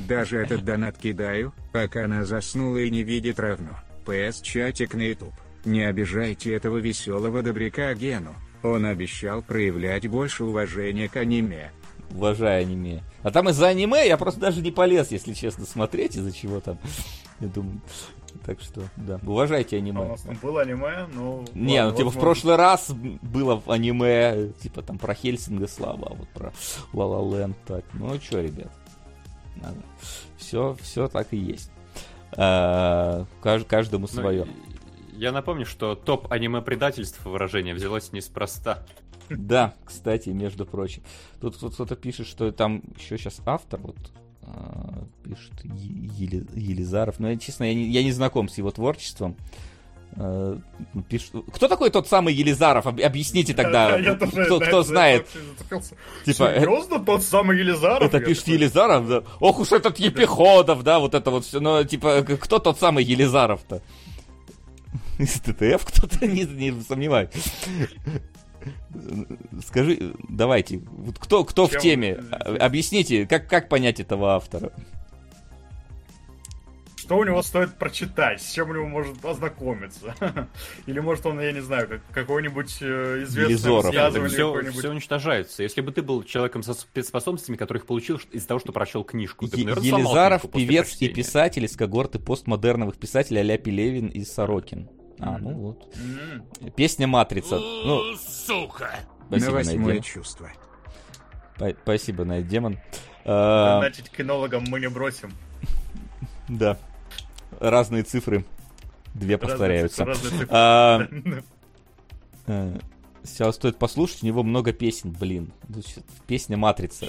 S5: Даже этот донат кидаю, пока она заснула и не видит равно. ПС чатик на YouTube. Не обижайте этого веселого добряка Гену. Он обещал проявлять больше уважения к аниме.
S2: Уважаю аниме. А там из-за аниме я просто даже не полез, если честно, смотреть, из-за чего там. Я думаю, так что, да, уважайте аниме. А
S4: у нас там было аниме, ну...
S2: Не, ладно, ну, типа, в прошлый раз было аниме, типа, там, про Хельсинга слава, а вот про Ла Ла так. Ну, что, ребят, надо. Все, все так и есть. А, каждому ну, свое.
S3: Я напомню, что топ аниме предательств выражение взялось неспроста.
S2: Да, кстати, между прочим. Тут кто-то пишет, что там еще сейчас автор, вот пишет Ели, Елизаров. Но, ну, честно, я не, я не знаком с его творчеством. А, пишет... Кто такой тот самый Елизаров? Объясните тогда, я, *laughs* я тоже, кто, кто знает.
S4: Типа, Серьезно, это... тот самый Елизаров?
S2: Это пишет такой... Елизаров, да. Ох уж этот Епиходов, да, вот это вот все. Но, типа, кто тот самый Елизаров-то? *laughs* Из ТТФ кто-то, *laughs* не, не сомневаюсь. Скажи, давайте, вот кто, кто в теме? Объясните, как, как понять этого автора?
S4: Что у него стоит прочитать, с чем у него может ознакомиться? *laughs* Или может он, я не знаю, как, какой-нибудь э, известный
S3: высказывание все, все уничтожается. Если бы ты был человеком со спецспособностями, которых получил из-за того, что прочел книжку, ты,
S2: наверное, Елизаров, певец и писатель из когорты постмодерновых писателей а-ля Пелевин и Сорокин. А, ну вот. Песня Матрица. Ну,
S4: сука!
S5: Спасибо, На восьмое чувство.
S2: Спасибо, Найт Демон.
S4: Значит, кинологам мы не бросим.
S2: Да. Разные цифры. Две повторяются. *laughs* Сейчас стоит послушать, у него много песен, блин. Песня Матрица.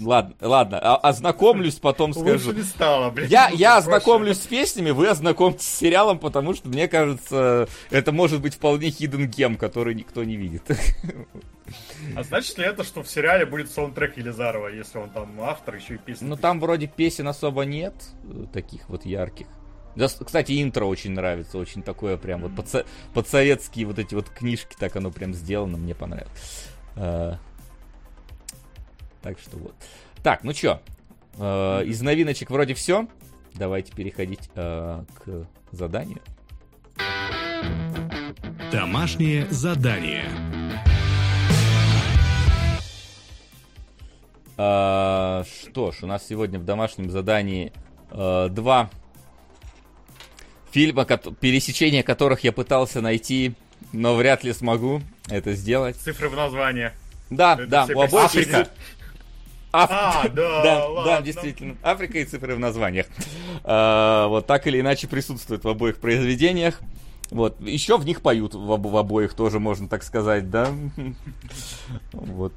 S2: Ладно, ладно, а, ознакомлюсь, потом скажу.
S4: не стало, блин.
S2: Я, я ознакомлюсь с песнями, вы ознакомьтесь с сериалом, потому что, мне кажется, это может быть вполне hidden gem, который никто не видит.
S4: А значит ли это, что в сериале будет саундтрек Елизарова, если он там автор, еще и песни?
S2: Ну там вроде песен особо нет, э, таких вот ярких. Кстати, интро очень нравится, очень такое прям вот под, подсоветские вот эти вот книжки, так оно прям сделано, мне понравилось. А, так что вот. Так, ну чё, а, из новиночек вроде все. Давайте переходить а, к заданию.
S6: Домашнее задание.
S2: Что ж, у нас сегодня в домашнем задании два фильма, пересечение которых я пытался найти но вряд ли смогу это сделать.
S4: Цифры в названии.
S2: Да,
S4: Это
S2: да, у обоих
S3: Африка.
S2: Аф-
S4: А, *laughs* да,
S2: да,
S4: ладно.
S2: да, действительно. Африка и цифры в названиях. А, вот так или иначе присутствуют в обоих произведениях. Вот. Еще в них поют в, об- в обоих тоже, можно так сказать, да. *laughs* Вот.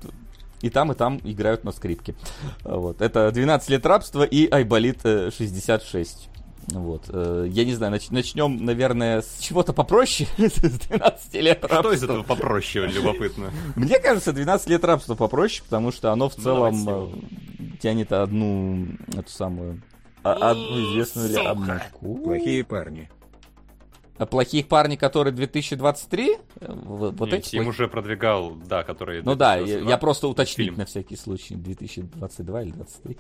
S2: И там, и там играют на скрипке. Вот. Это 12 лет рабства и Айболит э, 66. Вот. Э, Я не знаю, нач- начнем, наверное, с чего-то попроще. *laughs* С 12 лет рабства.
S3: Что из этого попроще, любопытно? *laughs*
S2: Мне кажется, 12 лет рабства попроще, потому что оно в
S3: Ну,
S2: целом э, тянет одну, эту самую, а- одну известную ли обманку.
S5: Плохие парни.
S2: А плохих парней, которые 2023? Э, Вот,
S3: Нет,
S2: эти
S3: Тим
S2: плохие-
S3: уже продвигал, да, которые...
S2: Ну да, я,
S3: 2022.
S2: я просто уточнить
S3: фильм.
S2: на всякий случай. 2022 или 23.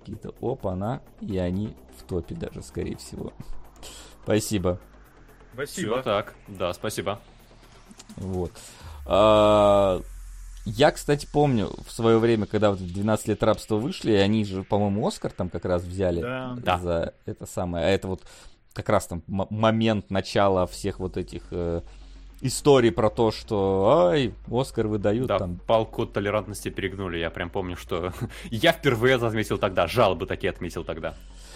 S2: Какие-то опа-на, и они в топе даже, скорее всего. Спасибо.
S4: Спасибо.
S3: Все так, да, спасибо.
S2: Вот. А, Я, кстати, помню в свое время, когда вот 12 лет рабства вышли, они же, по-моему, Оскар там как раз взяли
S4: Да.
S3: Да.
S2: за это самое. А это вот как раз там момент начала всех вот этих э, историй про то, что ай, Оскар выдают
S3: Да,
S2: там.
S3: палку толерантности перегнули. Я прям помню, что *laughs* я впервые это отметил тогда. Жалобы такие отметил тогда.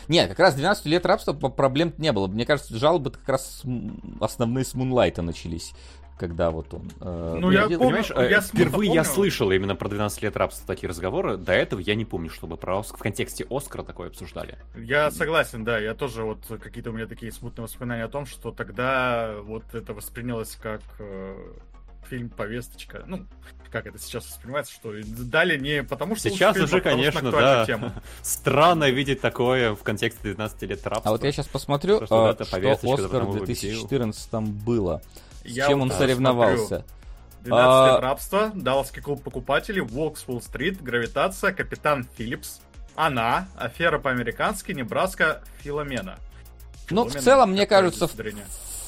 S2: Нет, как раз 12 лет рабства проблем не было. Мне кажется, жалобы как раз основные с Мунлайта начались. Когда вот он... э,
S4: Ну, я
S2: выходил.
S4: помню,
S3: Понимаешь, э,
S4: я смутно
S3: впервые я слышал именно про 12 лет рабства такие разговоры. До этого я не помню, чтобы про Оск- в контексте Оскара такое обсуждали.
S4: Я согласен, да, я тоже вот какие-то у меня такие смутные воспоминания о том, что тогда вот это воспринялось как э, фильм повесточка. Ну, как это сейчас воспринимается, что дали не потому, что
S3: Сейчас
S4: фильм,
S3: уже,
S4: а что
S3: конечно, да.
S4: тема. *laughs*
S3: Странно видеть такое в контексте 12 лет рабства.
S2: А вот я сейчас посмотрю,
S3: То, что
S2: а, что
S3: повесточка,
S2: Оскар в
S3: мы
S2: 2014 было. С
S4: Я
S2: чем
S4: вот
S2: он
S4: тоже
S2: соревновался.
S4: 12
S2: А-
S4: лет рабства, Далласский клуб покупателей, Волкс Уолл-стрит, Гравитация, Капитан Филлипс, Она, Афера по-американски, Небраска, Филомена.
S2: Ну, в целом, мне кажется,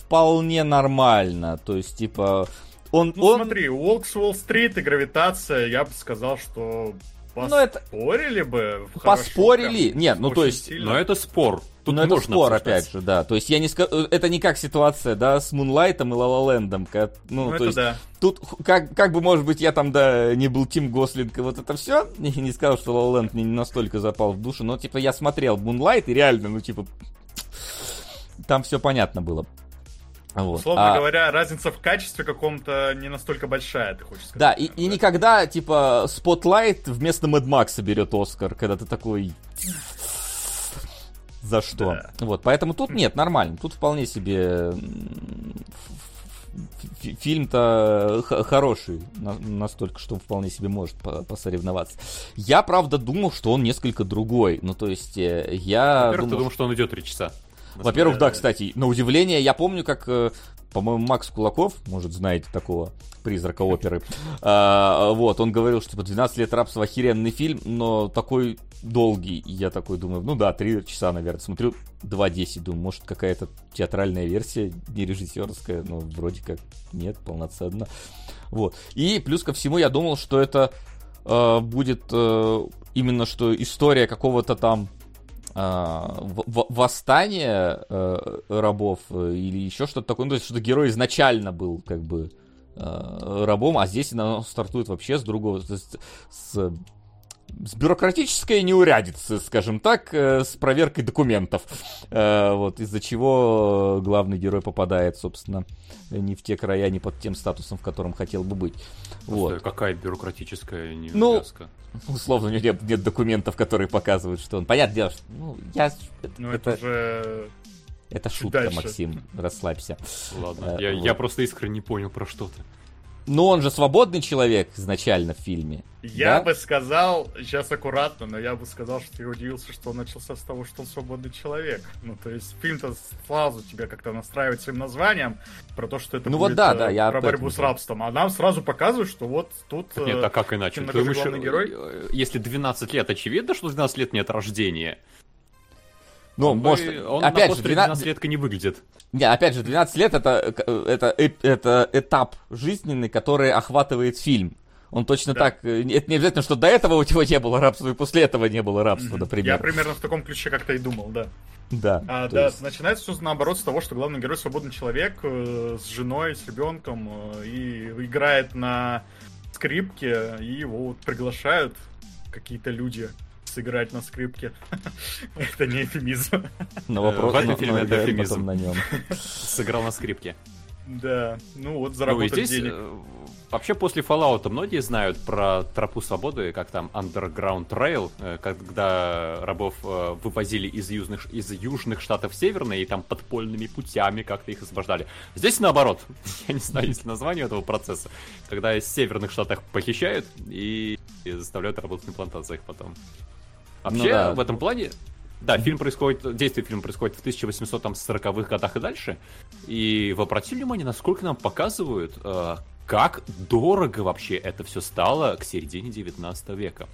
S2: вполне нормально. То есть, типа, он...
S4: Ну
S2: он...
S4: смотри, Волкс Уолл-стрит и Гравитация, я бы сказал, что
S2: Ну, это-
S4: поспорили бы. в
S2: Поспорили?
S4: хорошо,
S2: Нет, ну, то есть-
S4: сильно.
S3: Но это спор. Тут
S2: Ну, это спор, опять же, да. То есть, я не скажу... Это не как ситуация, да, с Мунлайтом и Лалалендом. Ну,
S4: Ну,
S2: то
S4: это
S2: есть,
S4: да.
S2: тут, как, как бы, может быть, я там, да, не был Тим Гослинг и вот это все, не, *laughs* не сказал, что Лалаленд мне не настолько запал в душу, но, типа, я смотрел Мунлайт, и реально, ну, типа, там все понятно было. Вот.
S4: Условно
S2: А-
S4: говоря, разница в качестве каком-то не настолько большая, ты хочешь сказать.
S2: Да, и, и никогда, типа, Spotlight вместо Мэд Макса берет Оскар, когда ты такой... За что?
S4: Да.
S2: Вот, поэтому тут нет, нормально. Тут вполне себе фильм-то хороший, на- настолько, что он вполне себе может по- посоревноваться. Я, правда, думал, что он несколько другой. Ну, то есть, э, я
S3: Во-первых, ты
S2: думал,
S3: думал, что он идет три часа.
S2: во-первых, да,
S4: Да.
S2: кстати, на удивление, я помню, как, э, по-моему, Макс Кулаков, может, знаете такого призрака оперы, а, вот, он говорил, что типа 12 лет рабства охеренный фильм, но такой долгий. Я такой думаю, ну да, 3 часа, наверное. Смотрю 2.10, думаю, может, какая-то театральная версия, не режиссерская, но вроде как нет, полноценно. Вот. И плюс ко всему я думал, что это э, будет э, именно что история какого-то там а, восстание э, рабов э, или еще что-то такое. Ну, то есть, что герой изначально был как бы э, рабом, а здесь оно стартует вообще с другого, есть с, с бюрократической неурядицы, скажем так, э, с проверкой документов. Э, вот, из-за чего э, главный герой попадает, собственно, не в те края, не под тем статусом, в котором хотел бы быть. Вот.
S3: Какая бюрократическая
S2: Ну,
S3: неувязка.
S2: Условно, у него нет, нет документов, которые показывают, что он... Понятное дело, что... Ну, я...
S4: Ну, это,
S2: это,
S4: уже...
S2: это шутка,
S4: дальше.
S2: Максим, расслабься.
S3: Ладно, я,
S2: вот.
S3: я просто искренне не понял про что ты.
S2: Но он же свободный человек изначально в фильме.
S4: Я
S2: да?
S4: бы сказал, сейчас аккуратно, но я бы сказал, что я удивился, что он начался с того, что он свободный человек. Ну, то есть фильм-то сразу тебя как-то настраивает своим названием про то, что это
S2: Ну вот
S4: будет
S2: да,
S4: э,
S2: да, я
S4: про борьбу с рабством. А нам сразу показывают, что вот тут... э,
S3: Нет, а как иначе? Ты думаешь,
S4: главный герой?
S3: э, если 12 лет, очевидно, что 12 лет нет рождения.
S2: Ну,
S3: Он
S2: может,
S3: бы- он
S2: опять же,
S3: постуле
S2: 12...
S3: 12-летка не выглядит.
S2: Не, опять же, 12 лет это, это, э- это этап жизненный, который охватывает фильм. Он точно да. так... Э, это не обязательно, что до этого у него не было рабства, и после этого не было рабства, например.
S4: Я примерно в таком ключе как-то и думал, да.
S2: Да.
S4: А, да, есть... начинается все наоборот с того, что главный герой свободный человек э, с женой, с ребенком э, и играет на скрипке, и его вот приглашают какие-то люди сыграть на скрипке. *laughs* это не эфемизм.
S3: Но вопрос в этом фильме это эфемизм на нем. Сыграл на скрипке.
S4: Да, ну вот заработать ну, здесь, денег. Э,
S3: вообще после Fallout многие знают про тропу свободы, как там Underground Trail, э, когда рабов э, вывозили из южных, из южных штатов северные и там подпольными путями как-то их освобождали. Здесь наоборот, *laughs* я не знаю, есть название этого процесса, когда из северных штатов похищают и, и заставляют работать на плантациях потом. Вообще, ну, да. в этом плане да, фильм происходит, действие фильма происходит в 1840-х годах и дальше. И вы обратили внимание, насколько нам показывают, э, как дорого вообще это все стало к середине 19 века.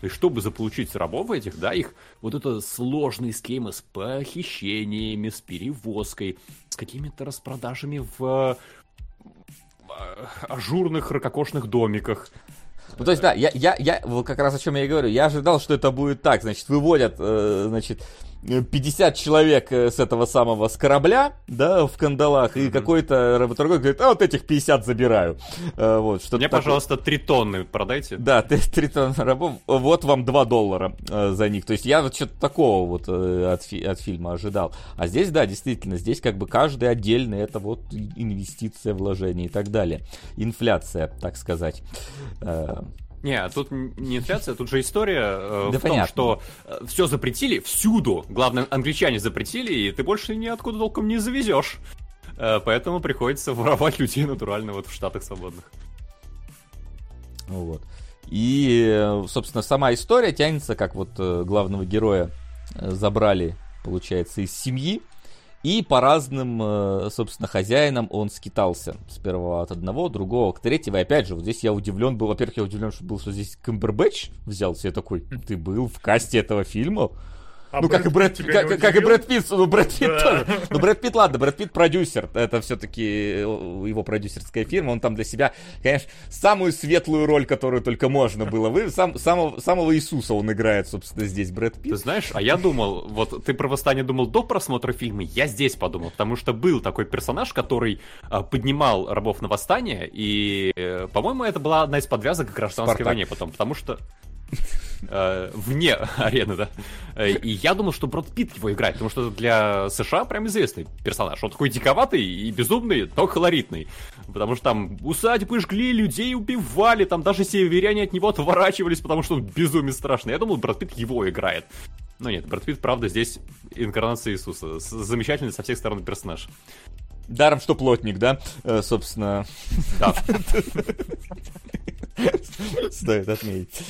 S3: То есть, чтобы заполучить рабов этих, да, их вот это сложные схемы с похищениями, с перевозкой, с какими-то распродажами в э, ажурных ракокошных домиках.
S2: Ну, то есть, да, я, я, я, вот как раз о чем я и говорю, я ожидал, что это будет так, значит, выводят, э, значит, 50 человек э, с этого самого с корабля, да, в кандалах, mm-hmm. и какой-то работорговец говорит, а вот этих 50 забираю.
S3: Э, вот, что Мне, такое. пожалуйста, 3 тонны продайте.
S2: Да, *laughs* 3 тонны рабов, вот вам 2 доллара э, за них. То есть я вот что-то такого вот от, фи- от фильма ожидал. А здесь, да, действительно, здесь как бы каждый отдельный, это вот инвестиция, вложение и так далее. Инфляция, так сказать.
S3: Не, тут не инфляция, тут же история э, да в понятно. том, что э, все запретили всюду. Главное, англичане запретили, и ты больше ниоткуда толком не завезешь. Э, поэтому приходится *laughs* воровать людей натурально вот в Штатах свободных.
S2: Вот. И, э, собственно, сама история тянется, как вот э, главного героя э, забрали, получается, из семьи. И по разным, э, собственно, хозяинам он скитался. Сперва от одного, другого к третьего. И опять же, вот здесь я удивлен был. Во-первых, я удивлен, что был, что здесь Камбербэтч взялся. Я такой, ты был в касте этого фильма? А ну, как и Брэд, как, как и Брэд Питт, ну, Брэд Питт да. тоже. *laughs* Ну, Брэд Питт, ладно, Брэд Питт продюсер, это все-таки э, его продюсерская фирма, он там для себя, конечно, самую светлую роль, которую только можно было, вы, сам, самого, самого Иисуса он играет, собственно, здесь Брэд Питт.
S3: Ты знаешь, а я думал, вот ты про восстание думал до просмотра фильма, я здесь подумал, потому что был такой персонаж, который а, поднимал рабов на восстание, и, э, по-моему, это была одна из подвязок к гражданской Спартак. войне потом, потому что *laughs* Э, вне арены, да. Э, и я думал, что Брод Питт его играет, потому что для США прям известный персонаж. Он такой диковатый и безумный, но колоритный. Потому что там усадьбы жгли, людей убивали, там даже северяне от него отворачивались, потому что он безумно страшный. Я думал, Брод Питт его играет. Но нет, Брэд Питт, правда, здесь инкарнация Иисуса. Замечательный со всех сторон персонаж.
S2: Даром, что плотник, да? Э, собственно. Да. *laughs* *laughs* Стоит отметить.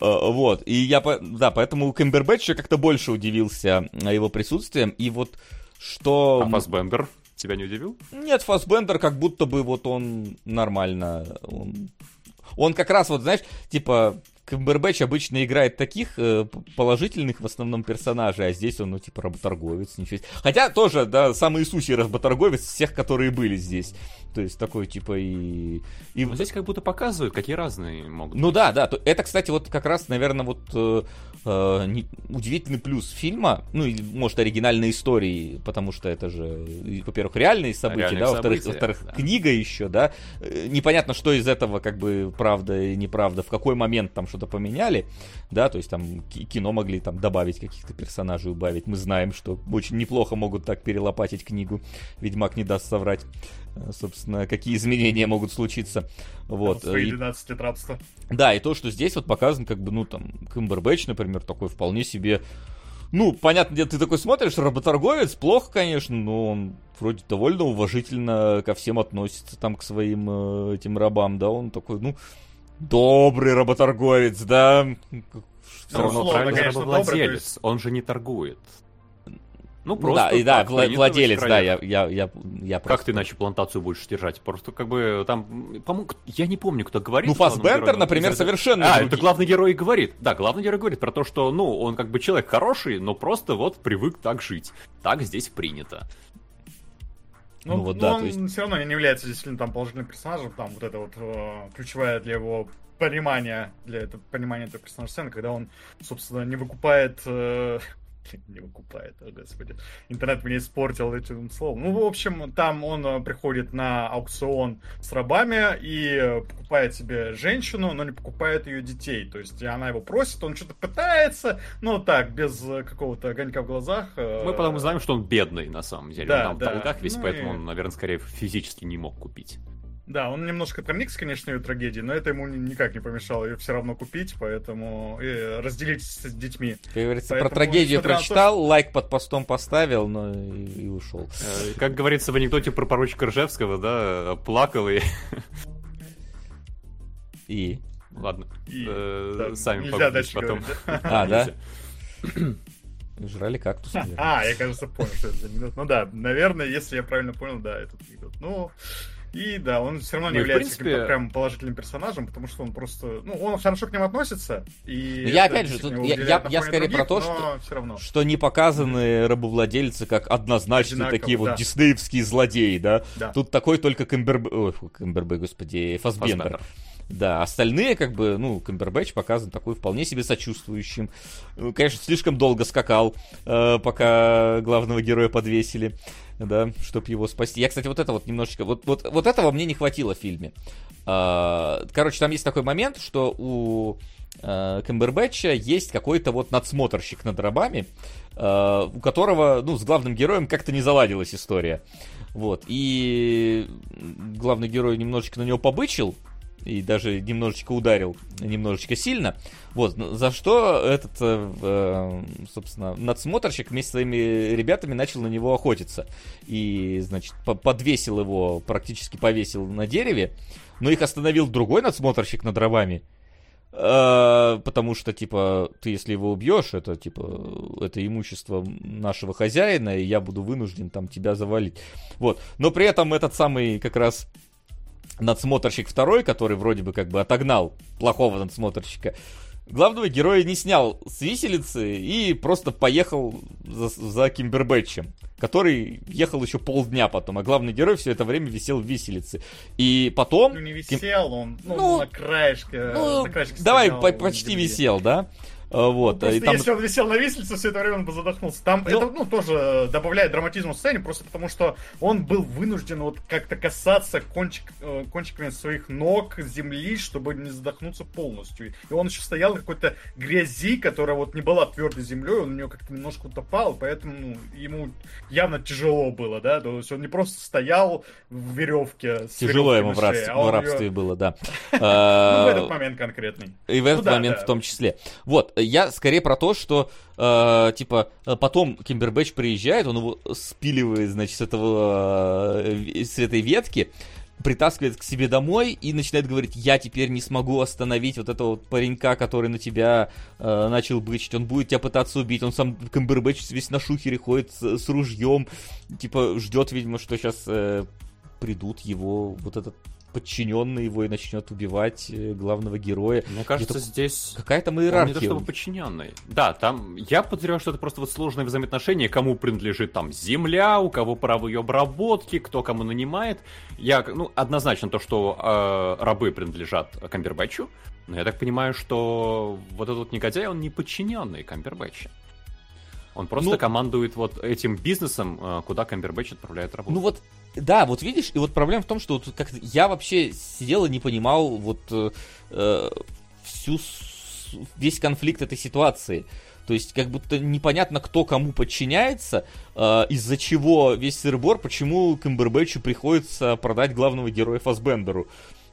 S2: А, вот. И я, да, поэтому Кэмбербэтч я как-то больше удивился его присутствием. И вот что...
S3: А Фасбендер тебя не удивил?
S2: Нет, Фасбендер как будто бы вот он нормально... Он, он как раз вот, знаешь, типа Камбербэтч обычно играет таких э, положительных в основном персонажей, а здесь он, ну, типа, работорговец, ничего Хотя тоже, да, самый Иисусий работорговец всех, которые были здесь. То есть такой типа и... и...
S3: Но здесь как будто показывают, какие разные могут
S2: Ну быть. да, да. Это, кстати, вот как раз, наверное, вот э, э, не, удивительный плюс фильма, ну, или, может, оригинальной истории, потому что это же, во-первых, реальные события, Реальных да, во-вторых, во-вторых да. книга еще, да. Э, непонятно, что из этого как бы правда и неправда, в какой момент там что-то поменяли, да, то есть там кино могли там добавить каких-то персонажей, убавить. Мы знаем, что очень неплохо могут так перелопатить книгу. Ведьмак не даст соврать. Э, собственно, какие изменения могут случиться. Вот.
S4: Свои 12 лет рабства.
S2: Да, и то, что здесь вот показан, как бы, ну, там, Кэмбербэтч, например, такой вполне себе ну, понятно, где ты такой смотришь, работорговец, плохо, конечно, но он вроде довольно уважительно ко всем относится, там, к своим э, этим рабам, да, он такой, ну, добрый работорговец, да.
S3: Все ну, равно правильно рабовладелец, он же не торгует.
S2: Ну, просто да, и да, владелец, да, я, я, я, я
S3: просто... Как ты иначе плантацию будешь держать? Просто как бы там, по я не помню, кто говорит.
S2: Ну, Фасбендер, например, совершенно
S3: А, другие. это главный герой говорит. Да, главный герой говорит про то, что, ну, он как бы человек хороший, но просто вот привык так жить. Так здесь принято.
S4: Ну, ну вот, да, он есть... все равно не является действительно там положительным персонажем, там вот это вот э, ключевая для его понимания, для этого понимания этого персонажа сцены, когда он, собственно, не выкупает э, *laughs* не выкупает, о господи. Интернет мне испортил этим словом. Ну, в общем, там он э, приходит на аукцион с рабами и покупает себе женщину, но не покупает ее детей. То есть она его просит, он что-то пытается, но так, без какого-то огонька в глазах.
S3: Э, Мы потом узнаем, что он бедный, на самом деле. Да, он там да. в долгах весь, ну поэтому и... он, наверное, скорее физически не мог купить.
S4: Да, он немножко проникся, конечно, ее трагедией, но это ему никак не помешало ее все равно купить, поэтому и разделить с детьми.
S2: Как говорится, поэтому, про трагедию прочитал, то, лайк под постом поставил, но и, и ушел.
S3: Э, как говорится в анекдоте про поручика Ржевского, да, плакал и...
S2: И?
S3: Ладно, и, э, да, сами
S4: погуглите потом.
S2: Говорить, да? А, да? Жрали кактус. *laughs*
S4: А, я, кажется, понял, что это анекдот. Ну да, наверное, если я правильно понял, да, этот анекдот. Ну, и да, он все равно не ну, является принципе... прям положительным персонажем, потому что он просто. Ну, он хорошо к ним относится. И
S2: ну, я опять же, тут, я, я, я скорее других, про то, что, равно. что не показаны рабовладельцы как однозначно Одинаково, такие да. вот диснеевские злодеи, да? да. Тут такой только Кэмбербэй, ой, Кэмбербэй, господи, Фасбендер. Фасбендер. Да, остальные, как бы, ну, Камбербэтч показан такой вполне себе сочувствующим. Ну, конечно, слишком долго скакал, э, пока главного героя подвесили, да, чтобы его спасти. Я, кстати, вот это вот немножечко, вот, вот, вот этого мне не хватило в фильме. Э, короче, там есть такой момент, что у э, Камбербэтча есть какой-то вот надсмотрщик над рабами, э, у которого, ну, с главным героем как-то не заладилась история. Вот, и главный герой немножечко на него побычил, и даже немножечко ударил, немножечко сильно. Вот, за что этот, э, э, собственно, надсмотрщик вместе с своими ребятами начал на него охотиться. И, значит, подвесил его, практически повесил на дереве, но их остановил другой надсмотрщик над дровами. Э, потому что, типа, ты если его убьешь, это, типа, это имущество нашего хозяина, и я буду вынужден там тебя завалить. Вот. Но при этом этот самый, как раз, надсмотрщик второй, который вроде бы как бы отогнал плохого надсмотрщика, главного героя не снял с виселицы и просто поехал за, за Кимбербэтчем, который ехал еще полдня потом, а главный герой все это время висел в виселице. И потом...
S4: Ну не висел он, ну, ну на краешке.
S2: Ну, на краешке давай, по почти висел, да? А, вот.
S4: Ну, и там... Если он висел на виселице, все это время он бы задохнулся. Там ну... это ну, тоже добавляет драматизму сцене, просто потому что он был вынужден вот как-то касаться кончик, э, кончиками своих ног земли, чтобы не задохнуться полностью. И он еще стоял в какой-то грязи, которая вот не была твердой землей, он у него как-то немножко утопал, поэтому ну, ему явно тяжело было, да, то есть он не просто стоял в веревке.
S2: Тяжело ему в, рабстве, а в рабстве ее... было, да. *laughs*
S4: Ну, в этот момент конкретный.
S2: И в этот ну момент в том числе. Вот, я скорее про то, что э, типа э, потом Кимбербэтч приезжает, он его спиливает, значит, с этого э, с этой ветки, притаскивает к себе домой и начинает говорить, я теперь не смогу остановить вот этого вот паренька, который на тебя э, начал бычить, он будет тебя пытаться убить, он сам Камбербэтч весь на шухере ходит с, с ружьем, типа ждет, видимо, что сейчас э, придут его вот этот подчиненный его и начнет убивать э, главного героя.
S3: Мне кажется, Это здесь...
S2: Какая там иерархия. не то
S3: чтобы подчиненный. Да, там... Я подозреваю, что это просто вот сложное взаимоотношение, кому принадлежит там земля, у кого право ее обработки, кто кому нанимает. Я, ну, однозначно то, что э, рабы принадлежат Камбербэтчу, но я так понимаю, что вот этот вот негодяй, он не подчиненный Камбербэтча. Он просто ну, командует вот этим бизнесом, э, куда Камбербэтч отправляет работу.
S2: Ну вот да, вот видишь, и вот проблема в том, что вот как я вообще сидел и не понимал вот э, э всю весь конфликт этой ситуации. То есть, как будто непонятно, кто кому подчиняется, э, из-за чего весь сырбор, почему Камбербэтчу приходится продать главного героя Фасбендеру.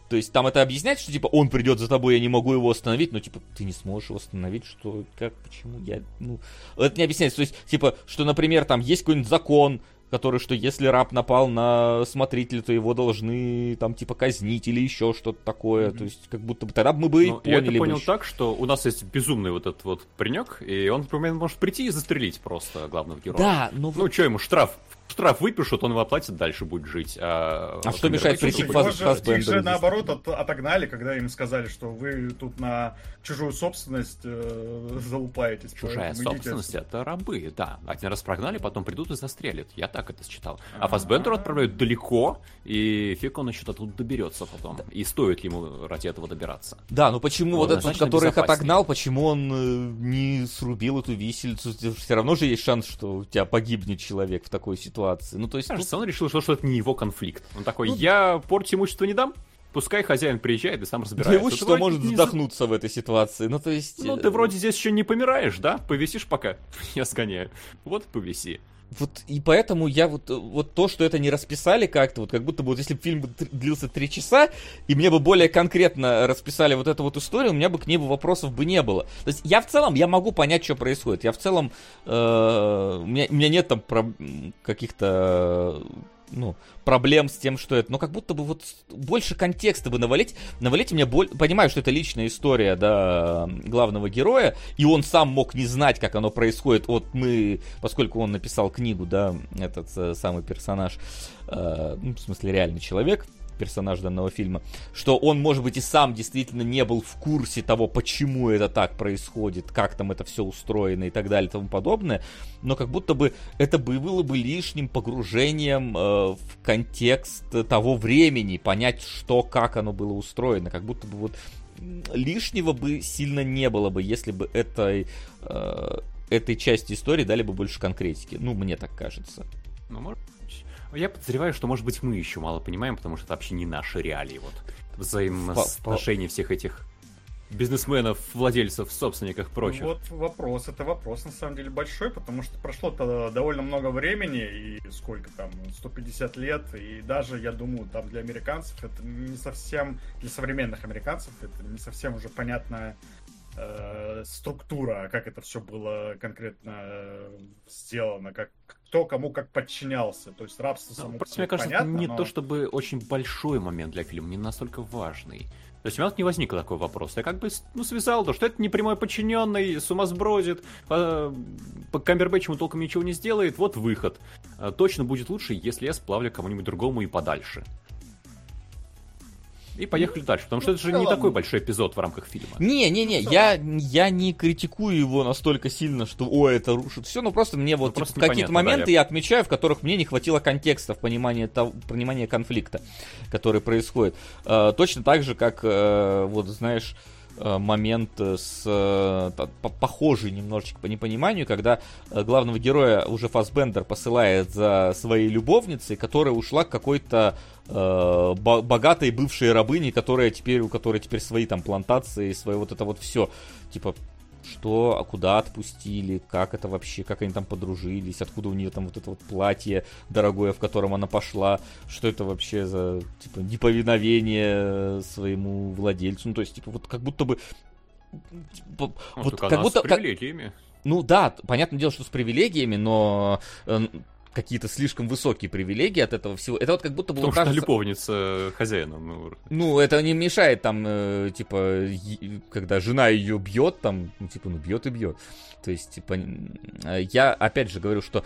S2: То есть там это объяснять, что типа он придет за тобой, я не могу его остановить, но типа ты не сможешь его остановить, что как, почему я, ну, это не объясняется. То есть типа, что, например, там есть какой-нибудь закон, который, что если раб напал на смотрителя, то его должны там типа казнить или еще что-то такое. Mm-hmm. То есть как будто бы тогда мы бы ну, поняли.
S3: Я это понял бы так, что у нас есть безумный вот этот вот паренек, и он, например, может прийти и застрелить просто главного героя.
S2: Да, ну...
S3: Ну, что ему, штраф штраф выпишут, он его оплатит, дальше будет жить.
S2: А, а что мешает прийти к фаз
S4: Их же наоборот от, отогнали, когда им сказали, что вы тут на чужую собственность э, залупаетесь.
S3: Чужая собственность это рабы, да. Один раз прогнали, потом придут и застрелят. Я так это считал. А Фасбендер отправляют далеко, и фиг он еще оттуда доберется потом. И стоит ему ради этого добираться.
S2: Да, ну почему вот этот, который их отогнал, почему он э, не срубил эту висельцу? Все равно же есть шанс, что у тебя погибнет человек в такой ситуации. Ну, то есть...
S3: Кажется, тут... он решил, что, что это не его конфликт. Он такой, ну... я порчу имущество не дам, Пускай хозяин приезжает и сам разбирается.
S2: Его что может вздохнуться в этой ситуации. Ну, то есть...
S3: Ну, ты э, вроде здесь еще не помираешь, да? Повисишь пока. *laughs* Я сгоняю. Вот повиси.
S2: Вот и поэтому я вот, вот то, что это не расписали как-то, вот как будто бы вот если бы фильм длился три часа, и мне бы более конкретно расписали вот эту вот историю, у меня бы к ней бы вопросов бы не было. То есть я в целом, я могу понять, что происходит. Я в целом, э, у, меня, у меня нет там каких-то ну, проблем с тем, что это, но как будто бы вот больше контекста бы навалить, навалить мне боль, понимаю, что это личная история, да, главного героя, и он сам мог не знать, как оно происходит, вот мы, поскольку он написал книгу, да, этот э, самый персонаж, э, ну, в смысле реальный человек, персонаж данного фильма, что он, может быть, и сам действительно не был в курсе того, почему это так происходит, как там это все устроено и так далее и тому подобное, но как будто бы это было бы лишним погружением э, в контекст того времени, понять, что, как оно было устроено, как будто бы вот лишнего бы сильно не было бы, если бы этой, э, этой части истории дали бы больше конкретики. Ну, мне так кажется.
S3: Ну, может я подозреваю, что, может быть, мы еще мало понимаем, потому что это вообще не наши реалии. Вот взаимоотношения всех этих бизнесменов, владельцев, собственников, прочих.
S4: Вот вопрос, это вопрос на самом деле большой, потому что прошло -то довольно много времени, и сколько там, 150 лет, и даже, я думаю, там для американцев это не совсем, для современных американцев это не совсем уже понятная э, структура, как это все было конкретно э, сделано, как кто кому как подчинялся. То есть рабство
S3: само ну, Просто мне кажется, понятно, не но... то чтобы очень большой момент для фильма, не настолько важный. То есть у меня не возник такой вопрос. Я как бы ну, связал то, что это не прямой подчиненный, с ума сбродит, по, по Камбербэтчу ему толком ничего не сделает, вот выход. А, точно будет лучше, если я сплавлю кому-нибудь другому и подальше. И поехали дальше, потому что это же не такой большой эпизод в рамках фильма.
S2: Не-не-не, я, я не критикую его настолько сильно, что о, это рушит все, но просто мне вот ну, типа, какие-то моменты да, я... я отмечаю, в которых мне не хватило контекста в понимании, того, понимании конфликта, который происходит. Э, точно так же, как, э, вот знаешь, момент с э, похожий немножечко по непониманию, когда э, главного героя уже Фасбендер посылает за своей любовницей, которая ушла к какой-то э, богатой бывшей рабыне, которая теперь, у которой теперь свои там плантации, свое вот это вот все. Типа, что, а куда отпустили, как это вообще, как они там подружились, откуда у нее там вот это вот платье дорогое, в котором она пошла, что это вообще за, типа, неповиновение своему владельцу, ну, то есть, типа, вот как будто бы...
S3: Типа, ну, вот как будто... С привилегиями. Как,
S2: ну да, понятное дело, что с привилегиями, но э, какие-то слишком высокие привилегии от этого всего. Это вот как будто бы...
S3: Потому кажется... что любовница хозяина.
S2: Ну... ну, это не мешает там, э, типа, когда жена ее бьет, там, ну, типа, ну, бьет и бьет. То есть, типа, я опять же говорю, что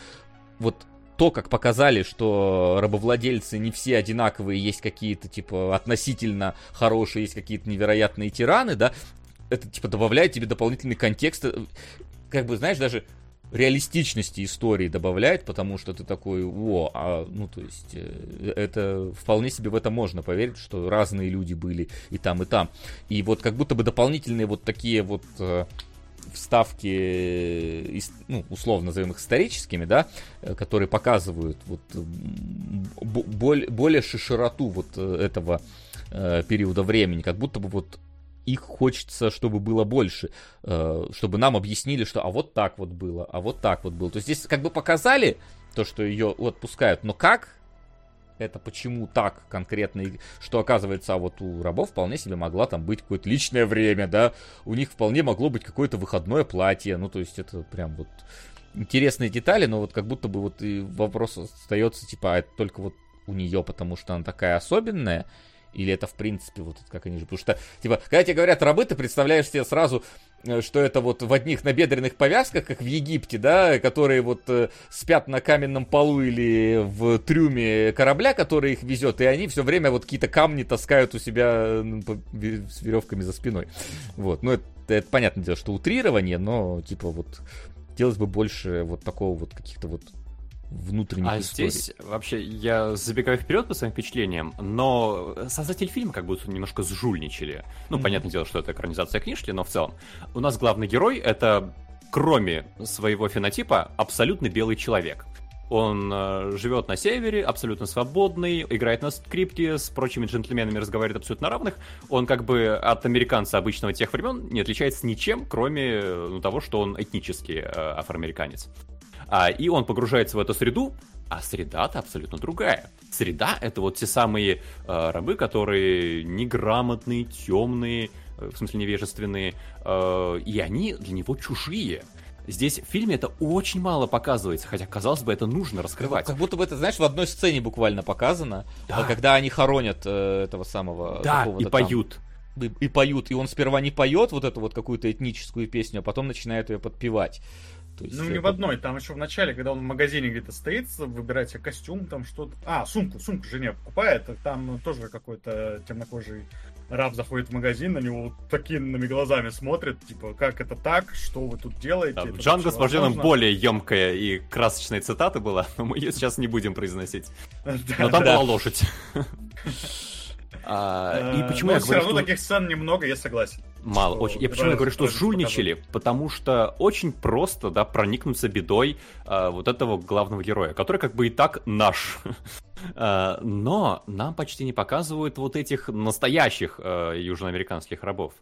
S2: вот то, как показали, что рабовладельцы не все одинаковые, есть какие-то, типа, относительно хорошие, есть какие-то невероятные тираны, да, это, типа, добавляет тебе дополнительный контекст. Э, как бы, знаешь, даже реалистичности истории добавляет, потому что ты такой, о, а, ну, то есть, э, это вполне себе в это можно поверить, что разные люди были и там, и там. И вот как будто бы дополнительные вот такие вот э, вставки, э, ну, условно назовем их историческими, да, которые показывают вот более, более широту вот этого периода времени, как будто бы вот их хочется, чтобы было больше, э, чтобы нам объяснили, что а вот так вот было, а вот так вот было. То есть здесь как бы показали то, что ее отпускают, но как? Это почему так конкретно, что оказывается, а вот у рабов вполне себе могла там быть какое-то личное время, да, у них вполне могло быть какое-то выходное платье, ну, то есть это прям вот интересные детали, но вот как будто бы вот и вопрос остается, типа, а это только вот у нее, потому что она такая особенная, или это в принципе вот как они же... Потому что, типа, когда тебе говорят рабы, ты представляешь себе сразу, э, что это вот в одних набедренных повязках, как в Египте, да, которые вот э, спят на каменном полу или в трюме корабля, который их везет, и они все время вот какие-то камни таскают у себя с веревками за спиной. Вот, ну это, это понятное дело, что утрирование, но типа вот хотелось бы больше вот такого вот каких-то вот внутренних
S3: а
S2: историй.
S3: здесь вообще я забегаю вперед по своим впечатлениям, но создатель фильма как будто немножко сжульничали. Ну, mm-hmm. понятное дело, что это экранизация книжки, но в целом. У нас главный герой это, кроме своего фенотипа, абсолютно белый человек. Он э, живет на севере, абсолютно свободный, играет на скрипке, с прочими джентльменами разговаривает абсолютно равных. Он как бы от американца обычного тех времен не отличается ничем, кроме ну, того, что он этнический э, афроамериканец. А, и он погружается в эту среду, а среда-то абсолютно другая. Среда — это вот те самые э, рабы, которые неграмотные, темные, э, в смысле невежественные, э, и они для него чужие. Здесь в фильме это очень мало показывается, хотя, казалось бы, это нужно раскрывать.
S2: Как будто бы это, знаешь, в одной сцене буквально показано, да. когда они хоронят э, этого самого...
S3: Да, и поют.
S2: И, и поют, и он сперва не поет вот эту вот какую-то этническую песню, а потом начинает ее подпевать.
S4: То есть ну, это... не в одной, там еще в начале, когда он в магазине где-то стоит, выбирает себе костюм, там что-то... А, сумку, сумку жене покупает, там тоже какой-то темнокожий раб заходит в магазин, на него вот такими глазами смотрит, типа, как это так, что вы тут делаете? Да,
S3: Джанго с Вожденом более емкая и красочная цитата была, *laughs* но мы ее сейчас не будем произносить. *laughs* Но там была лошадь. *laughs*
S4: А, и почему я говорю, все равно таких сцен немного, я согласен.
S3: Мало, очень. Я почему я говорю, что жульничали? Потому что очень просто, да, проникнуться бедой э, вот этого главного героя, который как бы и так наш. *laughs* э, но нам почти не показывают вот этих настоящих э, южноамериканских рабов.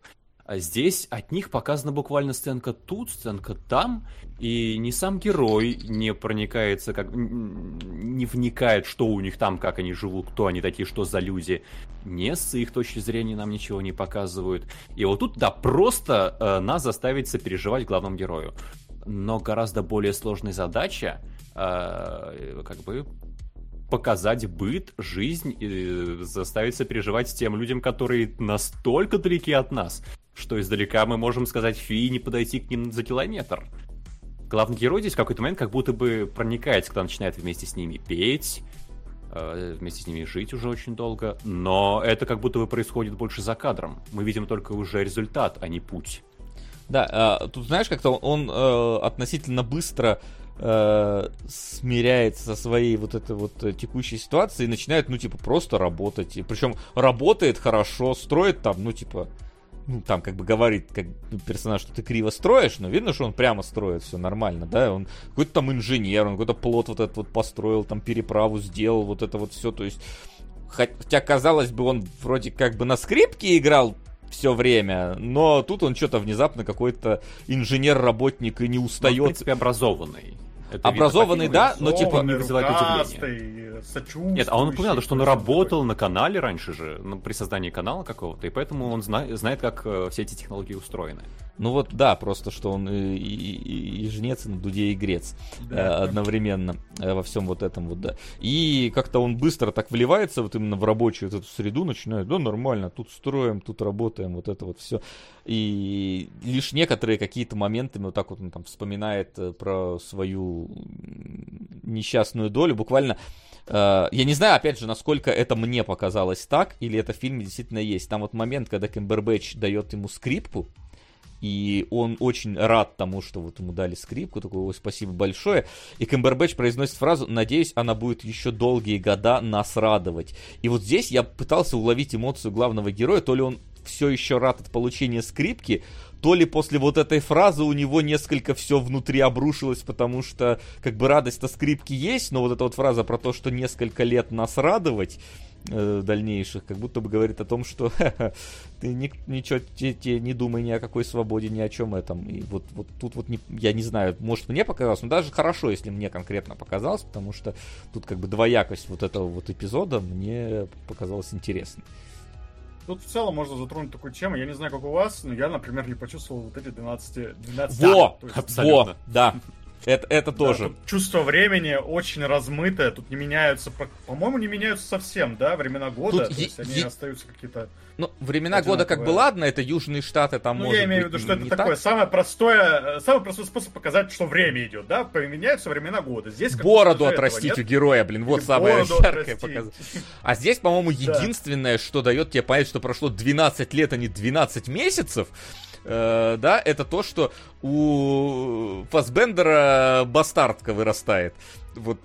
S3: А здесь от них показана буквально сценка тут, сценка там, и ни сам герой не проникается, как не вникает, что у них там, как они живут, кто они такие, что за люди. Не с их точки зрения нам ничего не показывают. И вот тут, да, просто э, нас заставить сопереживать главному герою. Но гораздо более сложная задача, э, как бы показать быт, жизнь и заставить сопереживать тем людям, которые настолько далеки от нас, что издалека мы можем сказать фи не подойти к ним за километр. Главный герой здесь в какой-то момент как будто бы проникается, когда начинает вместе с ними петь, э, вместе с ними жить уже очень долго, но это как будто бы происходит больше за кадром. Мы видим только уже результат, а не путь.
S2: Да, э, тут знаешь, как-то он э, относительно быстро смиряется со своей вот этой вот текущей ситуацией и начинает, ну, типа, просто работать. И причем работает хорошо, строит там, ну, типа, ну, там как бы говорит как персонаж, что ты криво строишь, но видно, что он прямо строит, все нормально, да, он какой-то там инженер, он какой-то плод вот этот вот построил, там переправу сделал, вот это вот все, то есть, хотя, казалось бы, он вроде как бы на скрипке играл все время, но тут он что-то внезапно какой-то инженер-работник и не устает. Ну, в
S3: принципе, образованный.
S2: Это Образованный, да, но типа...
S3: Не вызывает удивления. Нет, а он упоминал, что он работал на канале раньше же, ну, при создании канала какого-то, и поэтому он зна- знает, как э, все эти технологии устроены.
S2: Ну вот, да, просто что он и, и, и жнец, и на дуде и грец да. э, одновременно э, во всем вот этом вот, да. И как-то он быстро так вливается вот именно в рабочую эту среду, начинает, да, нормально, тут строим, тут работаем, вот это вот все. И лишь некоторые какие-то моменты, вот так вот он там вспоминает э, про свою несчастную долю, буквально я не знаю, опять же, насколько это мне показалось так, или это в фильме действительно есть. Там вот момент, когда Кембербэтч дает ему скрипку, и он очень рад тому, что вот ему дали скрипку, такой, ой, спасибо большое. И Кэмбербэтч произносит фразу, надеюсь, она будет еще долгие года нас радовать. И вот здесь я пытался уловить эмоцию главного героя, то ли он все еще рад от получения скрипки, то ли после вот этой фразы у него несколько все внутри обрушилось, потому что как бы радость-то скрипки есть, но вот эта вот фраза про то, что несколько лет нас радовать, э, дальнейших, как будто бы говорит о том, что *laughs* ты ни, ничего те, те, не думай ни о какой свободе, ни о чем этом. И вот, вот тут вот не, я не знаю, может мне показалось, но даже хорошо, если мне конкретно показалось, потому что тут как бы двоякость вот этого вот эпизода мне показалась интересной.
S4: Тут в целом можно затронуть такую тему. Я не знаю, как у вас, но я, например, не почувствовал вот эти 12... 12
S2: во! Да, абсолютно. Во! Да. Это, это тоже.
S4: Да, чувство времени очень размытое. Тут не меняются, по-моему, не меняются совсем, да, времена года. Тут то есть они остаются какие-то.
S2: Ну, времена года как бы ладно, это Южные Штаты, там
S4: ну,
S2: может
S4: я имею в виду, что это такое так? самое простое, самый простой способ показать, что время идет, да, поменяются времена года. Здесь
S2: бороду отрастить у героя, блин, вот самое яркое показать. А здесь, по-моему, единственное, что дает тебе понять, что прошло 12 лет, а не 12 месяцев, э, да, это то, что у Фасбендера бастардка вырастает. Вот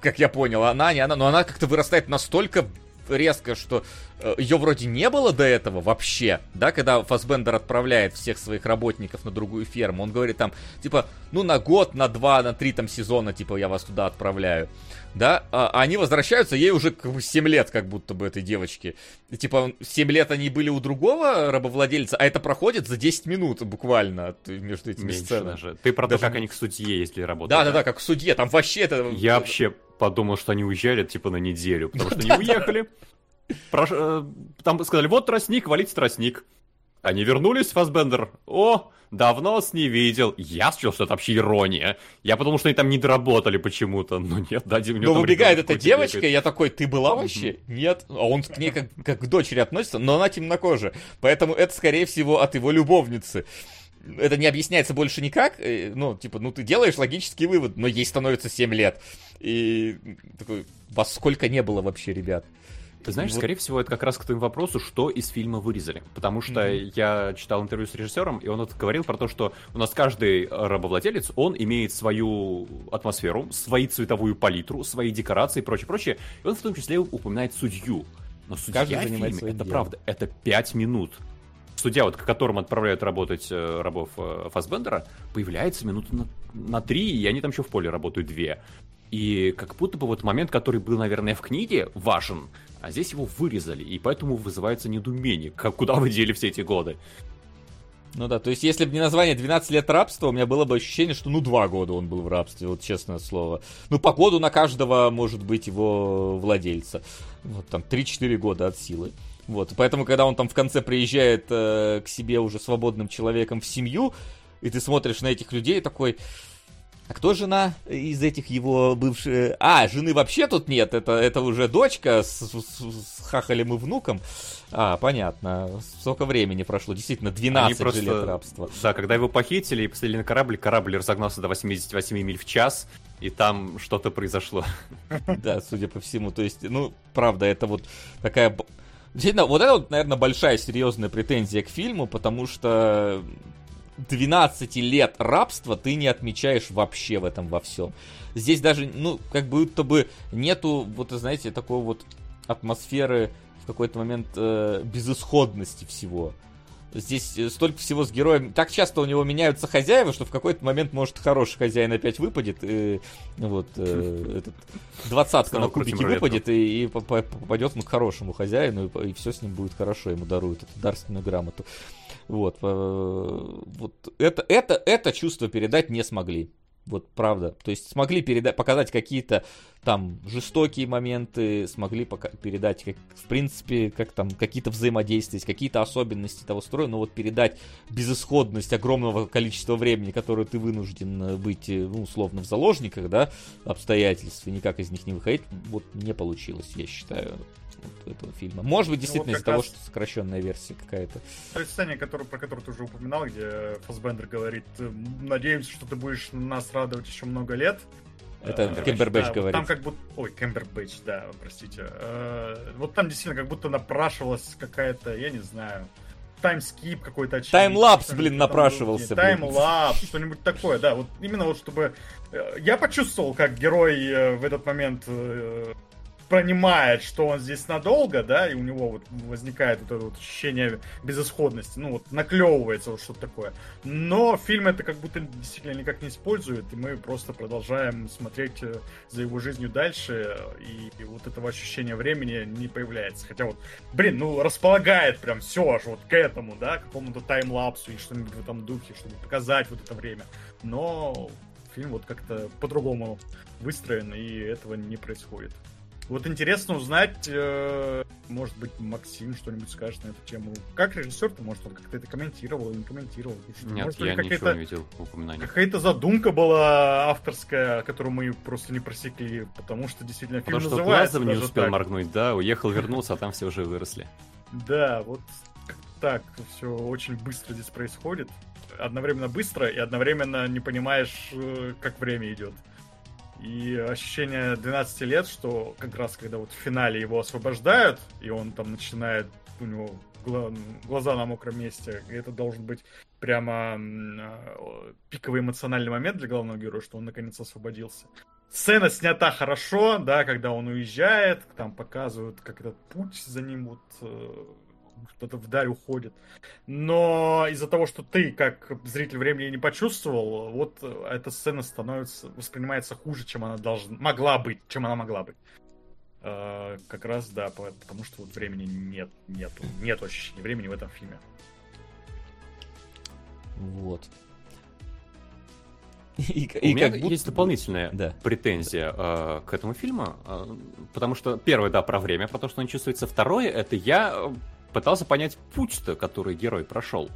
S2: как я понял, она не она, но она как-то вырастает настолько резко, что э, ее вроде не было до этого вообще, да, когда Фасбендер отправляет всех своих работников на другую ферму, он говорит там, типа, ну на год, на два, на три там сезона, типа, я вас туда отправляю, да, а, а они возвращаются, ей уже как бы 7 лет, как будто бы этой девочке, и, типа, 7 лет они были у другого рабовладельца, а это проходит за 10 минут буквально между этими
S3: Меньше
S2: сценами.
S3: даже. Ты про даже... то, как они к судье ездили работать.
S2: Да-да-да, как к судье, там вообще это...
S3: Я вообще подумал, что они уезжали, типа, на неделю, потому что они *laughs* уехали. Э, там сказали, вот тростник, валить тростник. Они вернулись, Фасбендер. О, давно вас не видел. Я счел, что это вообще ирония. Я подумал, что они там не доработали почему-то. Но нет, да,
S2: у Но выбегает эта девочка, бегает. я такой, ты была вообще? Нет. А он к ней как, как к дочери относится, но она темнокожая. Поэтому это, скорее всего, от его любовницы это не объясняется больше никак. Э, ну, типа, ну ты делаешь логический вывод, но ей становится 7 лет. И такой, вас сколько не было вообще, ребят?
S3: Ты знаешь, вот. скорее всего, это как раз к твоему вопросу, что из фильма вырезали. Потому что mm-hmm. я читал интервью с режиссером, и он вот говорил про то, что у нас каждый рабовладелец, он имеет свою атмосферу, свою цветовую палитру, свои декорации и прочее, прочее. И он в том числе упоминает судью. Но судья Каждый в фильме, это делом. правда, это 5 минут судья, вот, к которому отправляют работать э, рабов э, Фасбендера, появляется минут на, на три, и они там еще в поле работают две. И как будто бы вот момент, который был, наверное, в книге, важен, а здесь его вырезали, и поэтому вызывается недоумение, как, куда вы дели все эти годы.
S2: Ну да, то есть если бы не название 12 лет рабства, у меня было бы ощущение, что ну два года он был в рабстве, вот честное слово. Ну по году на каждого может быть его владельца. Вот там 3-4 года от силы. Вот, поэтому, когда он там в конце приезжает э, к себе уже свободным человеком в семью, и ты смотришь на этих людей такой, а кто жена из этих его бывших? А, жены вообще тут нет, это, это уже дочка с, с, с хахалем и внуком. А, понятно. Сколько времени прошло? Действительно, 12 просто... лет рабства.
S3: Да, когда его похитили и посадили на корабль, корабль разогнался до 88 миль в час, и там что-то произошло. *laughs*
S2: Да, судя по всему. То есть, ну, правда, это вот такая Действительно, вот это, наверное, большая серьезная претензия к фильму, потому что 12 лет рабства ты не отмечаешь вообще в этом во всем. Здесь даже, ну, как будто бы нету, вот, знаете, такой вот атмосферы в какой-то момент э, безысходности всего. Здесь э, столько всего с героем. Так часто у него меняются хозяева, что в какой-то момент может хороший хозяин опять выпадет. И, вот э, этот двадцатка на кубике выпадет и, и попадет он к хорошему хозяину, и, и все с ним будет хорошо, ему даруют эту дарственную грамоту. Вот, э, вот это, это, это чувство передать не смогли. Вот правда. То есть смогли передать, показать какие-то там жестокие моменты, смогли пока- передать, как, в принципе, как там какие-то взаимодействия, какие-то особенности того строя, но вот передать безысходность огромного количества времени, которое ты вынужден быть, э, ну, условно, в заложниках, да, обстоятельств, и никак из них не выходить, вот не получилось, я считаю вот этого фильма. Может быть, действительно, ну, вот из-за раз... того, что сокращенная версия какая-то.
S4: То есть сцене, которую, про которую ты уже упоминал, где Фасбендер говорит, надеемся, что ты будешь нас радовать еще много лет.
S2: Это а, Кембербэтч да, говорит.
S4: там как будто... Ой, Кембербэтч, да, простите. А, вот там действительно как будто напрашивалась какая-то, я не знаю, таймскип какой-то
S2: Таймлапс, блин, напрашивался.
S4: Таймлапс, что-нибудь такое, да. Вот именно вот чтобы... Я почувствовал, как герой в этот момент понимает, что он здесь надолго, да, и у него вот возникает вот это вот ощущение безысходности, ну вот наклевывается вот что-то такое. Но фильм это как будто действительно никак не использует, и мы просто продолжаем смотреть э, за его жизнью дальше, и, и вот этого ощущения времени не появляется. Хотя вот, блин, ну располагает прям все аж вот к этому, да, к какому-то таймлапсу и что-нибудь в этом духе, чтобы показать вот это время. Но фильм вот как-то по-другому выстроен, и этого не происходит. Вот интересно узнать, э, может быть, Максим что-нибудь скажет на эту тему. Как режиссер-то, может, он как-то это комментировал или не комментировал?
S3: Нет, может, я ничего не видел упоминаний.
S4: Какая-то задумка была авторская, которую мы просто не просекли, потому что действительно
S3: фильм потому называется. Потому что не успел так. моргнуть, да, уехал, *laughs* вернулся, а там все уже выросли.
S4: Да, вот так все очень быстро здесь происходит. Одновременно быстро и одновременно не понимаешь, э, как время идет. И ощущение 12 лет, что как раз когда вот в финале его освобождают, и он там начинает, у него глаза на мокром месте, это должен быть прямо а, пиковый эмоциональный момент для главного героя, что он наконец освободился. сцена снята хорошо, да, когда он уезжает, там показывают, как этот путь за ним вот э, кто-то вдаль уходит. Но из-за того, что ты, как зритель времени, не почувствовал, вот эта сцена становится, воспринимается хуже, чем она должна, могла быть, чем она могла быть. Uh, как раз, да, потому что вот времени нет, нету, нет ощущения времени в этом фильме.
S2: Вот.
S3: И, и У меня будто... есть дополнительная да. претензия э, к этому фильму, э, потому что первое, да, про время, про то, что он чувствуется. Второе, это я э, пытался понять путь-то, который герой прошел.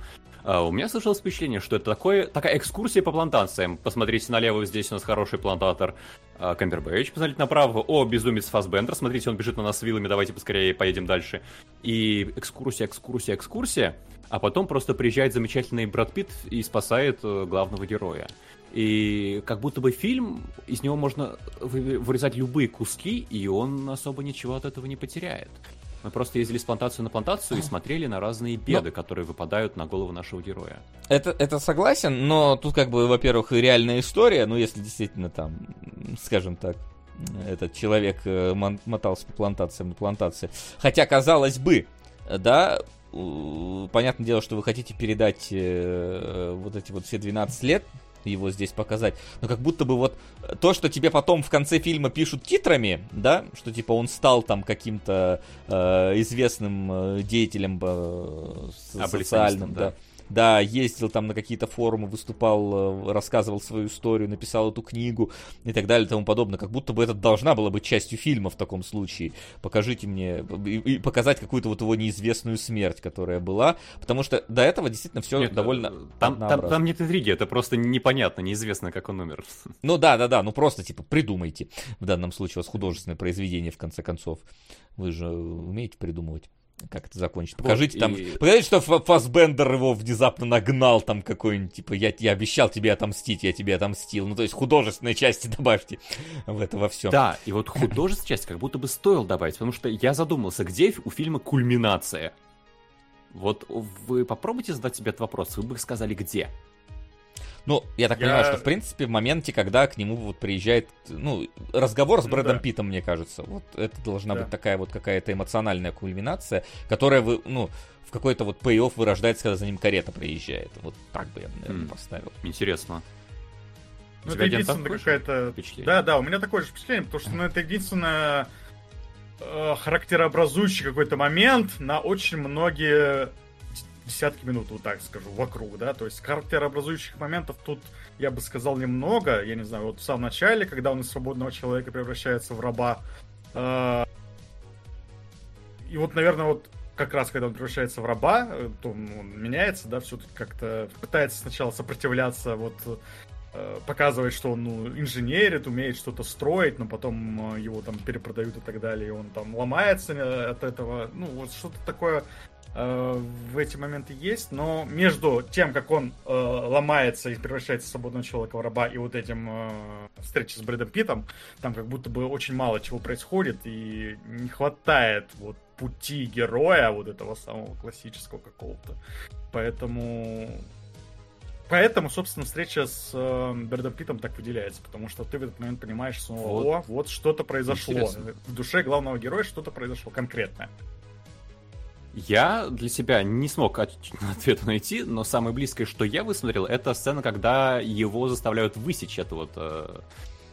S3: Uh, у меня сложилось впечатление, что это такое, такая экскурсия по плантациям. Посмотрите налево, здесь у нас хороший плантатор uh, Камбербэтч. Посмотрите направо, о, безумец Фасбендер. Смотрите, он бежит на нас с вилами, давайте поскорее поедем дальше. И экскурсия, экскурсия, экскурсия. А потом просто приезжает замечательный Брат Питт и спасает uh, главного героя. И как будто бы фильм, из него можно вырезать любые куски, и он особо ничего от этого не потеряет. Мы просто ездили с плантации на плантацию и смотрели на разные беды, но... которые выпадают на голову нашего героя.
S2: Это, это согласен, но тут как бы, во-первых, реальная история, ну если действительно там, скажем так, этот человек э, мотался по плантациям на плантации. Хотя, казалось бы, да, понятное дело, что вы хотите передать э, вот эти вот все 12 лет его здесь показать. Но как будто бы вот то, что тебе потом в конце фильма пишут титрами, да, что типа он стал там каким-то э, известным э, деятелем э, социальным, да. да да, ездил там на какие-то форумы, выступал, э, рассказывал свою историю, написал эту книгу и так далее и тому подобное. Как будто бы это должна была быть частью фильма в таком случае. Покажите мне, и, и показать какую-то вот его неизвестную смерть, которая была, потому что до этого действительно все нет, довольно
S3: э, там, там, там нет интриги, это просто непонятно, неизвестно, как он умер. *laughs*
S2: Ну да, да, да, ну просто типа придумайте. В данном случае у вас художественное произведение, в конце концов. Вы же умеете придумывать как это закончить. Покажите вот, там, и... покажите, что Фасбендер его внезапно нагнал там какой-нибудь, типа, я, я обещал тебе отомстить, я тебе отомстил. Ну, то есть художественной части *laughs* добавьте в это во все.
S3: Да, и вот художественная часть как будто бы стоил добавить, потому что я задумался, где у фильма кульминация? Вот вы попробуйте задать себе этот вопрос, вы бы сказали, где?
S2: Ну, я так я... понимаю, что в принципе в моменте, когда к нему вот приезжает, ну, разговор с Брэдом да. Питом, мне кажется, вот это должна да. быть такая вот какая-то эмоциональная кульминация, которая, вы, ну, в какой-то вот пей-офф вырождается, когда за ним карета приезжает. Вот так бы я, наверное, mm. поставил.
S3: Интересно.
S4: Ну, это единственное какая-то... Да, да, у меня такое же впечатление, потому что, ну, это единственное э, характерообразующий какой-то момент на очень многие десятки минут, вот так скажу, вокруг, да, то есть характерообразующих моментов тут, я бы сказал, немного, я не знаю, вот в самом начале, когда он из свободного человека превращается в раба, э, и вот, наверное, вот как раз, когда он превращается в раба, э, то он меняется, да, все-таки как-то пытается сначала сопротивляться, вот э, показывает, что он ну, инженерит, умеет что-то строить, но потом его там перепродают и так далее, и он там ломается от этого, ну, вот что-то такое Э, в эти моменты есть, но между тем, как он э, ломается и превращается в свободного человека в раба, и вот этим э, встречей с Брэдом Питом, там как будто бы очень мало чего происходит, и не хватает вот пути героя, вот этого самого классического какого-то. Поэтому... Поэтому, собственно, встреча с э, Брэдом Питом так выделяется, потому что ты в этот момент понимаешь снова, вот. о, вот что-то произошло. Интересно. В душе главного героя что-то произошло конкретное.
S3: Я для себя не смог *laughs* ответа найти, но самое близкое, что я высмотрел, это сцена, когда его заставляют высечь эту вот э,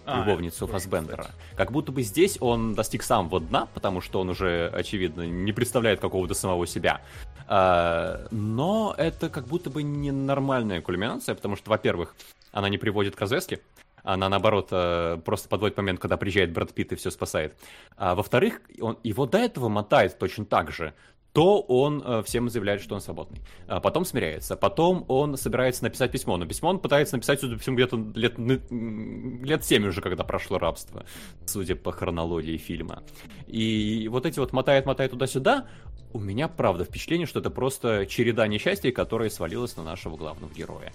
S3: а, любовницу Фасбендера. Как будто бы здесь он достиг самого дна, потому что он уже, очевидно, не представляет какого-то самого себя. А, но это как будто бы ненормальная кульминация, потому что, во-первых, она не приводит к развязке, она, наоборот, э, просто подводит момент, когда приезжает Брэд Питт и все спасает. А, во-вторых, он, его до этого мотает точно так же то он э, всем заявляет, что он свободный. А потом смиряется. Потом он собирается написать письмо. Но письмо он пытается написать, судя по всему, где-то лет, лет 7 уже, когда прошло рабство, судя по хронологии фильма. И вот эти вот мотает-мотает туда-сюда, у меня, правда, впечатление, что это просто череда несчастий, которая свалилась на нашего главного героя.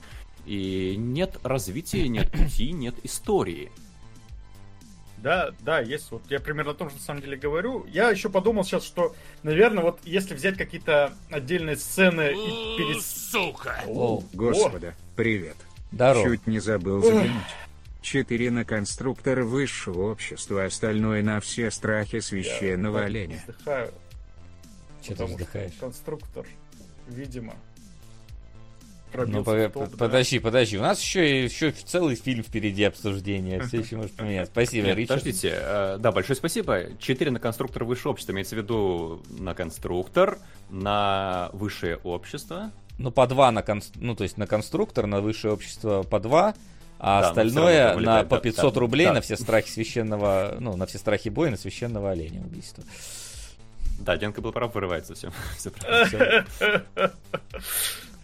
S3: И нет развития, нет пути, нет истории.
S4: Да, да, есть. Вот я примерно о том же на самом деле говорю. Я еще подумал сейчас, что, наверное, вот если взять какие-то отдельные сцены и перес...
S5: Сука! О, господа, привет.
S2: Здорово.
S5: Чуть не забыл заглянуть. 4 на конструктор высшего общества, остальное на все страхи священного
S4: Я
S5: оленя.
S4: Вздыхаю,
S2: Что ты вздыхаешь?
S4: конструктор, видимо, пробился
S2: по-
S4: в топ, да.
S2: подожди, подожди. У нас еще, еще целый фильм впереди обсуждения. Все еще может поменяться. Спасибо,
S3: Нет,
S2: Ричард.
S3: подождите, э, да, большое спасибо. Четыре на конструктор высшего общества, имеется в виду на конструктор, на высшее общество.
S2: Ну, по два на конс... ну, то есть на конструктор, на высшее общество по два, а
S3: Да,
S2: остальное на по
S3: да,
S2: 500
S3: да,
S2: рублей
S3: да.
S2: на все страхи священного, ну, на все страхи боя, на священного оленя убийства.
S3: Да, Денка был прав, вырывается все. *laughs* все. *laughs*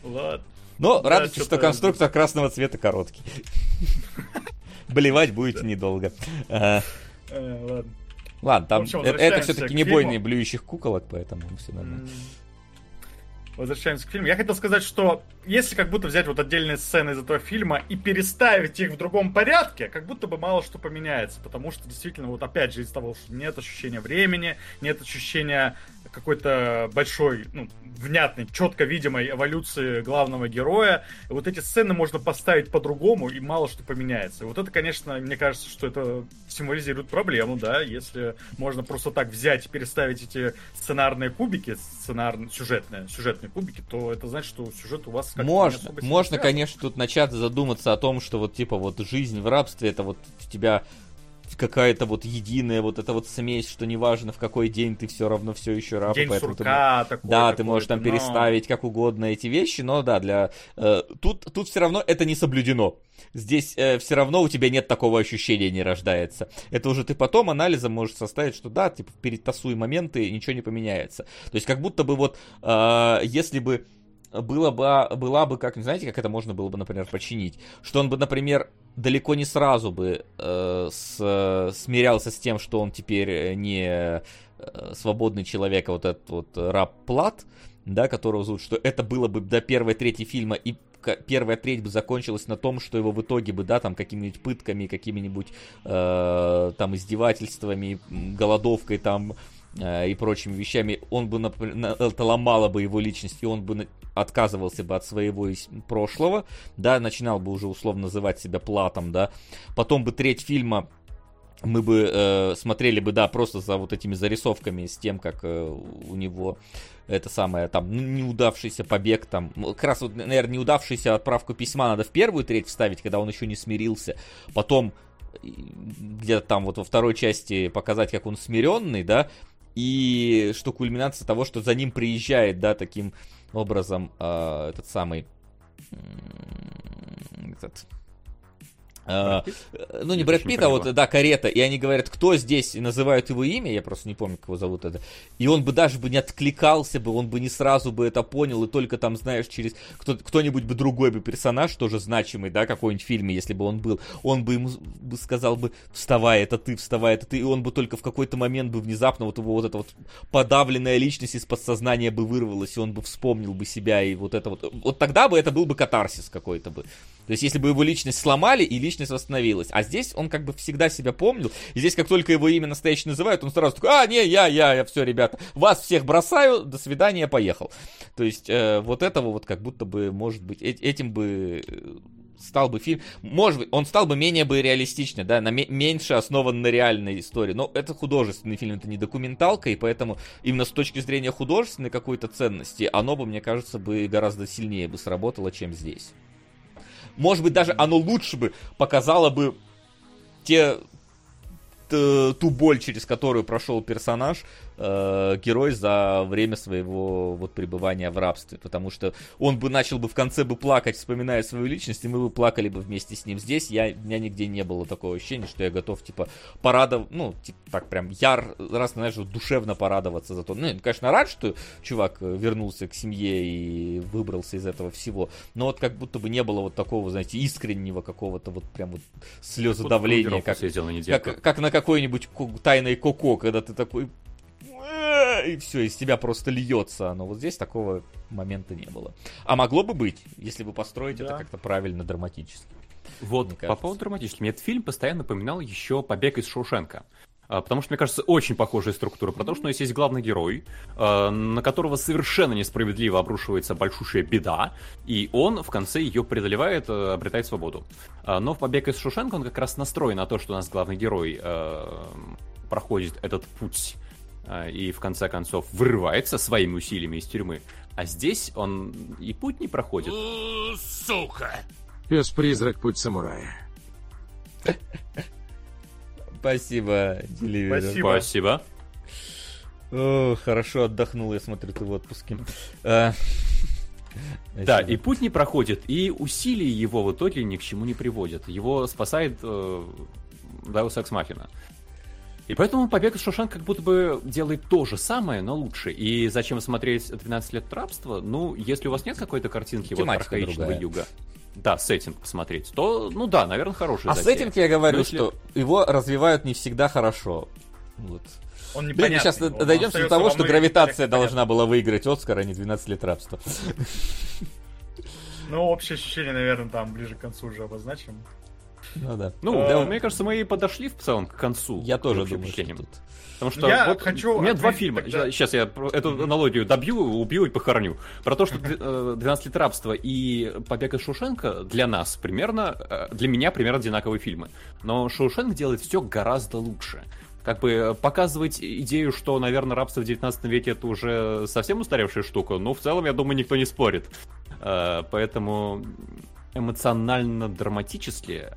S4: Ладно.
S2: Но
S4: Да,
S2: радуйтесь, что конструктор красного цвета короткий. Блевать будете недолго. А,
S4: Э, ладно.
S2: Ладно, там
S4: общем,
S2: э- это все-таки не бойни блюющих куколок, поэтому все нормально.
S4: Возвращаемся к фильму. Я хотел сказать, что если как будто взять вот отдельные сцены из этого фильма и переставить их в другом порядке, как будто бы мало что поменяется. Потому что действительно, вот опять же, из того, что нет ощущения времени, нет ощущения какой-то большой, ну, внятной, четко видимой эволюции главного героя. Вот эти сцены можно поставить по-другому, и мало что поменяется. И вот это, конечно, мне кажется, что это символизирует проблему, да, если можно просто так взять и переставить эти сценарные кубики, сценарные, сюжетные, сюжетные кубики, то это значит, что сюжет у вас
S2: Можно, можно, конечно, тут начать задуматься о том, что вот типа вот жизнь в рабстве это вот у тебя какая-то вот единая вот эта вот смесь, что неважно в какой день ты все равно все еще раб,
S4: День
S2: поэтому ты
S4: сурка такой.
S2: Да, ты можешь там
S4: но-
S2: переставить как угодно эти вещи, но да, для э, тут тут все равно это не соблюдено. Здесь все равно у тебя нет такого ощущения, не рождается. Это уже ты потом анализом можешь составить, что да, типа перетасуй моменты, ничего не поменяется. То есть как будто бы вот э, если бы было бы, была бы, как, знаете, как это можно было бы, например, починить? Что он бы, например, далеко не сразу бы э, с, смирялся с тем, что он теперь э, не э, свободный человек, а вот этот вот раб Плат, да, которого зовут, что это было бы до первой трети фильма, и первая треть бы закончилась на том, что его в итоге бы, да, там, какими-нибудь пытками, какими-нибудь э, там издевательствами, голодовкой там и прочими вещами, он бы, напр- на- это ломало бы его личность, и он бы отказывался бы от своего прошлого, да, начинал бы уже условно называть себя платом, да, потом бы треть фильма мы бы э, смотрели бы, да, просто за вот этими зарисовками с тем, как э, у него это самое, там, неудавшийся побег, там, как раз вот, наверное, неудавшийся отправку письма надо в первую треть вставить, когда он еще не смирился, потом где-то там вот во второй части показать, как он смиренный, да, и что кульминация того, что за ним приезжает, да, таким образом э, этот самый этот, э, э, ну, не Брэд Питт, а вот, да, карета, и они говорят, кто здесь, и называют его имя, я просто не помню, как его зовут это, и он бы даже бы не откликался бы, он бы не сразу бы это понял, и только там, знаешь, через кто, кто-нибудь бы другой бы персонаж, тоже значимый, да, какой-нибудь фильме, если бы он был, он бы ему бы сказал бы, вставай, это ты, вставай, это ты, и он бы только в какой-то момент бы внезапно вот его вот эта вот подавленная личность из подсознания бы вырвалась, и он бы вспомнил бы себя, и вот это вот, вот тогда бы это был бы катарсис какой-то бы. То есть, если бы его личность сломали, и личность восстановилась. А здесь он как бы всегда себя помнил. И здесь, как только его имя настоящее называют, он сразу такой, а, не, я, я, я, все, ребята, вас всех бросаю, до свидания, поехал. То есть, э, вот этого вот как будто бы, может быть, э- этим бы э, стал бы фильм, может быть, он стал бы менее бы реалистичный, да, на ме- меньше основан на реальной истории. Но это художественный фильм, это не документалка, и поэтому именно с точки зрения художественной какой-то ценности, оно бы, мне кажется, бы гораздо сильнее бы сработало, чем здесь. Может быть, даже оно лучше бы показало бы те, ту боль, через которую прошел персонаж, э, герой за время своего вот пребывания в рабстве, потому что он бы начал бы в конце бы плакать, вспоминая свою личность, и мы бы плакали бы вместе с ним. Здесь я, у меня нигде не было такого ощущения, что я готов, типа, порадовать, ну, типа, так прям яр, раз, знаешь, душевно порадоваться за то. Ну, я, конечно, рад, что чувак э, вернулся к семье и выбрался из этого всего, но вот как будто бы не было вот такого, знаете, искреннего какого-то вот прям вот слезодавления, как,
S3: недельку.
S2: как, как на какой-нибудь тайной коко, когда ты такой и все, из тебя просто льется оно. Вот здесь такого момента не было. А могло бы быть, если бы построить
S4: Да.
S2: это как-то правильно, драматически.
S3: Вот,
S2: мне
S3: по поводу драматического. Мне этот фильм постоянно напоминал еще «Побег из Шоушенка». А, потому что, мне кажется, очень похожая структура. Про то, что у нас есть главный герой, а, на которого совершенно несправедливо обрушивается большущая беда, и он в конце ее преодолевает, а, обретает свободу. Но в «Побег из Шушенко» он как раз настроен на то, что у нас главный герой проходит этот путь и в конце концов вырывается своими усилиями из тюрьмы. А здесь он и путь не проходит.
S1: Сука! Пес-призрак путь самурая.
S2: Спасибо, Деливер.
S3: Спасибо. Спасибо.
S2: О, хорошо отдохнул, я смотрю, ты в отпуске. А, *laughs*
S3: да, и путь не проходит, и усилия его в итоге ни к чему не приводят. Его спасает э, Deus Ex Machina. И поэтому «Побег из Шушан как будто бы делает то же самое, но лучше. И зачем смотреть «12 лет рабства»? Ну, если у вас нет какой-то картинки вот архаичного юга да, сеттинг посмотреть, то, ну да, наверное, хороший.
S2: А затея. сеттинг я говорю, если... что его развивают не всегда хорошо. Вот.
S4: Он непонятный. Блин, мы
S2: сейчас он дойдем до того, что гравитация должна была выиграть Оскар, а не 12 лет рабства.
S4: Ну, общее ощущение, наверное, там ближе к концу уже обозначим.
S3: Ну да. Ну, да, мне кажется, мы и подошли в целом к концу.
S2: Я тоже думаю, что тут...
S3: Потому что я вот хочу у меня два фильма. Тогда... Сейчас я эту аналогию добью, убью и похороню. Про то, что 12 лет рабства и Побег из Шушенко для нас примерно, э, для меня примерно одинаковые фильмы. Но Шушенко делает все гораздо лучше как бы показывать идею, что, наверное, рабство в 19 веке это уже совсем устаревшая штука, но в целом, я думаю, никто не спорит. Э, поэтому эмоционально-драматически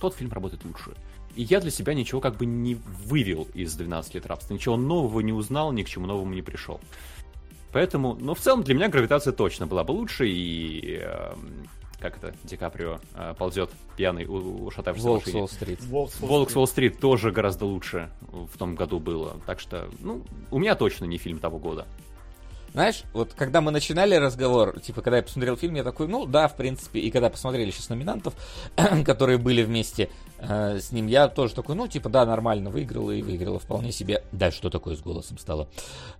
S3: тот фильм работает лучше. И я для себя ничего как бы не вывел из 12 лет рабства. Ничего нового не узнал, ни к чему новому не пришел. Поэтому, ну, в целом, для меня гравитация точно была бы лучше, и... Э, как это, Ди Каприо э, ползет пьяный, ушатавшись
S2: Волк в Уолл-стрит.
S3: Волк с Уолл-стрит тоже гораздо лучше в том году было. Так что, ну, у меня точно не фильм того года.
S2: Знаешь, вот когда мы начинали разговор, типа, когда я посмотрел фильм, я такой, ну да, в принципе, и когда посмотрели сейчас номинантов, *clears throat* которые были вместе э, с ним, я тоже такой, ну, типа, да, нормально, выиграла и выиграла вполне себе. Да, что такое с голосом стало?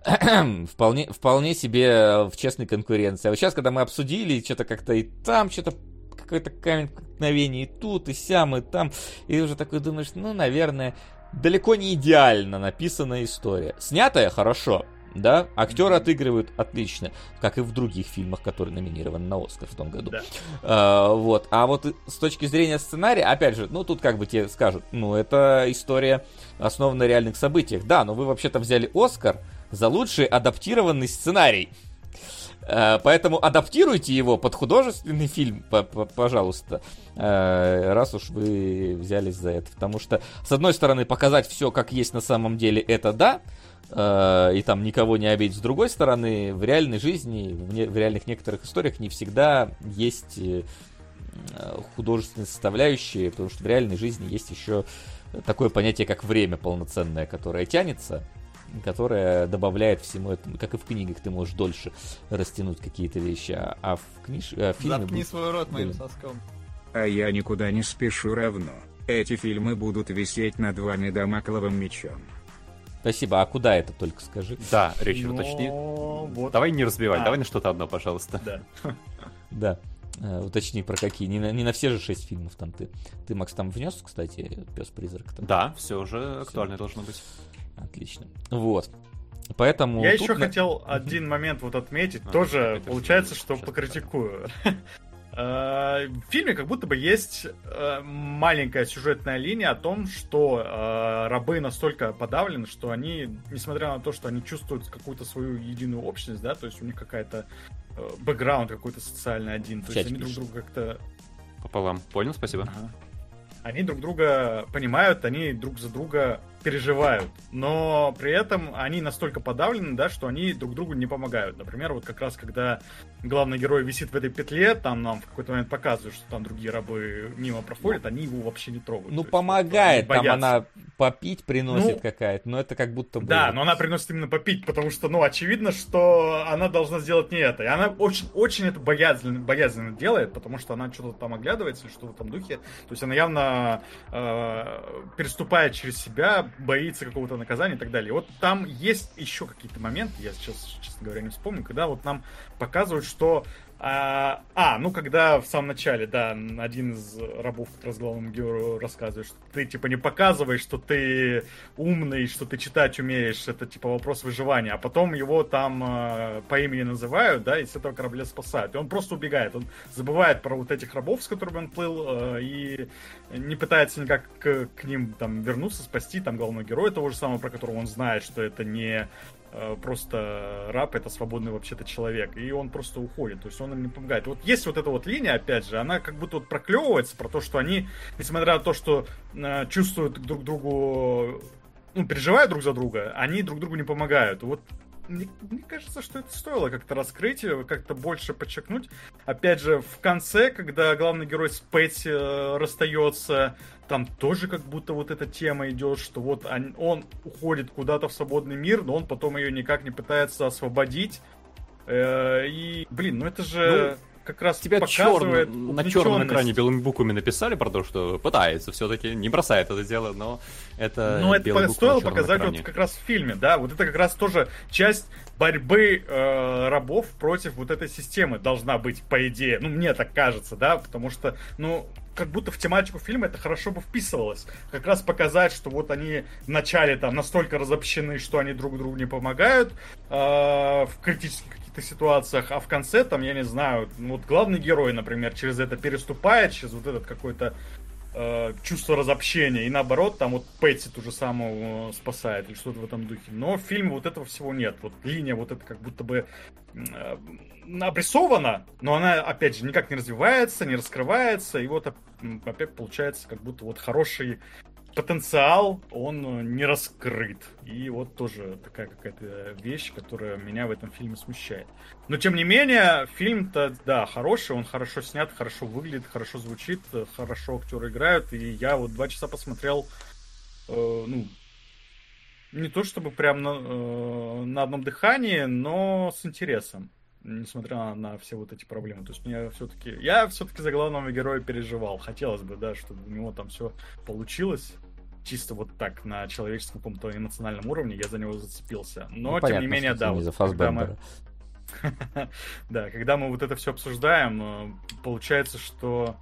S2: *clears throat* вполне, вполне себе в честной конкуренции. А вот сейчас, когда мы обсудили, что-то как-то и там, что-то какой-то камень преткновения и тут, и сям, и там, и уже такой думаешь, ну, наверное, далеко не идеально написанная история. Снятая хорошо, да, актеры отыгрывают отлично, как и в других фильмах, которые номинированы на Оскар в том году. Да. А, вот, а вот с точки зрения сценария, опять же, ну тут как бы тебе скажут, ну это история основана на реальных событиях, да, но вы вообще-то взяли Оскар за лучший адаптированный сценарий. А, поэтому адаптируйте его под художественный фильм, пожалуйста, а, раз уж вы взялись за это. Потому что, с одной стороны, показать все как есть на самом деле, это да, э, и там никого не обидеть. С другой стороны, в реальной жизни, в, не, в реальных некоторых историях не всегда есть э, художественные составляющие, потому что в реальной жизни есть еще такое понятие, как время полноценное, которое тянется, которое добавляет всему этому, как и в книгах, ты можешь дольше растянуть какие-то вещи, а, а в книж... а в фильме...
S7: Заткни свой рот моим соском.
S5: А я никуда не спешу равно. Эти фильмы будут висеть над вами домакловым мечом.
S2: Спасибо. А куда это только скажи?
S3: Да, Ричард, Но... уточни. Вот. Давай не разбивай, а. давай на что-то одно, пожалуйста.
S4: Да. *laughs*
S2: Да. Э, уточни про какие. Не на, не на все же шесть фильмов там ты. Ты, Макс, там внес, кстати, пес-призрак? Там?
S3: Да, все уже актуально все. должно быть.
S2: Отлично. Вот. Поэтому.
S4: Я еще на... хотел один момент вот отметить. А, Тоже получается, что покритикую. Э, в фильме как будто бы есть э, маленькая сюжетная линия о том, что э, рабы настолько подавлены, что они, несмотря на то, что они чувствуют какую-то свою единую общность, да, то есть у них какая-то бэкграунд какой-то социальный один, то есть они друг друга как-то...
S3: Пополам. Понял, спасибо. Ага.
S4: Они друг друга понимают, они друг за друга переживают, но при этом они настолько подавлены, да, что они друг другу не помогают. Например, вот как раз когда главный герой висит в этой петле, там нам в какой-то момент показывают, что там другие рабы мимо проходят, они его вообще не трогают.
S2: Ну, помогает, там она попить приносит ну, какая-то, но это как будто бы...
S4: Да, но она приносит именно попить, потому что, ну, очевидно, что она должна сделать не это. И она очень, очень это боязно, боязно делает, потому что она что-то там оглядывается или что-то в этом духе. То есть она явно э, переступает через себя, боится какого-то наказания и так далее. вот там есть еще какие-то моменты, я сейчас, честно говоря, не вспомню, когда вот нам показывают, что А, а, ну когда в самом начале, да, один из рабов как раз главному герою рассказывает, что ты типа не показываешь, что ты умный, что ты читать умеешь, это типа вопрос выживания, а потом его там э, по имени называют, да, и с этого корабля спасают. И он просто убегает, он забывает про вот этих рабов, с которыми он плыл, э, и не пытается никак к, к ним там вернуться, спасти там главного героя того же самого, про которого он знает, что это не просто раб это свободный вообще-то человек, и он просто уходит, то есть он им не помогает. Вот есть вот эта вот линия, опять же, она как будто вот проклевывается про то, что они, несмотря на то, что э, чувствуют друг другу, ну, переживают друг за друга, они друг другу не помогают. Вот мне, мне кажется, что это стоило как-то раскрыть, как-то больше подчеркнуть. Опять же, в конце, когда главный герой с э, расстается, там тоже как будто вот эта тема идет, что вот он, он уходит куда-то в свободный мир, но он потом ее никак не пытается освободить. Э, и, блин, ну это же... Ну как раз
S3: тебя показывает черно, на черном экране белыми буквами написали про то, что пытается все-таки, не бросает это дело, но это
S4: Ну, это стоило показать экране. вот как раз в фильме, да, вот это как раз тоже часть борьбы э, рабов против вот этой системы должна быть, по идее. Ну, мне так кажется, да, потому что, ну, как будто в тематику фильма это хорошо бы вписывалось. Как раз показать, что вот они вначале там настолько разобщены, что они друг другу не помогают э, в критических каких-то ситуациях, а в конце там, я не знаю, вот главный герой, например, через это переступает, через вот этот какой-то э, чувство разобщения, и наоборот, там вот Пэтси ту же самую э, спасает, или что-то в этом духе. Но в фильме вот этого всего нет. Вот линия вот эта как будто бы э, обрисована, но она, опять же, никак не развивается, не раскрывается, и вот опять получается как будто вот хороший потенциал, он э, не раскрыт. И вот тоже такая какая-то вещь, которая меня в этом фильме смущает. Но тем не менее, фильм-то, да, хороший, он хорошо снят, хорошо выглядит, хорошо звучит, хорошо актеры играют. И я вот два часа посмотрел, э, ну, не то чтобы прям на, э, на одном дыхании, но с интересом несмотря на, все вот эти проблемы. То есть меня все-таки, я все-таки за главного героя переживал. Хотелось бы, да, чтобы у него там все получилось. Чисто вот так, на человеческом каком-то эмоциональном уровне я за него зацепился. Но, ну, тем понятно, не менее, да, вот, когда мы... *laughs* да, когда мы вот это все обсуждаем, э, получается, что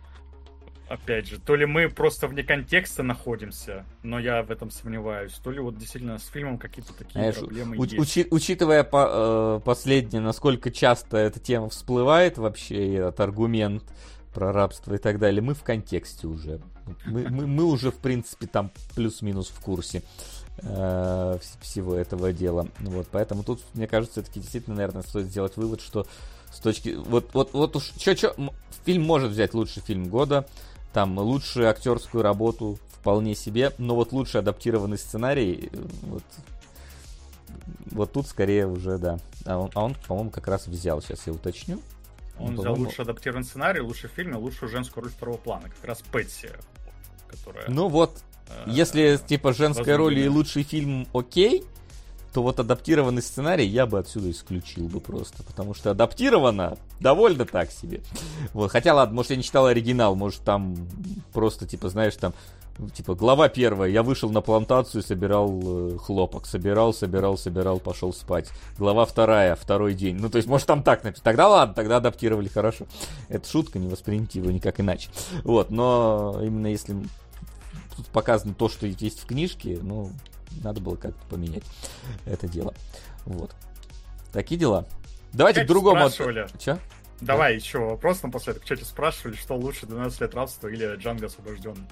S4: опять же, то ли мы просто вне контекста находимся, но я в этом сомневаюсь, то ли вот действительно с фильмом какие-то такие Знаешь, проблемы
S2: уч- есть. Учи- учитывая по- э, последнее, насколько часто эта тема всплывает вообще, этот аргумент про рабство и так далее, мы в контексте уже. Мы, мы, мы уже, в принципе, там плюс-минус в курсе э, всего этого дела. Вот, поэтому тут, мне кажется, все-таки действительно, наверное, стоит сделать вывод, что с точки... Вот, вот, вот уж... Чё, чё, фильм может взять лучший фильм года, там лучшую актерскую работу вполне себе, но вот лучший адаптированный сценарий, вот, вот тут скорее уже, да. А он, а он по-моему, как раз взял, сейчас я уточню.
S4: Он, он взял лучший адаптированный сценарий, лучший фильм и лучшую женскую роль второго плана, как раз Пэтси,
S2: которая... Ну вот, э, если типа женская роль и лучший фильм окей, то вот адаптированный сценарий я бы отсюда исключил бы просто, потому что адаптировано довольно так себе. Вот, хотя, ладно, может, я не читал оригинал, может, там просто, типа, знаешь, там, типа, глава первая, я вышел на плантацию, собирал э, хлопок, собирал, собирал, собирал, пошел спать. Глава вторая, второй день. Ну, то есть, может, там так написано. Тогда ладно, тогда адаптировали хорошо. Это шутка, не воспринимайте его никак иначе. Вот, но именно если тут показано то, что есть в книжке, ну, надо было как-то поменять это дело. Вот. Такие дела. Давайте к другому...
S4: Спрашивали. Че? Давай да. еще вопрос напоследок. Что тебе спрашивали, что лучше 12 лет рабства или Джанго освобожденный?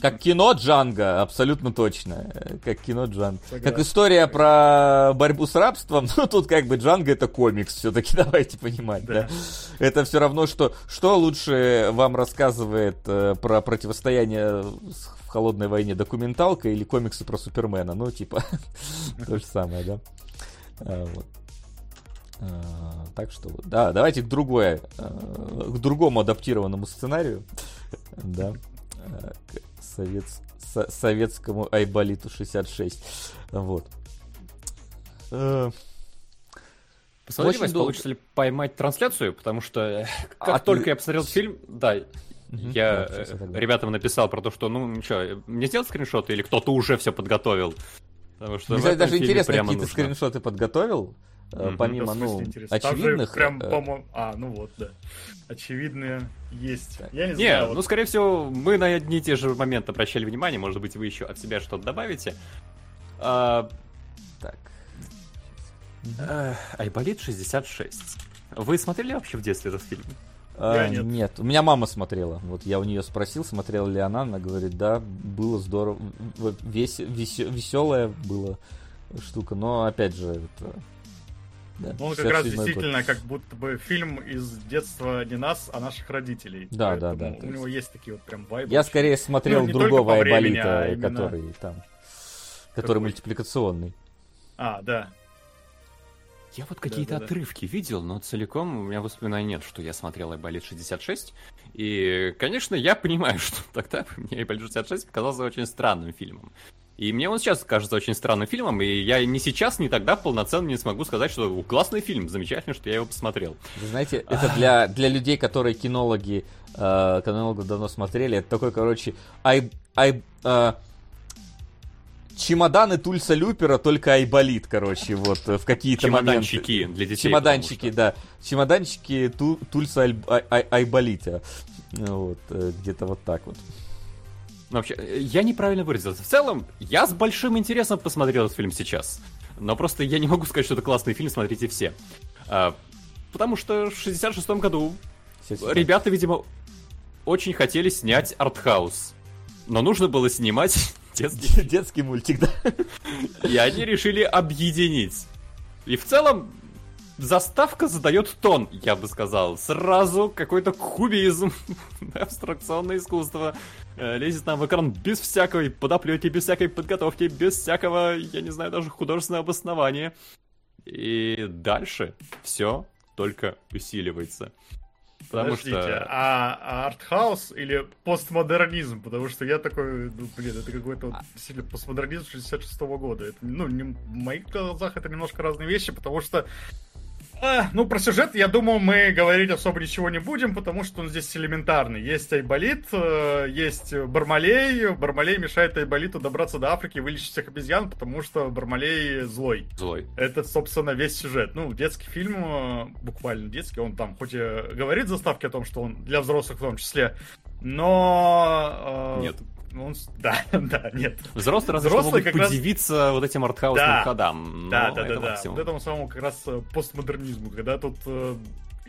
S2: Как *laughs* кино Джанго, абсолютно точно. Как кино Джанго. Как история про борьбу с рабством, *laughs* ну тут как бы Джанго это комикс, все-таки *laughs* давайте понимать, да. да. Это все равно, что что лучше вам рассказывает э, про противостояние холодной войне документалка или комиксы про Супермена. Ну, типа, *laughs* то же самое, да. А, вот. А, так что, да, давайте к другой, а, к другому адаптированному сценарию, да, к совет, советскому Айболиту 66, вот.
S3: Посмотри, Вась, долго... получится ли поймать трансляцию, потому что э, как а только ты... я посмотрел фильм, да, Угу, я да, э, ребятам написал про то, что, ну, что, мне сделать скриншот или кто-то уже все подготовил?
S2: Потому что Мне даже интересно, какие ты скриншоты подготовил. mm-hmm. помимо, ну, очевидных...
S4: прям, по-моему... А, ну вот, да. Очевидные есть.
S3: Так. Я не знаю. Не, вот... ну, скорее всего, мы на одни и те же моменты обращали внимание. Может быть, вы еще от себя что-то добавите. А... Так. Айболит 66. Вы смотрели вообще в детстве этот фильм?
S2: А, нет. нет, у меня мама смотрела. Вот я у нее спросил, смотрела ли она, она говорит, да, было здорово, вес, вес, веселая была штука, но опять же, это...
S4: Да, ну, он как раз действительно год. как будто бы фильм из детства не нас, а наших родителей.
S2: Да, да, да.
S4: У него есть... есть такие вот прям вайбы.
S2: Я скорее смотрел ну, другого Айболита, а именно... который там, который Какой? мультипликационный.
S4: А, да.
S3: Я вот какие-то да, да, отрывки да. видел, но целиком у меня воспоминаний нет, что я смотрел Айболит 66. И, конечно, я понимаю, *laughs* что тогда мне Айболит 66 показался очень странным фильмом. И мне он сейчас кажется очень странным фильмом, и я ни сейчас, ни тогда полноценно не смогу сказать, что классный фильм, замечательно, что я его посмотрел.
S2: Вы знаете, это для, *laughs* для людей, которые кинологи, э, кинологов давно смотрели, это такой, короче, ай, ай, э, чемоданы Тульса Люпера, только Айболит, короче, вот, в какие-то
S3: Чемоданчики моменты. для детей.
S2: Чемоданчики, да. Чемоданчики ту, Тульса Аль, Ай, Ай, Айболита. Вот, э, где-то вот так вот.
S3: Ну, вообще, я неправильно выразился. В целом, я с большим интересом посмотрел этот фильм сейчас. Но просто я не могу сказать, что это классный фильм, смотрите все. А, потому что в 66-м году ребята, видимо, очень хотели снять артхаус. Но нужно было снимать
S2: Детский, *laughs* детский мультик, да.
S3: И они решили объединить. И в целом, заставка задает тон, я бы сказал. Сразу какой-то кубизм, *laughs* абстракционное искусство э, лезет нам в экран без всякой подоплеки, без всякой подготовки, без всякого, я не знаю, даже художественного обоснования. И дальше все только усиливается.
S4: Потому Подождите, что... а, а артхаус или постмодернизм? Потому что я такой, ну, блин, это какой-то вот, действительно постмодернизм 66 -го года. Это, ну, не, в моих глазах это немножко разные вещи, потому что а, ну, про сюжет, я думаю, мы говорить особо ничего не будем, потому что он здесь элементарный. Есть Айболит, э, есть Бармалей. Бармалей мешает Айболиту добраться до Африки и вылечить всех обезьян, потому что Бармалей злой.
S3: Злой.
S4: Это, собственно, весь сюжет. Ну, детский фильм, э, буквально детский, он там хоть и говорит заставки о том, что он для взрослых в том числе, но...
S3: Э, Нет.
S4: Ну, он, *laughs* да, да, нет.
S3: Взрослые разве Взрослые что могут подивиться раз... вот этим артхаусным да, ходам.
S4: Да, да, да, да. Вот этому самому как раз э, постмодернизму, когда тут э,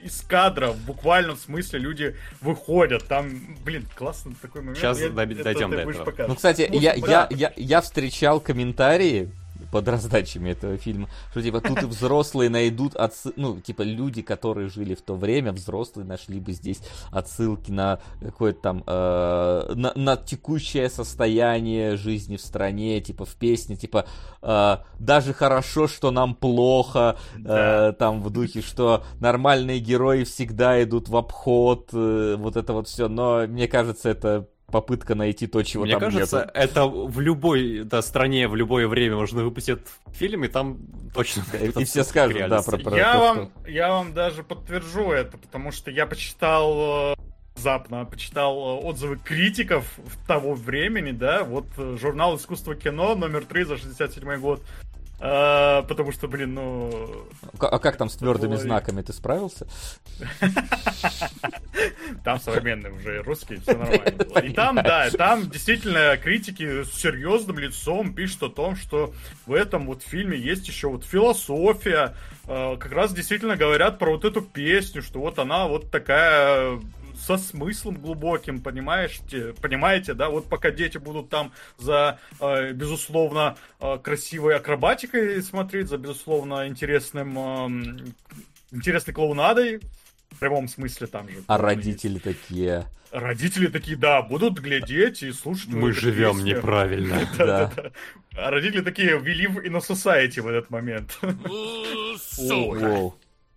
S4: из кадра в буквальном смысле люди выходят. Там, блин, классный такой момент.
S3: Сейчас я, дойдем до этого.
S2: Ну, кстати, я, я, я, я встречал комментарии под раздачами этого фильма, что типа тут и взрослые найдут отсы... ну, типа люди, которые жили в то время, взрослые нашли бы здесь отсылки на какое-то там, э, на, на текущее состояние жизни в стране, типа в песне, типа э, даже хорошо, что нам плохо, э, там в духе, что нормальные герои всегда идут в обход, э, вот это вот все, но мне кажется, это попытка найти то, чего
S3: Мне
S2: там
S3: кажется,
S2: нету.
S3: это в любой да, стране, в любое время можно выпустить фильм, и там точно...
S2: И все скажут, да, про, про
S4: я вам, Я вам даже подтвержу это, потому что я почитал э, внезапно почитал э, отзывы критиков того времени, да, вот э, журнал «Искусство кино» номер 3 за 67 год а, потому что, блин, ну...
S2: А как там с твердыми было... знаками? Ты справился? *laughs*
S4: Там современные уже русские, все нормально И там, да, там действительно критики с серьезным лицом пишут о том, что в этом вот фильме есть еще вот философия, а, как раз действительно говорят про вот эту песню, что вот она вот такая со смыслом глубоким, понимаете, понимаете, да, вот пока дети будут там за, э, безусловно, э, красивой акробатикой смотреть, за, безусловно, интересным, э, интересной клоунадой, в прямом смысле там же.
S2: А родители есть. такие...
S4: Родители такие, да, будут глядеть и слушать.
S3: Мы живем песни. неправильно. *laughs*
S2: да.
S4: А родители такие, live in a society в этот момент.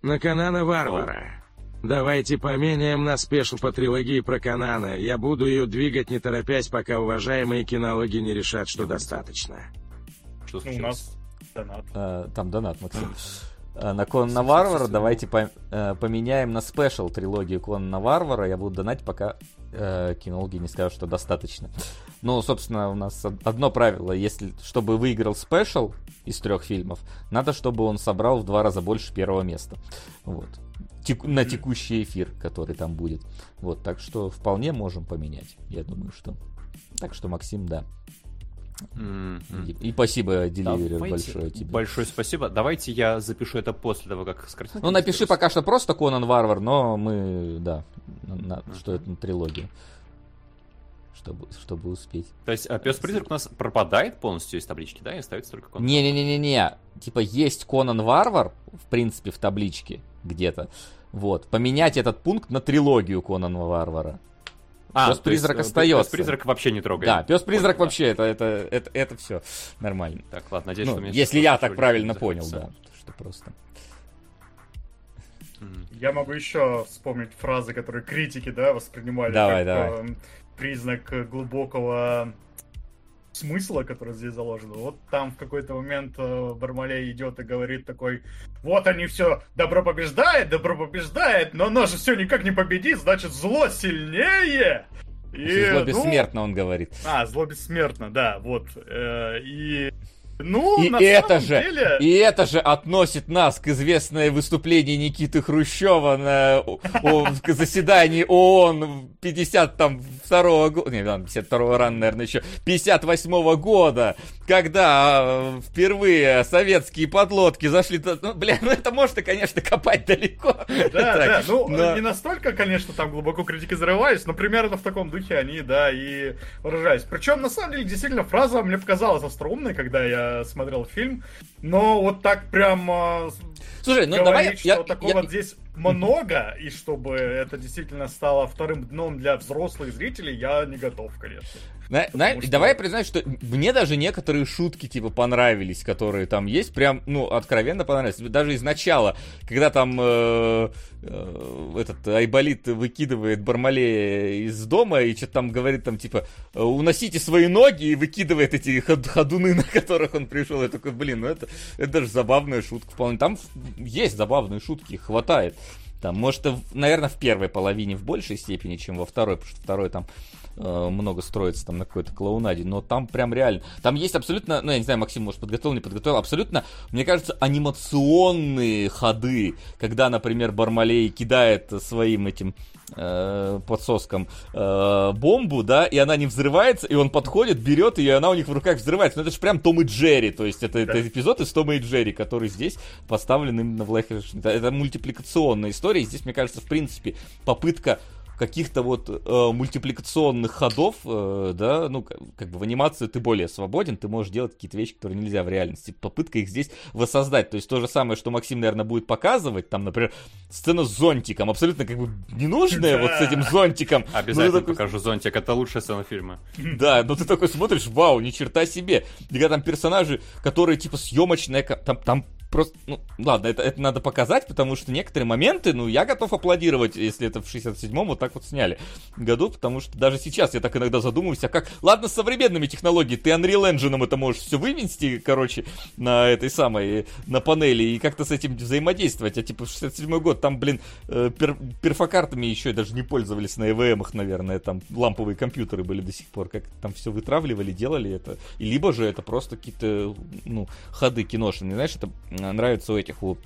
S5: На Конана Варвара. Давайте поменяем на спешл по трилогии про Конана. Я буду ее донатить не торопясь, пока уважаемые кинологи не решат, что достаточно.
S3: Что случилось?
S4: У нас донат.
S2: А, там донат, Максим. э, на Конана Варвара, давайте по, э, поменяем на спешл трилогию Конана Варвара. Я буду донать, пока э, кинологи не скажут, что достаточно. Ну, собственно, у нас одно правило. Если, чтобы выиграл спешл из трех фильмов, надо, чтобы он собрал в два раза больше первого места. Вот. Тек, на текущий эфир, который там будет. Вот, так что вполне можем поменять. Я думаю, что... Так что, Максим, да. Mm-hmm. И, и спасибо, Деливерер, большое тебе.
S3: Большое спасибо. Давайте я запишу это после того, как с
S2: Ну, напиши пока что просто Конан Варвар, но мы, да, на, mm-hmm. что это на трилогию. Чтобы, чтобы успеть.
S3: То есть а пес призрак у нас пропадает полностью из таблички, да, и остается только
S2: Конан Не-не-не-не-не. Типа есть Конан Варвар, в принципе, в табличке где-то. Вот. Поменять этот пункт на трилогию Конан Варвара. А, пес призрак есть, остается.
S3: Пес призрак вообще не трогает.
S2: Да, пес призрак вообще это это это это все нормально.
S3: Так, ладно, надеюсь,
S2: ну, что Если я так правильно понял, да, что просто.
S4: Я могу еще вспомнить фразы, которые критики, да, воспринимали
S2: давай, как давай.
S4: Э, признак глубокого смысла, который здесь заложен. Вот там в какой-то момент э, Бармалей идет и говорит такой, вот они все, добро побеждает, добро побеждает, но оно же все никак не победит, значит зло сильнее.
S2: И, зло ну, бессмертно, ну... он говорит.
S4: А, зло бессмертно, да, вот. Э, и ну,
S2: и это же, деле... и это же относит нас к известное выступление Никиты Хрущева на о, заседании ООН 50 там второго года, не, 52 ран, наверное, еще 58 -го года, когда а, впервые советские подлодки зашли, ну, бля, ну это можно, конечно, копать далеко.
S4: Да, *laughs* да, ну но... не настолько, конечно, там глубоко критики зарывались, но примерно в таком духе они, да, и выражались. Причем, на самом деле, действительно, фраза мне показалась остроумной, когда я смотрел фильм, но вот так прям а,
S2: Слушай, ну давай...
S4: что я, такого я... здесь много, и чтобы это действительно стало вторым дном для взрослых зрителей, я не готов, конечно.
S2: На, на, что... Давай я признаюсь, что мне даже некоторые шутки типа понравились, которые там есть, прям, ну, откровенно понравились. Даже изначала, когда там э, э, этот Айболит выкидывает Бармалея из дома и что-то там говорит там типа уносите свои ноги и выкидывает эти ход ходуны, *laughs* на которых он пришел. Я такой, блин, ну это, это даже забавная шутка вполне. Там есть забавные шутки, хватает. Там, может, наверное, в первой половине в большей степени, чем во второй, потому что второй там э, много строится там на какой-то клоунаде, но там прям реально, там есть абсолютно, ну я не знаю, Максим, может подготовил, не подготовил, абсолютно, мне кажется, анимационные ходы, когда, например, Бармалей кидает своим этим э, подсоском э, бомбу, да, и она не взрывается, и он подходит, берет ее, и она у них в руках взрывается. Ну это же прям Том и Джерри, то есть это, да. это эпизод из Тома и Джерри, который здесь поставлен именно в это, это мультипликационная история, и здесь, мне кажется, в принципе, попытка каких-то вот э, мультипликационных ходов, э, да, ну, как, как бы в анимации ты более свободен, ты можешь делать какие-то вещи, которые нельзя в реальности. Попытка их здесь воссоздать. То есть то же самое, что Максим, наверное, будет показывать, там, например, сцена с зонтиком, абсолютно как бы ненужная *laughs* вот с этим зонтиком.
S3: Обязательно такой... покажу зонтик, это лучшая сцена фильма. *laughs*
S2: Да, но ты такой смотришь, вау, ни черта себе. И когда там персонажи, которые типа съемочная, там, там просто, ну, ладно, это, это надо показать, потому что некоторые моменты, ну, я готов аплодировать, если это в 67-м вот так вот сняли году, потому что даже сейчас я так иногда задумываюсь, а как, ладно, с современными технологиями, ты Unreal Engine это можешь все вывести, короче, на этой самой, на панели, и как-то с этим взаимодействовать, а типа 67-й год, там, блин, э, пер, перфокартами еще даже не пользовались на EVM, наверное, там ламповые компьютеры были до сих пор, как там все вытравливали, делали это, и либо же это просто какие-то, ну, ходы киношные, знаешь, это нравится у этих у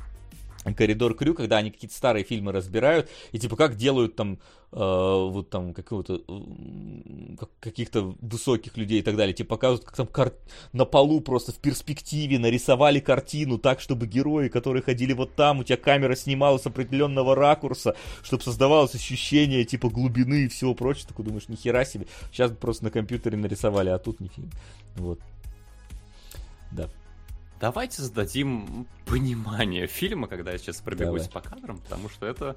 S2: коридор крю, когда они какие-то старые фильмы разбирают, и типа как делают там э, вот там какого-то э, каких-то высоких людей и так далее, типа показывают, как там кар... на полу просто в перспективе нарисовали картину так, чтобы герои, которые ходили вот там, у тебя камера снимала с определенного ракурса, чтобы создавалось ощущение типа глубины и всего прочего, такой думаешь, нихера себе, сейчас просто на компьютере нарисовали, а тут фильм, вот. Да
S3: давайте зададим понимание фильма, когда я сейчас пробегусь Давай. по кадрам, потому что это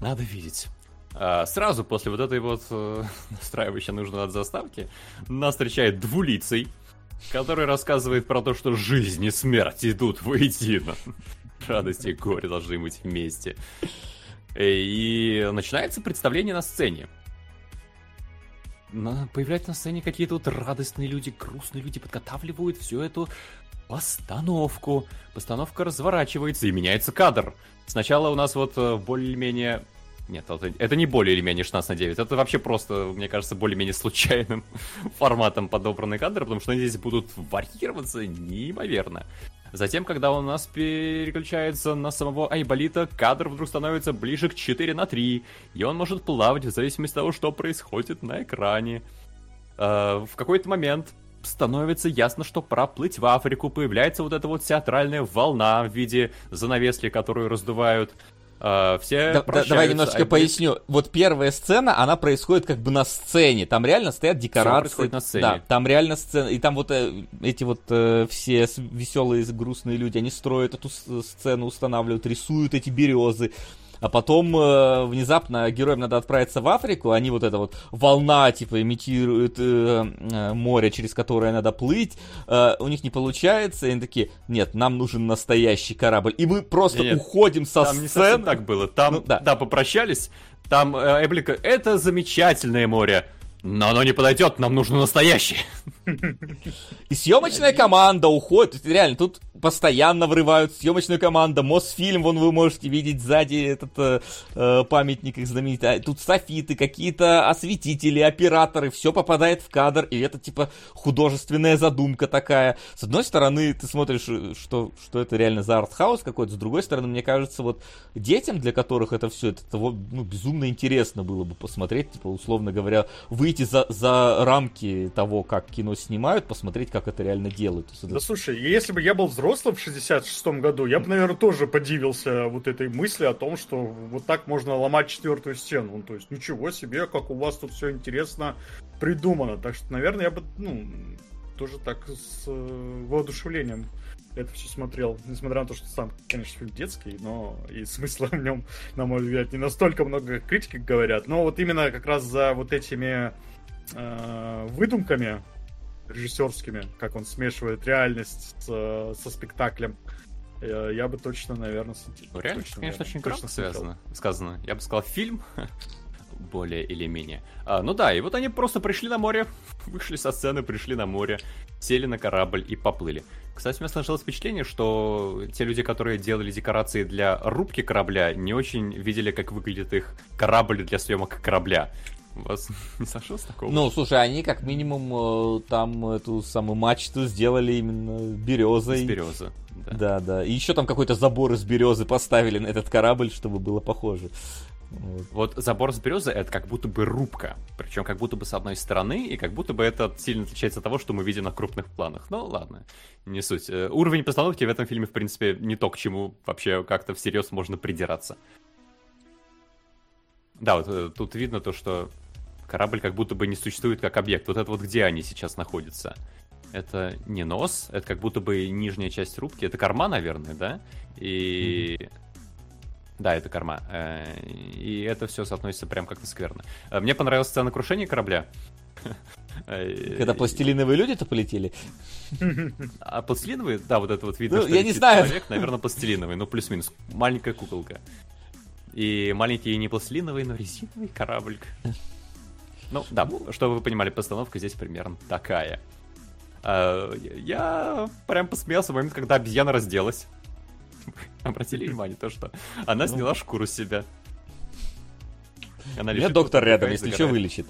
S3: надо видеть. А, сразу после вот этой вот э, *laughs* настраивающей нужно от заставки нас встречает двулицей, который рассказывает про то, что жизнь и смерть идут воедино. *laughs* Радость и горе должны быть вместе. И начинается представление на сцене. Появляются на сцене какие-то вот радостные люди, грустные люди, подготавливают всю эту постановку. Постановка разворачивается и меняется кадр. Сначала у нас вот э, более-менее нет, это, это не более или менее 16 на 9. Это вообще просто, мне кажется, более-менее случайным *laughs* форматом подобранный кадр, потому что они здесь будут варьироваться неимоверно. Затем, когда у нас переключается на самого Айболита, кадр вдруг становится ближе к 4 на 3, и он может плавать в зависимости от того, что происходит на экране. Э, в какой-то момент становится ясно, что проплыть в Африку появляется вот эта вот театральная волна в виде занавески, которую раздувают Uh, все
S2: да, да, давай немножечко а поясню. Вот первая сцена, она происходит как бы на сцене. Там реально стоят декорации. Все
S3: на сцене.
S2: Да, там реально сцена. И там вот э, эти вот э, все веселые, грустные люди, они строят эту сцену, устанавливают, рисуют эти березы а потом э, внезапно героям надо отправиться в Африку, они вот эта вот волна, типа, имитируют э, э, море, через которое надо плыть, э, у них не получается, и они такие, нет, нам нужен настоящий корабль, и мы просто нет, уходим со
S3: там
S2: сцены.
S3: Там не так было, там, ну, да. да, попрощались, там э, Эблика, это замечательное море, но оно не подойдет, нам нужно настоящее.
S2: И съемочная команда уходит. Реально, тут постоянно врывают съемочную команду. Мосфильм, вон вы можете видеть сзади этот э, э памятник их знаменитый. А тут софиты, какие-то осветители, операторы. Все попадает в кадр. И это типа художественная задумка такая. С одной стороны, ты смотришь, э, что, что это реально за артхаус какой-то. С другой стороны, мне кажется, вот детям, для которых это все, это ну, безумно интересно было бы посмотреть. Типа, условно говоря, выйти за, за рамки того, как кино снимают, посмотреть, как это реально делают.
S4: Да слушай, если бы я был взрослым в 66-м году, я бы, наверное, тоже подивился вот этой мысли о том, что вот так можно ломать четвертую стену. Ну, то есть, ничего себе, как у вас тут все интересно придумано. Так что, наверное, я бы, ну, тоже так с э, воодушевлением это все смотрел, несмотря на то, что сам, конечно, фильм детский, но и смысла в нем, на мой взгляд, не настолько много критики говорят. Но вот именно как раз за вот этими э, выдумками режиссерскими, как он смешивает реальность с, со спектаклем. Я, я бы точно, наверное,
S3: смотрел. Ну, реально, точно, конечно, наверное, очень кратко связано, сказано. Я бы сказал, фильм *laughs* более или менее. А, ну да, и вот они просто пришли на море, *laughs* вышли со сцены, пришли на море, сели на корабль и поплыли. Кстати, у меня сложилось впечатление, что те люди, которые делали декорации для рубки корабля, не очень видели, как выглядит их корабль для съемок корабля. Вас *laughs* не сошло с такого?
S2: Ну, слушай, они как минимум э, там эту самую мачту сделали именно березой. Из
S3: березы.
S2: Да. да, да. И еще там какой-то забор из березы поставили на этот корабль, чтобы было похоже.
S3: Вот. вот забор с березы это как будто бы рубка. Причем как будто бы с одной стороны, и как будто бы это сильно отличается от того, что мы видим на крупных планах. Ну ладно, не суть. Э, уровень постановки в этом фильме, в принципе, не то, к чему вообще как-то всерьез можно придираться. Да, вот э, тут видно то, что корабль как будто бы не существует как объект. Вот это вот где они сейчас находятся. Это не нос, это как будто бы нижняя часть рубки. Это корма, наверное, да? И... Mm-hmm. Да, это корма. Э, и это все соотносится прям как-то скверно. Э, мне понравилась сцена крушения корабля. *laughs*
S2: Когда пластилиновые люди-то полетели?
S3: А пластилиновые? Да, вот это вот видно,
S2: ну, что я не знаю.
S3: человек, наверное, пластилиновый, ну плюс-минус. Маленькая куколка. И маленький не пластилиновый, но резиновый корабль. Ну, да, чтобы вы понимали, постановка здесь примерно такая. А, я прям посмеялся в момент, когда обезьяна разделась. *laughs* Обратили внимание, то, что она ну. сняла шкуру с себя.
S2: Она У меня доктор рядом, если что, вылечит.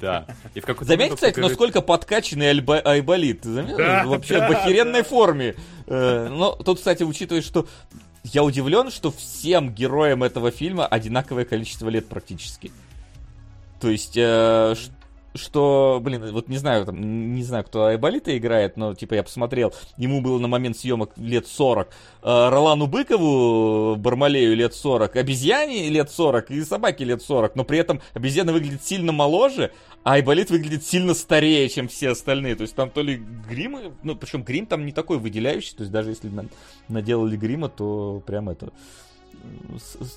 S3: Да.
S2: И в Заметь, кстати, покажет... насколько подкачанный альба... Айболит. Заметил? Да, Вообще да, в охеренной да. форме. Э, но тут, кстати, учитывая, что я удивлен, что всем героям этого фильма одинаковое количество лет практически. То есть, э, что, блин, вот не знаю, там, не знаю, кто Айболита играет, но, типа, я посмотрел, ему было на момент съемок лет 40, э, Ролану Быкову, Бармалею лет 40, обезьяне лет 40 и собаке лет 40, но при этом обезьяна выглядит сильно моложе, а Айболит выглядит сильно старее, чем все остальные, то есть там то ли грим, ну, причем грим там не такой выделяющий, то есть даже если наделали грима, то прям это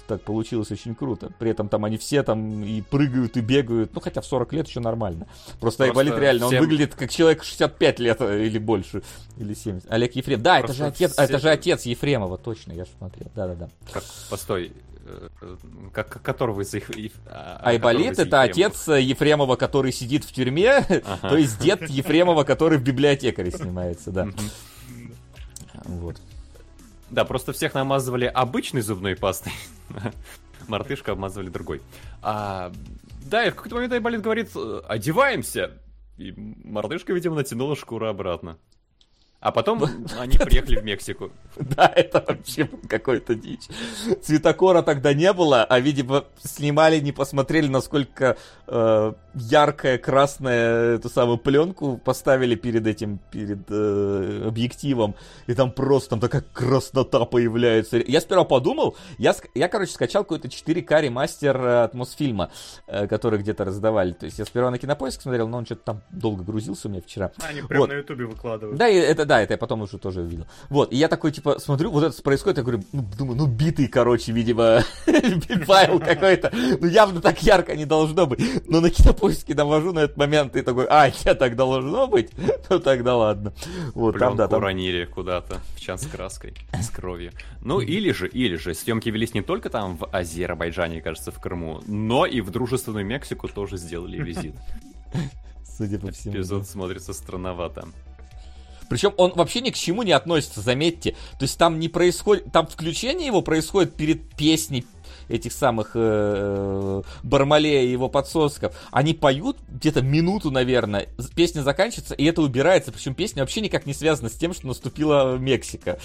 S2: так получилось очень круто. При этом там они все там и прыгают, и бегают. Ну, хотя в 40 лет еще нормально. Просто, Просто Айболит реально, всем... он выглядит как человек 65 лет э, или больше, или 70. Олег Ефрем. Да, это же отец, всем... это же отец Ефремова, точно, я же смотрел. Да-да-да.
S3: Постой, как, которого из их...
S2: Айболит это отец Ефремова, который сидит в тюрьме, ага. *laughs* то есть дед Ефремова, который в библиотекаре снимается, да.
S3: Вот. Да, просто всех намазывали обычной зубной пастой. *laughs* Мартышка обмазывали другой. А, да, и в какой-то момент Айболит говорит, одеваемся. И мартышка, видимо, натянула шкуру обратно. А потом они приехали в Мексику.
S2: Да, это вообще какой-то дичь. Цветокора тогда не было, а, видимо, снимали, не посмотрели, насколько э, яркая красная эту самую пленку поставили перед этим, перед э, объективом. И там просто там такая краснота появляется. Я сперва подумал, я, я короче, скачал какой-то 4К ремастер э, от Мосфильма, э, который где-то раздавали. То есть я сперва на кинопоиск смотрел, но он что-то там долго грузился у меня вчера.
S4: Они прям вот. на ютубе выкладывают.
S2: Да, и это да, это я потом уже тоже видел. Вот, и я такой, типа, смотрю, вот это происходит, я говорю, ну, думаю, ну, битый, короче, видимо, *laughs* файл какой-то. Ну, явно так ярко не должно быть. Но на кинопоиске навожу на этот момент и такой, а, я так должно быть? *laughs* Ну, тогда ладно.
S3: Вот, там, да, там... уронили куда-то в чан с краской, с кровью. Ну, или же, или же, съемки велись не только там в Азербайджане, кажется, в Крыму, но и в дружественную Мексику тоже сделали визит. *laughs*
S2: Судя по всему.
S3: Эпизод смотрится странновато.
S2: Причем он вообще ни к чему не относится, заметьте. То есть там не происходит, там включение его происходит перед песней этих самых э, Бармалея и его подсосков. Они поют где-то минуту, наверное, песня заканчивается, и это убирается. Причем песня вообще никак не связана с тем, что наступила Мексика.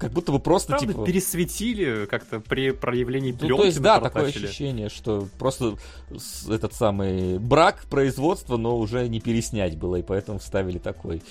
S2: Как будто бы просто Правда, типа
S3: пересветили как-то при проявлении пленки.
S2: Ну, то есть да, такое ощущение, что просто этот самый брак производства, но уже не переснять было, и поэтому вставили такой.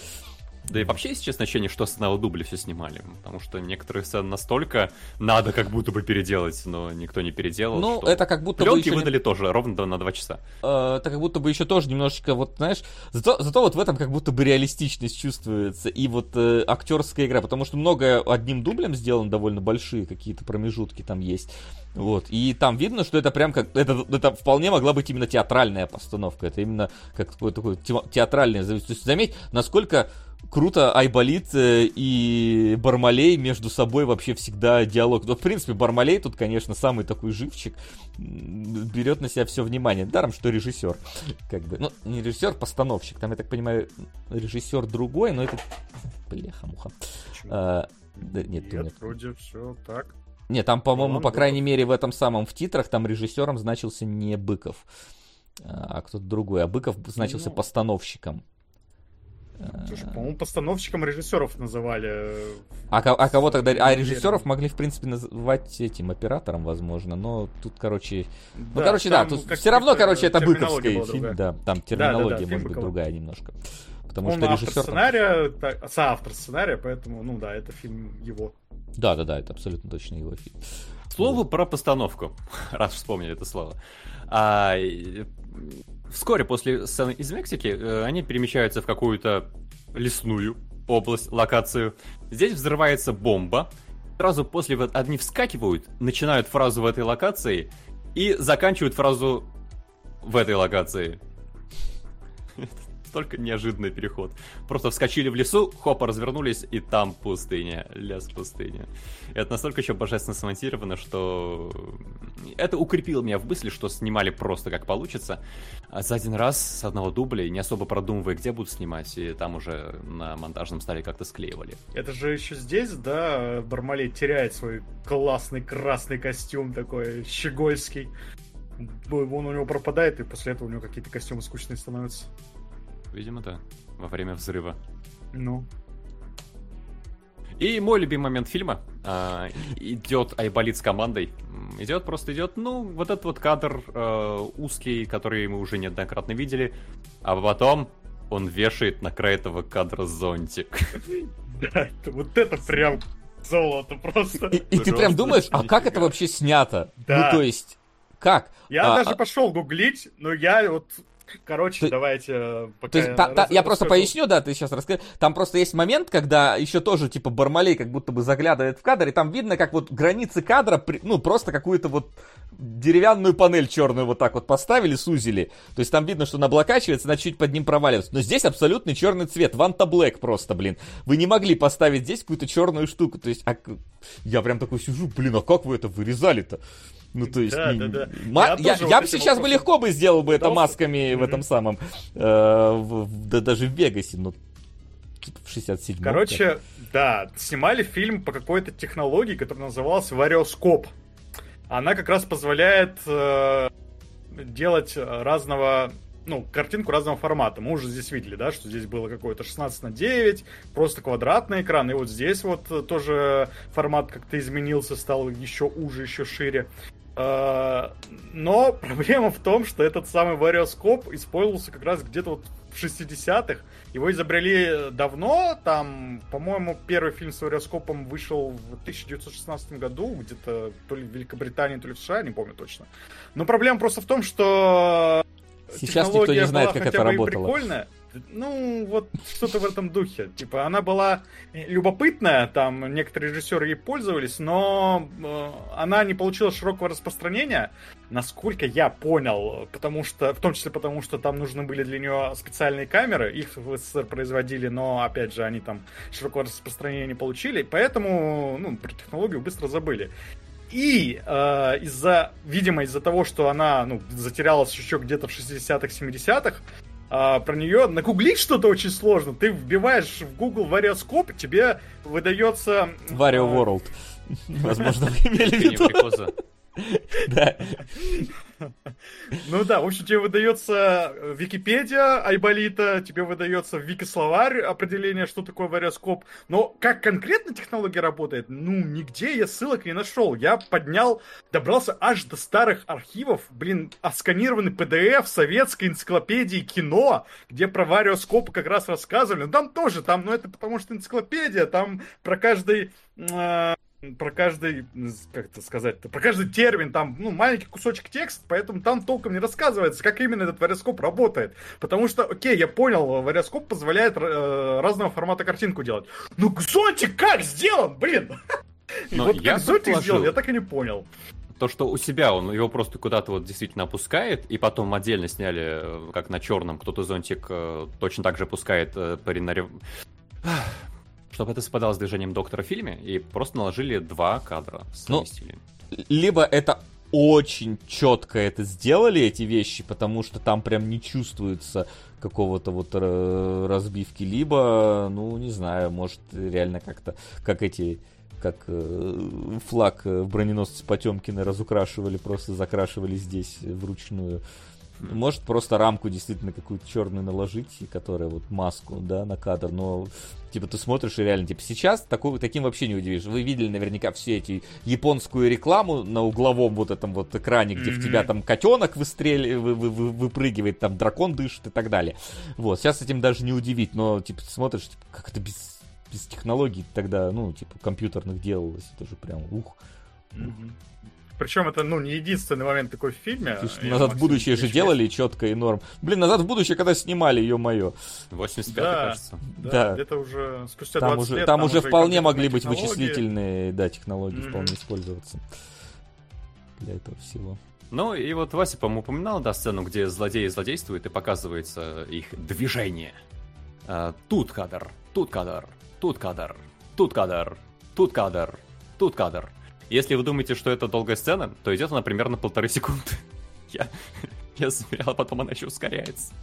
S3: Да и вообще, если честно, ощущение, что с одного дубля все снимали. Потому что некоторые сцены настолько надо как будто бы переделать, но никто не переделал.
S2: Ну, это как будто
S3: Пленки бы выдали не... тоже ровно на два часа.
S2: Э, это как будто бы еще тоже немножечко, вот знаешь, зато, зато вот в этом как будто бы реалистичность чувствуется. И вот э, актерская игра, потому что многое одним дублем сделано, довольно большие какие-то промежутки там есть. Вот. И там видно, что это прям как... Это, это вполне могла быть именно театральная постановка. Это именно как такое, такое театральное... То есть заметь, насколько круто Айболит э, и Бармалей между собой вообще всегда диалог. Ну, в принципе, Бармалей тут, конечно, самый такой живчик, берет на себя все внимание. Даром, что режиссер. Как бы, ну, не режиссер, постановщик. Там, я так понимаю, режиссер другой, но это... *laughs* Бляха-муха. А,
S4: да, нет, нет, нет, вроде все так.
S2: Нет, там, по-моему, по крайней мере, в этом самом, в титрах, там режиссером значился не Быков, а кто-то другой. А Быков значился ну... постановщиком.
S4: Слушай, по-моему, постановщиком режиссеров называли.
S2: А, а кого тогда? А режиссеров могли, в принципе, называть этим оператором, возможно. Но тут, короче. Ну, да, ну, короче, да, тут все равно, короче, это быковский фильм. Да, там терминология да, да, да, может быть другая немножко.
S4: Потому Он что режиссер. Сценария, там... так, соавтор сценария, поэтому, ну да, это фильм его.
S2: Да, да, да, это абсолютно точно его фильм.
S3: Слово вот. про постановку, *laughs* раз вспомнили это слово. А, Вскоре после сцены из Мексики э, они перемещаются в какую-то лесную область, локацию. Здесь взрывается бомба. Сразу после одни вскакивают, начинают фразу в этой локации и заканчивают фразу в этой локации. *laughs* Только неожиданный переход. Просто вскочили в лесу, хопа, развернулись, и там пустыня. Лес пустыня. Это настолько еще божественно смонтировано, что это укрепило меня в мысли, что снимали просто как получится. А за один раз с одного дубля, не особо продумывая, где будут снимать, и там уже на монтажном столе как-то склеивали.
S4: Это же еще здесь, да, Бармалей теряет свой классный красный костюм такой щегольский. Он у него пропадает, и после этого у него какие-то костюмы скучные становятся.
S3: Видимо, да. Во время взрыва.
S4: Ну.
S3: И мой любимый момент фильма э, идет Айболит с командой. Идет, просто идет, ну, вот этот вот кадр э, узкий, который мы уже неоднократно видели. А потом он вешает на край этого кадра зонтик. *laughs*
S4: Да, вот это прям золото просто.
S2: И ты прям думаешь, а как это вообще снято? Ну, то есть, как?
S4: Я даже а, а пошел гуглить, но я вот Короче,
S2: Ты-
S4: давайте э, пока...
S2: То есть, та- та-
S4: раз-
S2: я просто
S4: расскажу.
S2: поясню, да, ты сейчас расскажи. Там просто есть момент, когда еще тоже, типа, Бармалей как будто бы заглядывает в кадр, и там видно, как вот границы кадра, при- ну, просто какую-то вот деревянную панель черную вот так вот поставили, сузили. То есть там видно, что она облокачивается, она чуть под ним проваливается. Но здесь абсолютный черный цвет, Ванта Блэк просто, блин. Вы не могли поставить здесь какую-то черную штуку. То есть, а я прям такой сижу, блин, а как вы это вырезали-то? Ну, то есть,
S4: Да, да, да.
S2: ма-
S4: Я
S2: я, я бы сейчас бы легко бы сделал бы это масками в этом самом, э, в- в- да даже в Вегасе, ну, типа в 67
S4: Короче, да, снимали фильм по какой-то технологии, которая называлась вариоскоп. Она как раз позволяет э, делать разного, ну, картинку разного формата. Мы уже здесь видели, да, что здесь было какое-то 16 на 9, просто квадратный экран, и вот здесь вот тоже формат как-то изменился, стал еще уже, еще шире. Э, Но *laughs* проблема в том, что этот самый вариоскоп использовался как раз где-то вот в 60-х. Его изобрели давно, там, по-моему, первый фильм с вариоскопом вышел в 1916 году, где-то то ли в Великобритании, то ли в США, не помню точно. Но проблема просто в том, что
S2: Сейчас никто не знает,
S4: была
S2: как
S4: хотя
S2: это
S4: бы и
S2: работало.
S4: прикольная. Ну, вот что-то в этом духе. Типа, она была любопытная, там некоторые режиссеры ей пользовались, но э, она не получила широкого распространения, насколько я понял, потому что, в том числе потому, что там нужны были для нее специальные камеры, их в СССР производили, но, опять же, они там широкого распространения не получили, поэтому, ну, про технологию быстро забыли. И э, из-за, видимо, из-за того, что она ну, затерялась еще где-то в 60-х, 70-х, а, про нее нагуглить что-то очень сложно. Ты вбиваешь в Google вариоскоп, тебе выдается...
S2: Варио
S4: э,
S2: World. *laughs* Возможно, вы имели в
S3: Не
S2: виду.
S3: прикоза. *laughs*
S2: Да.
S4: Ну да, в общем, тебе выдается э, Википедия Айболита, тебе выдается Вики-словарь определение, что такое вариоскоп. Но как конкретно технология работает, ну, нигде я ссылок не нашел. Я поднял, добрался аж до старых архивов, блин, отсканированный PDF советской энциклопедии кино, где про вариоскопы как раз рассказывали. Ну, там тоже, там, ну, это потому что энциклопедия, там про каждый... э, про каждый, как это сказать, про каждый термин, там, ну, маленький кусочек текста, поэтому там толком не рассказывается, как именно этот вариоскоп работает. Потому что, окей, я понял, вариоскоп позволяет э, разного формата картинку делать. Ну, зонтик как сделан, блин! *laughs*
S3: Но
S4: вот
S3: я
S4: зонтик сделан, я так и не понял.
S3: То, что у себя он его просто куда-то вот действительно опускает, и потом отдельно сняли, э, как на черном, кто-то зонтик э, точно так же опускает э, при нарев... Чтобы это совпадало с движением доктора в фильме, и просто наложили два кадра,
S2: Ну,
S3: совместили.
S2: Либо это очень четко это сделали, эти вещи, потому что там прям не чувствуется какого-то вот э, разбивки, либо, ну, не знаю, может, реально как-то, как эти, как э, флаг э, в броненосце Потемкина разукрашивали, просто закрашивали здесь вручную. Может, просто рамку действительно какую-то черную наложить, которая вот маску, да, на кадр, но типа ты смотришь и реально, типа сейчас такого, таким вообще не удивишь. Вы видели наверняка все эти японскую рекламу на угловом вот этом вот экране, где в
S4: Мгм.
S2: тебя там котенок выстрели, вы, вы- вы- выпрыгивает, там дракон дышит и так далее. Вот, сейчас этим даже не удивить, но типа ты смотришь, типа, как это без, без технологий тогда, ну, типа компьютерных делалось, это же прям ух.
S4: Причем это, ну, не единственный момент такой в фильме. Я
S2: назад в будущее же делали четко и норм. Блин, назад в будущее, когда снимали, ё-моё.
S3: 85
S4: Да.
S3: кажется.
S4: Да,
S2: Да.
S4: где-то уже спустя
S2: Там
S4: 20
S2: уже,
S4: лет.
S2: там уже вполне могли быть
S4: технологии.
S2: вычислительные, да, технологии
S4: Мгм.
S2: вполне использоваться для этого всего.
S3: Ну и вот Вася, по-моему, упоминал, да, сцену, где злодеи злодействуют и показывается их движение. А, тут кадр, тут кадр, тут кадр, тут кадр, тут кадр, тут кадр. Если вы думаете, что это долгая сцена, то идет она примерно полторы секунды. *laughs* Я, я замерял, а потом она еще ускоряется.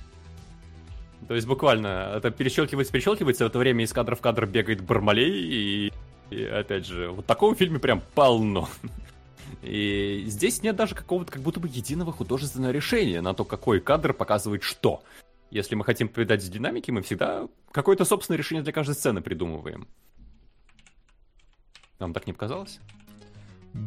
S3: То есть буквально это перещелкивается, перещелкивается, в это время из кадра в кадр бегает Бармалей, и, и опять же, вот такого в фильме прям полно. *laughs* И здесь нет даже какого-то как будто бы единого художественного решения на то, какой кадр показывает что. Если мы хотим передать динамики, мы всегда какое-то собственное решение для каждой сцены придумываем. Вам так не показалось?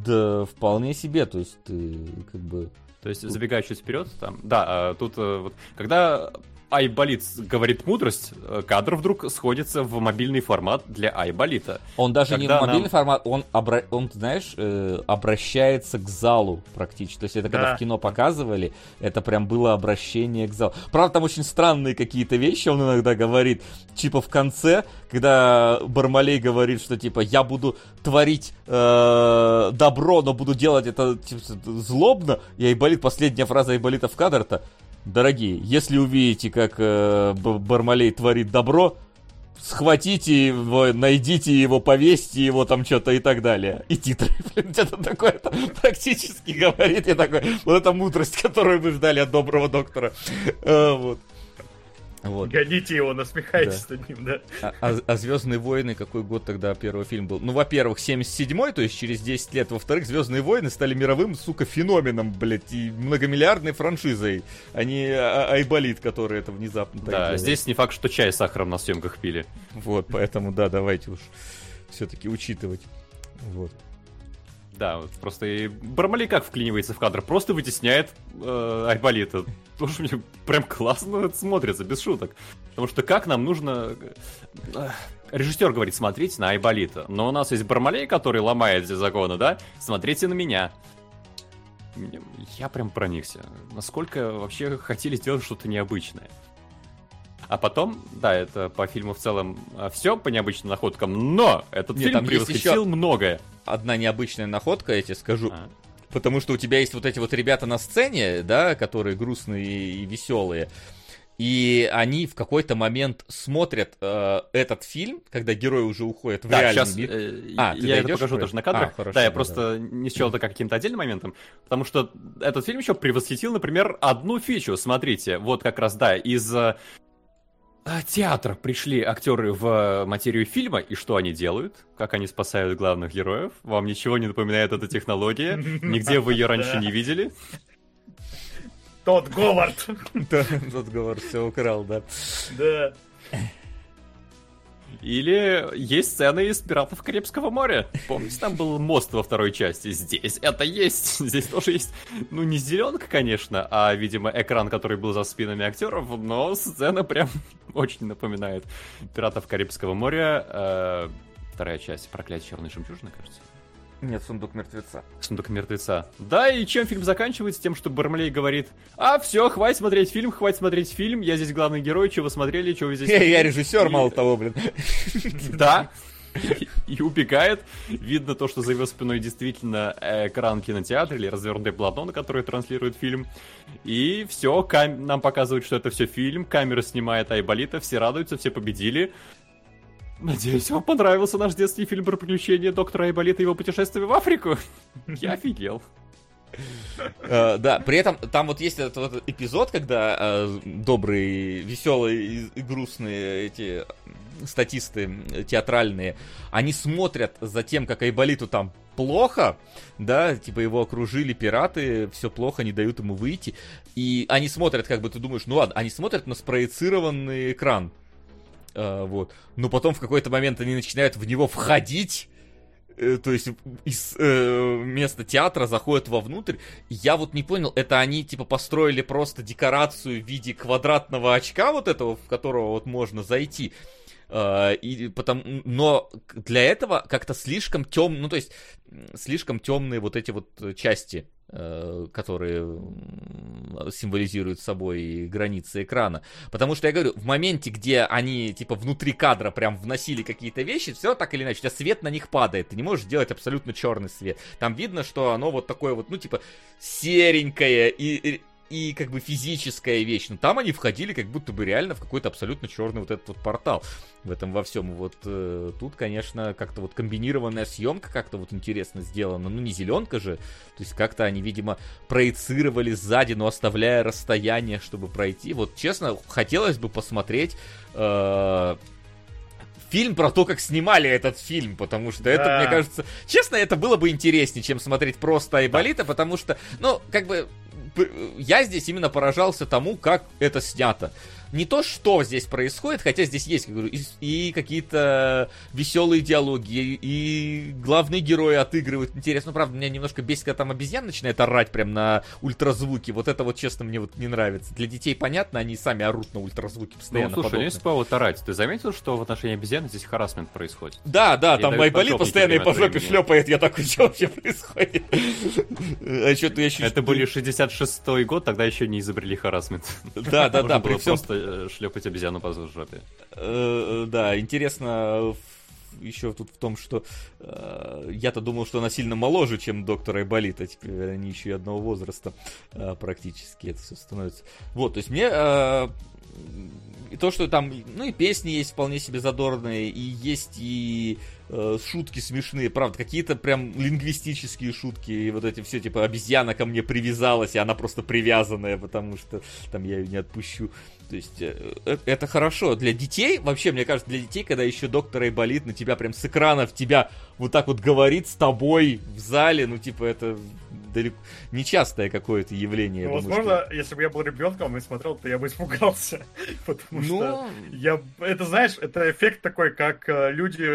S2: Да, вполне себе, то есть ты как бы...
S3: То есть, забегая чуть вперед, там, да, а, тут э, вот, когда Айболит говорит мудрость, э, кадр вдруг сходится в мобильный формат для Айболита.
S2: Он даже Когда не в мобильный нам... формат, он, обра... он знаешь, э, обращается к залу практически. То есть это да. когда в кино показывали, это прям было обращение к залу. Правда, там очень странные какие-то вещи он иногда говорит. Типа в конце, когда Бармалей говорит, что типа я буду творить э, добро, но буду делать это типа, злобно, и Айболит, последняя фраза Айболита в кадр-то Дорогие, если увидите, как э, Бармалей творит добро, схватите его, найдите его, повесьте его там что-то и так далее. И титры, *laughs* блин, что-то такое это практически говорит. Я такой, вот эта мудрость, *laughs* которую мы ждали от доброго доктора. Э, вот.
S4: Вот. Гоните его, насмехайтесь да. над ним, да.
S2: А, а, а Звездные войны, какой год тогда первый фильм был? Ну, во-первых, 77-й, то есть через 10 лет. Во-вторых, Звездные войны стали мировым, сука, феноменом, блядь, и многомиллиардной франшизой, а не а, а, Айболит, который это внезапно
S3: Да, делает. здесь не факт, что чай с сахаром на съемках пили.
S2: Вот, поэтому, да, давайте уж все-таки учитывать. Вот.
S3: Да, вот просто и Бармалей как вклинивается в кадр, просто вытесняет э, Айболита. Тоже мне прям классно смотрится, без шуток. Потому что как нам нужно... Э, режиссер говорит, смотрите на Айболита. Но у нас есть Бармалей, который ломает эти законы, да? Смотрите на меня. Я прям проникся. Насколько вообще хотели сделать что-то необычное. А потом, да, это по фильму в целом а, все по необычным находкам, но этот Нет, фильм превосходил еще многое.
S2: Одна необычная находка, я тебе скажу. А. Потому что у тебя есть вот эти вот ребята на сцене, да, которые грустные и веселые. И они в какой-то момент смотрят э, этот фильм, когда герои уже уходят в да, реальный сейчас, мир. Э,
S3: а, я это покажу тоже на кадрах. А, хорошо, да, я да, просто да. не счел это как каким-то отдельным моментом, потому что этот фильм еще превосхитил, например, одну фичу. Смотрите, вот как раз, да, из э, а, театр пришли актеры в материю фильма, и что они делают? Как они спасают главных героев? Вам ничего не напоминает эта технология? *laughs* Нигде вы ее раньше не видели?
S4: Тот Говард. *laughs*
S2: Тот Говард все украл, да.
S4: Да.
S3: Или есть сцены из «Пиратов Карибского моря». Помните, там был мост во второй части? Здесь это есть. *laughs* Здесь тоже есть, ну, не зеленка, конечно, а, видимо, экран, который был за спинами актеров, но сцена прям *laughs* очень напоминает «Пиратов Карибского моря». Э, вторая часть «Проклятие черной жемчужины», кажется.
S2: Нет, сундук мертвеца.
S3: Сундук мертвеца. Да, и чем фильм заканчивается? Тем, что Бармалей говорит, а, все, хватит смотреть фильм, хватит смотреть фильм, я здесь главный герой, что вы смотрели, что вы здесь... *laughs*
S2: Я, я режиссер, мало того, блин. *laughs*
S3: Да, и убегает. Видно то, что за его спиной действительно экран кинотеатра или развернутое полотно, на которое транслирует фильм. И все, кам... нам показывают, что это все фильм, камера снимает Айболита, все радуются, все победили. Надеюсь, вам понравился наш детский фильм про приключения доктора Айболита и его путешествие в Африку. *laughs* Я офигел.
S2: Uh, да, при этом там вот есть этот эпизод, когда uh, добрые, веселые и, и грустные эти статисты театральные, они смотрят за тем, как Айболиту там плохо, да, типа его окружили пираты, все плохо, не дают ему выйти, и они смотрят, как бы ты думаешь, ну ладно, они смотрят на спроецированный экран, а, вот. Но потом в какой-то момент они начинают в него входить, э, то есть из э, места театра заходят вовнутрь. Я вот не понял, это они типа построили просто декорацию в виде квадратного очка вот этого, в которого вот можно зайти. Uh, и потом, но для этого как-то слишком тем, ну то есть слишком темные вот эти вот части Э, которые символизируют собой границы экрана. Потому что я говорю, в моменте, где они типа внутри кадра прям вносили какие-то вещи, все так или иначе, у тебя свет на них падает. Ты не можешь сделать абсолютно черный свет. Там видно, что оно вот такое вот, ну типа серенькое и как бы физическая вещь. Но там они входили как будто бы реально в какой-то абсолютно черный вот этот вот портал в этом во всем. Вот э, тут, конечно, как-то вот комбинированная съемка как-то вот интересно сделана. Ну, не зеленка же. То есть как-то они, видимо, проецировали сзади, но оставляя расстояние, чтобы пройти. Вот, честно, хотелось бы посмотреть... Э, фильм про то, как снимали этот фильм, потому что да. это, мне кажется, честно, это было бы интереснее, чем смотреть просто Айболита, потому что, ну, как бы, я здесь именно поражался тому, как это снято не то, что здесь происходит, хотя здесь есть, как говорю, и, и какие-то веселые диалоги, и главные герои отыгрывают интересно. Ну, правда, меня немножко бесит, когда там обезьян начинает орать прям на ультразвуке. Вот это вот, честно, мне вот не нравится. Для детей понятно, они сами орут на ультразвуке постоянно.
S3: Ну, слушай, не повод орать. Ты заметил, что в отношении обезьян здесь харасмент происходит?
S2: Да, да, там Майболи постоянно и по жопе шлепает. Я такой, *laughs* что вообще происходит? *laughs*
S3: А еще... Это были 66-й год, тогда еще не изобрели харасмент.
S2: Да, да, *laughs* да, при всем
S3: шлепать обезьяну по жопе.
S2: Э, да, интересно еще тут в том, что э, я-то думал, что она сильно моложе, чем доктор Айболит, а теперь они еще и одного возраста э, практически это все становится. Вот, то есть мне и то, что там, ну и песни есть вполне себе задорные, и есть и э, шутки смешные, правда, какие-то прям лингвистические шутки, и вот эти все, типа, обезьяна ко мне привязалась, и она просто привязанная, потому что там я ее не отпущу. То есть э, э, это хорошо. Для детей, вообще, мне кажется, для детей, когда еще доктор Айболит на тебя прям с экрана в тебя вот так вот говорит с тобой в зале, ну, типа, это далеко нечастое какое-то явление.
S4: Ну, думаю, возможно, что... если бы я был ребенком и смотрел, то я бы испугался. *laughs* Потому ну... что я. Это знаешь, это эффект такой, как э, люди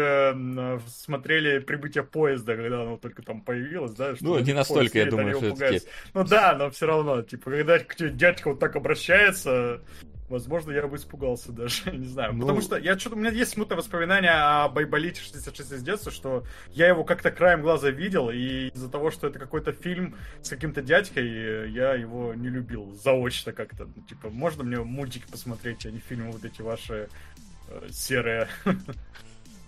S4: смотрели прибытие поезда, когда оно только там появилось, да?
S2: ну, не настолько, я думаю, все-таки.
S4: Ну да, но все равно, типа, когда к тебе дядька вот так обращается, Возможно, я бы испугался даже, *laughs* не знаю. Ну... Потому что я что-то у меня есть смутное воспоминание о Байболите 66 из детства, что я его как-то краем глаза видел, и из-за того, что это какой-то фильм с каким-то дядькой, я его не любил заочно как-то. Ну, типа, можно мне мультики посмотреть, а не фильмы вот эти ваши э, серые. *laughs*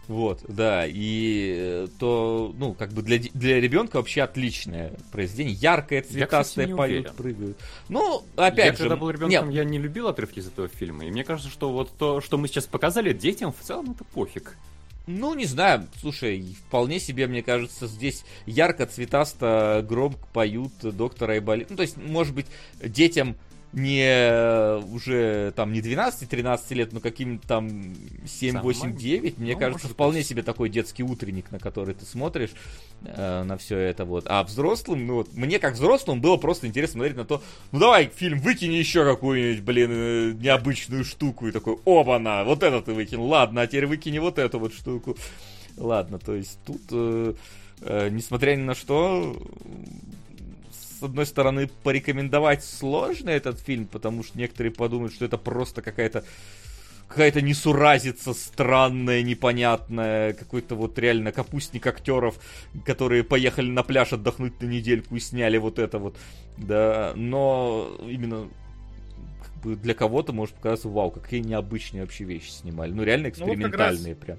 S2: Вот, да, и э, то, ну, как бы для, для ребенка вообще отличное произведение. Яркое, цветастое, поют, прыгают. Ну, опять
S3: я,
S2: же...
S3: когда был ребенком, нет. я не любил отрывки из этого фильма. И мне кажется, что вот то, что мы сейчас показали детям, в целом это пофиг.
S2: Ну, не знаю, слушай, вполне себе, мне кажется, здесь ярко, цветасто, громко поют доктора Айболит. Ну, то есть, может быть, детям не уже там не 12-13 лет, но каким-то там 7, 8, 9, мне ну, кажется, вполне быть. себе такой детский утренник, на который ты смотришь э, на все это вот. А взрослым, ну вот, мне как взрослым было просто интересно смотреть на то, ну давай фильм выкини еще какую-нибудь, блин, э, необычную штуку, и такой, оба-на, вот это ты выкинул, ладно, а теперь выкини вот эту вот штуку. Ладно, то есть тут, э, э, несмотря ни на что, с одной стороны, порекомендовать сложно этот фильм, потому что некоторые подумают, что это просто какая-то какая-то несуразица странная, непонятная, какой-то вот реально капустник актеров, которые поехали на пляж отдохнуть на недельку и сняли вот это вот, да, но именно как бы для кого-то может показаться, вау, какие необычные вообще вещи снимали, ну реально экспериментальные ну, вот прям.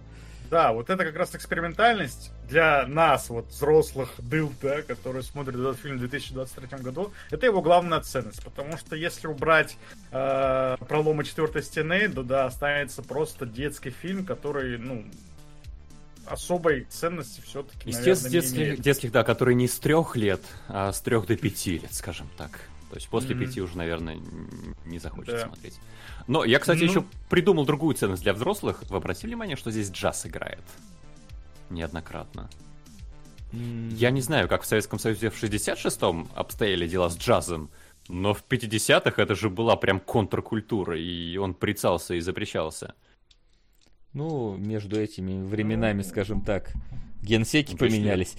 S4: Да, вот это как раз экспериментальность для нас, вот взрослых дыл, да, которые смотрят этот фильм в 2023 году, это его главная ценность, потому что если убрать э, проломы четвертой стены, то да, останется просто детский фильм, который, ну, особой ценности все-таки,
S3: Естественно, детских, детских, да, которые не с трех лет, а с трех до пяти лет, скажем так. То есть после mm-hmm. пяти уже, наверное, не захочется да. смотреть. Но я, кстати, ну... еще придумал другую ценность для взрослых. Вы обратили внимание, что здесь джаз играет? Неоднократно. Mm. Я не знаю, как в Советском Союзе в 66-м обстояли дела с джазом, но в 50-х это же была прям контркультура, и он прицался и запрещался.
S2: Ну, между этими временами, скажем так, генсеки ну, поменялись.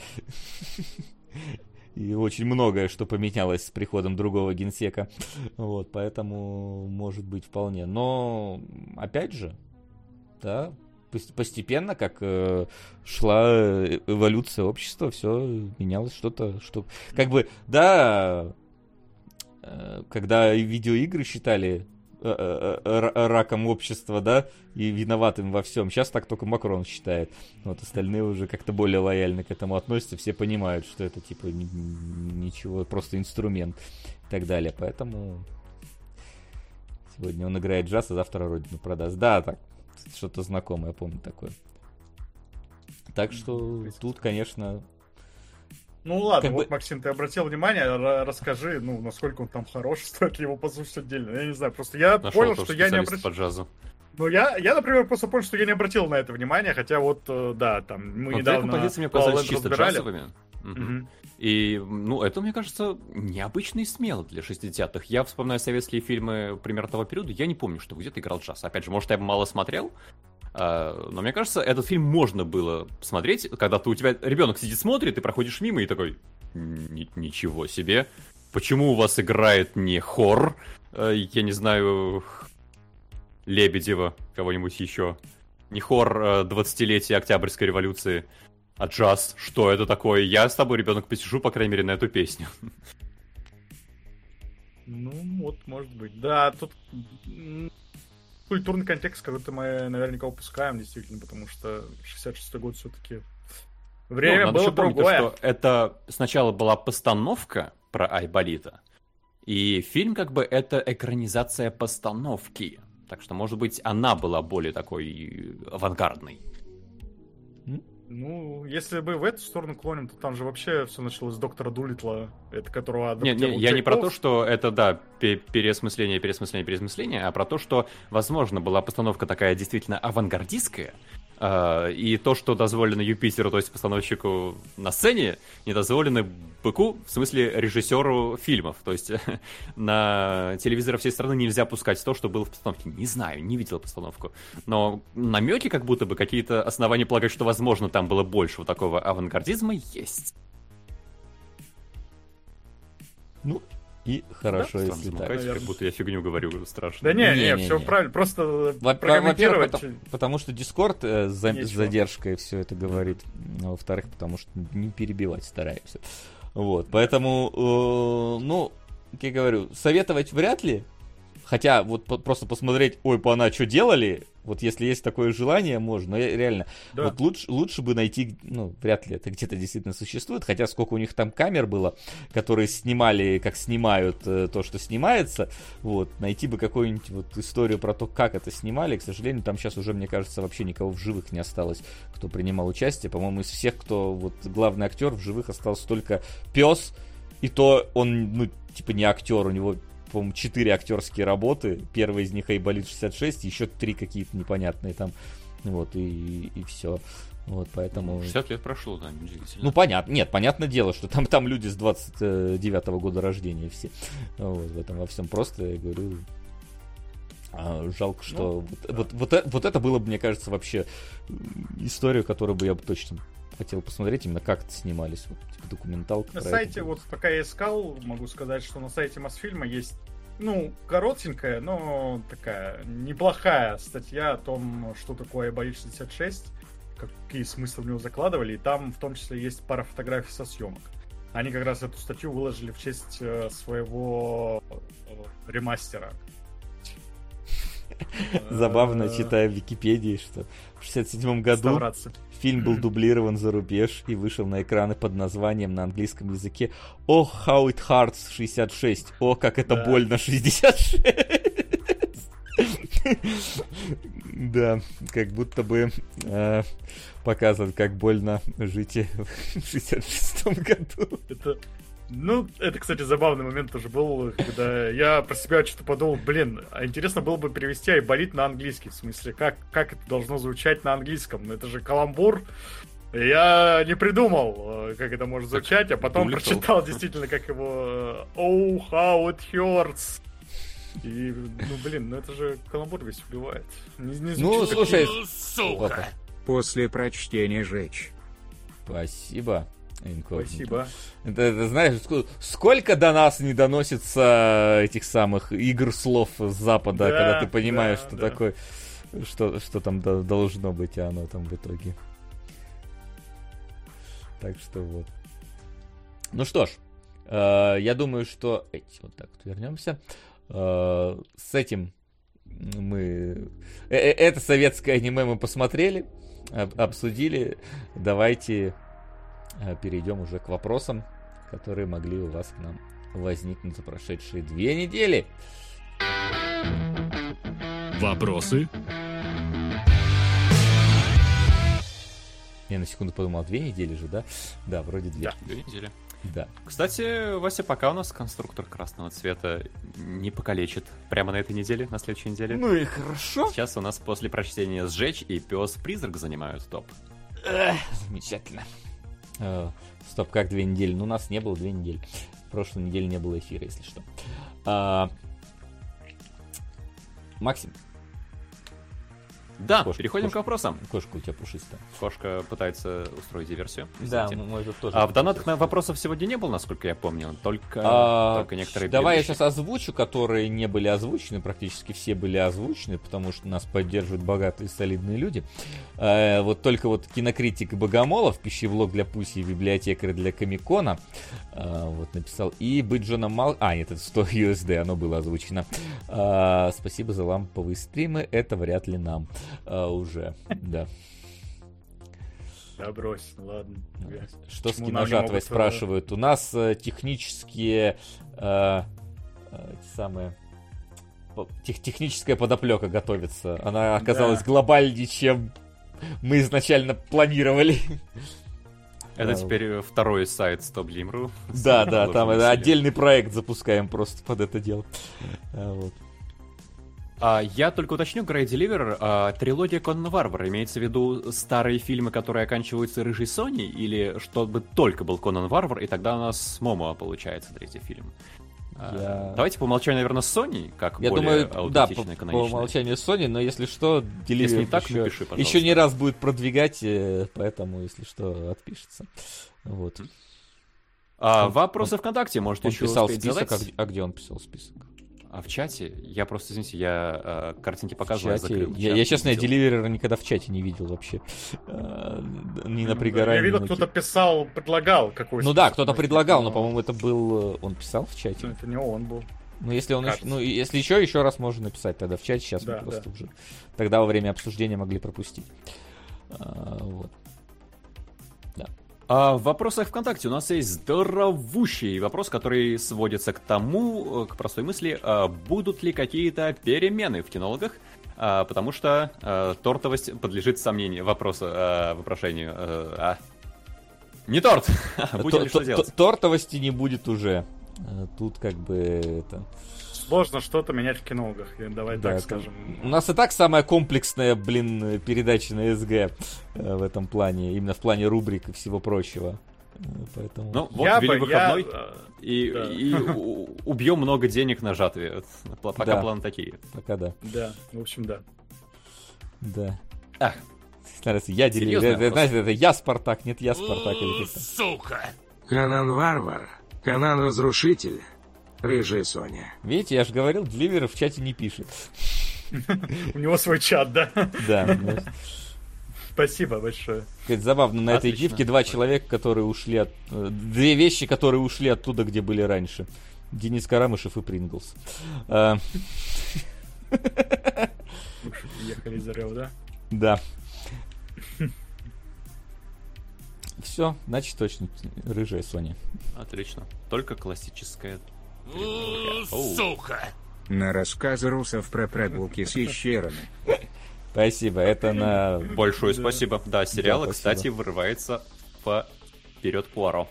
S2: И очень многое, что поменялось с приходом другого генсека. Вот, поэтому может быть вполне. Но, опять же, да, постепенно, как э, шла эволюция общества, все менялось что-то, что... Как бы, да, э, когда видеоигры считали Э, э, э, раком общества, да, и виноватым во всем. Сейчас так только Макрон считает. Вот остальные уже как-то более лояльно к этому относятся, все понимают, что это типа ничего, просто инструмент и так далее. Поэтому сегодня он играет джаз, а завтра родину продаст. Да, так, что-то знакомое, помню такое. Так что тут, конечно,
S4: ну ладно, как вот, бы... Максим, ты обратил внимание, расскажи, ну, насколько он там хорош, *laughs* стоит ли его послушать отдельно. Я не знаю, просто я Нашел понял, что я не обратил...
S3: по джазу.
S4: Ну, я, я, например, просто понял, что я не обратил на это внимание, хотя вот, э, да, там, мы
S3: вот
S4: недавно...
S3: композиции мне показались чисто
S4: разбирали. джазовыми. Угу.
S3: И, ну, это, мне кажется, необычно и смело для 60-х. Я вспоминаю советские фильмы примерно того периода, я не помню, что где-то играл джаз. Опять же, может, я мало смотрел, а, но мне кажется, этот фильм можно было смотреть, когда ты, у тебя ребенок сидит, смотрит, ты проходишь мимо и такой, ничего себе, почему у вас играет не хор, а, я не знаю, Лебедева, кого-нибудь еще, не хор 20-летия Октябрьской революции, а джаз, что это такое? Я с тобой, ребенок, посижу, по крайней мере, на эту песню.
S4: Ну, вот, может быть. Да, тут культурный контекст какой-то мы наверняка упускаем, действительно, потому что 66-й год все-таки время ну, было другое. Помнить,
S3: что это сначала была постановка про Айболита, и фильм как бы это экранизация постановки. Так что, может быть, она была более такой авангардной.
S4: Ну, если бы в эту сторону клоним, то там же вообще все началось с доктора Дулитла, это которого
S3: Нет, не, я не про то, что это, да, переосмысление, переосмысление, переосмысление, а про то, что, возможно, была постановка такая действительно авангардистская, и то, что дозволено Юпитеру, то есть постановщику на сцене, не дозволено быку, в смысле режиссеру фильмов. То есть *laughs* на телевизоры всей страны нельзя пускать то, что было в постановке. Не знаю, не видел постановку. Но намеки, как будто бы какие-то основания полагать, что, возможно, там было больше вот такого авангардизма, есть.
S2: Ну, и хорошо, да? если так.
S3: Как будто я фигню говорю страшно.
S4: Да не, не, не, все не. правильно, просто Во-первых,
S2: потому, потому что Дискорд э, за, с задержкой все это говорит. А во-вторых, потому что не перебивать стараемся. Вот, поэтому, э, ну, как я говорю, советовать вряд ли, Хотя вот по- просто посмотреть, ой, по она что делали, вот если есть такое желание, можно. Но реально, да. вот лучше, лучше бы найти, ну, вряд ли это где-то действительно существует, хотя сколько у них там камер было, которые снимали, как снимают э, то, что снимается, вот, найти бы какую-нибудь вот историю про то, как это снимали, к сожалению, там сейчас уже, мне кажется, вообще никого в живых не осталось, кто принимал участие, по-моему, из всех, кто вот главный актер в живых остался только пес, и то он, ну, типа не актер, у него по-моему, четыре актерские работы. Первая из них Айболит 66, еще три какие-то непонятные там. Вот, и, и все. Вот, поэтому...
S3: 60 лет прошло, да, удивительно.
S2: Ну, понятно. Нет, понятное дело, что там, там люди с 29-го года рождения все. Вот, в этом во всем просто, я говорю, а, жалко, что ну, вот, да. вот, вот, вот это было бы, мне кажется, вообще историю, которую бы я бы точно хотел посмотреть, именно как это снимались. Вот, типа, документалка.
S4: На сайте, вот пока я искал, могу сказать, что на сайте Мосфильма есть ну, коротенькая, но такая неплохая статья о том, что такое Бои 66, какие смыслы в него закладывали, и там в том числе есть пара фотографий со съемок. Они как раз эту статью выложили в честь э, своего э, ремастера. *laughs*
S2: Забавно, э, читая в Википедии, что в 67 году фильм был дублирован за рубеж и вышел на экраны под названием на английском языке «Oh, how it hurts 66». «О, как это больно 66». Да, как будто бы э, показывают, как больно жить в 66 году.
S4: Это ну, это, кстати, забавный момент тоже был, когда я про себя что-то подумал, блин, а интересно было бы перевести Айболит на английский, в смысле, как, как это должно звучать на английском? Ну, это же каламбур. Я не придумал, э, как это может звучать, а потом Улетел. прочитал действительно, как его Oh, how it hurts. И, ну, блин, ну это же каламбур весь убивает.
S2: Не, не ну, слушай, сука.
S5: После прочтения жечь.
S2: Спасибо.
S4: Инкогнито. Спасибо.
S2: Это, это, знаешь, сколько до нас не доносится этих самых игр слов с Запада, да, когда ты понимаешь, да, что да. такое, что, что там должно быть, а оно там в итоге. Так что вот. Ну что ж, э, я думаю, что... Эти, вот так вот вернемся. Э, с этим мы... Э, э это советское аниме мы посмотрели, об, обсудили. Давайте перейдем уже к вопросам, которые могли у вас к нам возникнуть за прошедшие две недели.
S6: Вопросы?
S2: Я на секунду подумал, две недели же, да? Да, вроде две.
S3: Да, две недели.
S2: Да.
S3: Кстати, Вася, пока у нас конструктор красного цвета не покалечит прямо на этой неделе, на следующей неделе.
S2: Ну и хорошо.
S3: Сейчас у нас после прочтения «Сжечь» и «Пес-призрак» занимают топ.
S2: Эх, замечательно. Э, Стоп, как две недели? Ну, у нас не было две недели. Прошлой неделе не было эфира, если что. А... Максим,
S3: Да,
S2: Кошка,
S3: переходим
S2: кошка.
S3: к вопросам.
S2: кошка у тебя пушистая.
S3: Кошка пытается устроить диверсию.
S2: Да, мой тут тоже.
S3: А в донатах на вопросов сегодня не было, насколько я помню. Только,
S2: А,
S3: только некоторые
S2: Давай я
S3: предыдущие.
S2: сейчас озвучу, которые не были озвучены, практически все были озвучены, потому что нас поддерживают богатые солидные люди. Э, вот только вот кинокритик Богомолов, пищевлог для Пуси и библиотекарь для Комикона, э, вот написал. И быть Джоном Мал... А, нет, это 100 USD, оно было озвучено. А, спасибо за ламповые стримы, это вряд ли нам а, уже, да.
S4: Да, брось, ладно.
S2: Что с
S4: Почему не
S2: киножатвой
S4: э,
S2: спрашивают? У нас э, технические э, э, самые тех- техническая подоплека готовится. Она оказалась
S4: Да.
S2: глобальнее, чем мы изначально планировали.
S3: Это теперь э, второй сайт StopGame.ru.
S2: Да, да, там отдельный проект запускаем просто под это дело. А, вот.
S3: А, я только уточню, Grey Deliver, а, трилогия Конан Варвара, имеется в виду старые фильмы, которые оканчиваются Рыжей Соней, или чтобы только был Конан Варвар, и тогда у нас с Момоа получается третий фильм? А,
S2: Я-
S3: Давайте по умолчанию, наверное, с Соней, как
S2: Я
S3: более
S2: думаю, да, по, по умолчанию Соня, но если что,
S3: Если не так,
S2: еще,
S3: напиши, пожалуйста.
S2: еще не раз будет продвигать, э, поэтому, если что, отпишется. Вот.
S3: А,
S2: Он-
S3: вопросы ВКонтакте можете
S2: Он
S3: еще
S2: писал список,
S3: задать.
S2: а где он писал список?
S3: А в чате? Я просто, извините, я а, картинки показываю,
S2: чате.
S3: закрыл
S2: Я, я, честно, я деливерера никогда в чате не видел вообще. А, Ни на
S4: Я
S2: пригорание.
S4: видел, кто-то писал, предлагал какой-то.
S2: Ну да, кто-то предлагал, но, по-моему, это был... э, Он писал в чате.
S4: Это не он был.
S2: Ну, если он еще, ну, если еще, еще раз можно написать тогда в чате. Сейчас
S4: Да,
S2: мы просто
S4: да.
S2: уже тогда во время обсуждения могли пропустить. А, вот.
S3: А в вопросах ВКонтакте у нас есть здоровущий вопрос, который сводится к тому, э, к простой мысли, а будут ли какие-то перемены в кинологах, А, потому что а, тортовость подлежит сомнению, вопросу, а, вопрошению. э, а. Не торт! *laughs* Ли что
S2: то-
S3: делать?
S2: то- Тортовости не будет уже. А, Тут как бы это...
S4: Сложно что-то менять в кинологах, давай
S2: Да,
S4: так
S2: это-
S4: скажем.
S2: У нас и так самая комплексная, блин, передача на СГ э, в этом плане, именно в плане рубрик и всего прочего. Э, Поэтому...
S3: Ну, вот
S4: Я
S3: ввели
S4: бы- я,
S3: выходной,
S4: э,
S3: и,
S4: да.
S3: и убьем много денег на жатве. Пока
S2: Да.
S3: планы такие.
S2: Пока да.
S4: Да, в общем, да.
S2: Да.
S3: Ах.
S2: Я. Это,
S3: вопрос.
S2: знаете, это я Спартак, нет, я Спартак.
S6: Сука!
S5: Канан Варвар, Канан Разрушитель, Рыжая Соня.
S2: Видите, я же говорил, Дливер в чате не пишет. *laughs*
S4: У него свой чат, да?
S2: Да,
S4: Спасибо большое.
S2: забавно, на этой гифке два человека, которые ушли от... э, Две вещи, которые ушли оттуда, где были раньше. Денис Карамышев и Принглс. А,
S4: Ехали из Орел, да?
S2: Да. Все, значит точно рыжая Соня.
S3: Отлично. Только классическая.
S6: Сука!
S5: На рассказы русов про прогулки с ящерами.
S2: Спасибо, это на...
S3: Большое спасибо. Да, сериал, кстати, вырывается вперед Пуаро.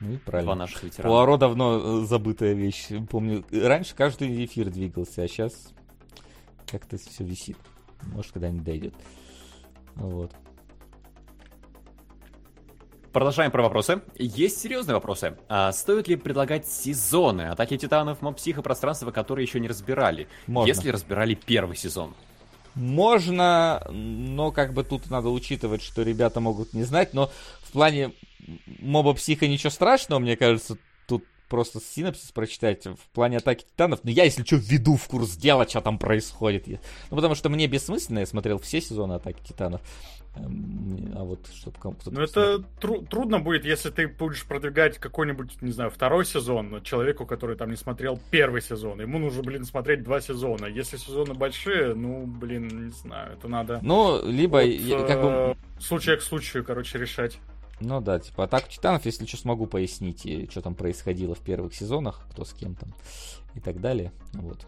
S2: Ну и
S3: Два
S2: правильно.
S3: наших ветерана.
S2: Пуаро давно э, забытая вещь. Помню, раньше каждый эфир двигался, а сейчас как-то все висит. Может, когда-нибудь дойдет. Вот.
S3: Продолжаем про вопросы. Есть серьезные вопросы. А стоит ли предлагать сезоны Атаки Титанов, Моб Психо, Пространство, которые еще не разбирали?
S2: Можно.
S3: Если разбирали первый сезон.
S2: Можно, но как бы тут надо учитывать, что ребята могут не знать, но в плане моба психа ничего страшного, мне кажется, просто синапсис прочитать в плане атаки титанов. Но я, если что, введу в курс дела, что там происходит. Ну, потому что мне бессмысленно, я смотрел все сезоны атаки титанов. Эм, А вот, чтобы кто-то...
S4: Ну, это тру- трудно будет, если ты будешь продвигать какой-нибудь, не знаю, второй сезон человеку, который там не смотрел первый сезон. Ему нужно, блин, смотреть два сезона. Если сезоны большие, ну, блин, не знаю, это надо
S2: Ну, либо,
S4: от,
S2: я- как бы,
S4: э, случая к случаю, короче, решать.
S2: Ну да, типа атаку титанов, если что, смогу пояснить, что там происходило в первых сезонах, кто с кем там и так далее. Вот.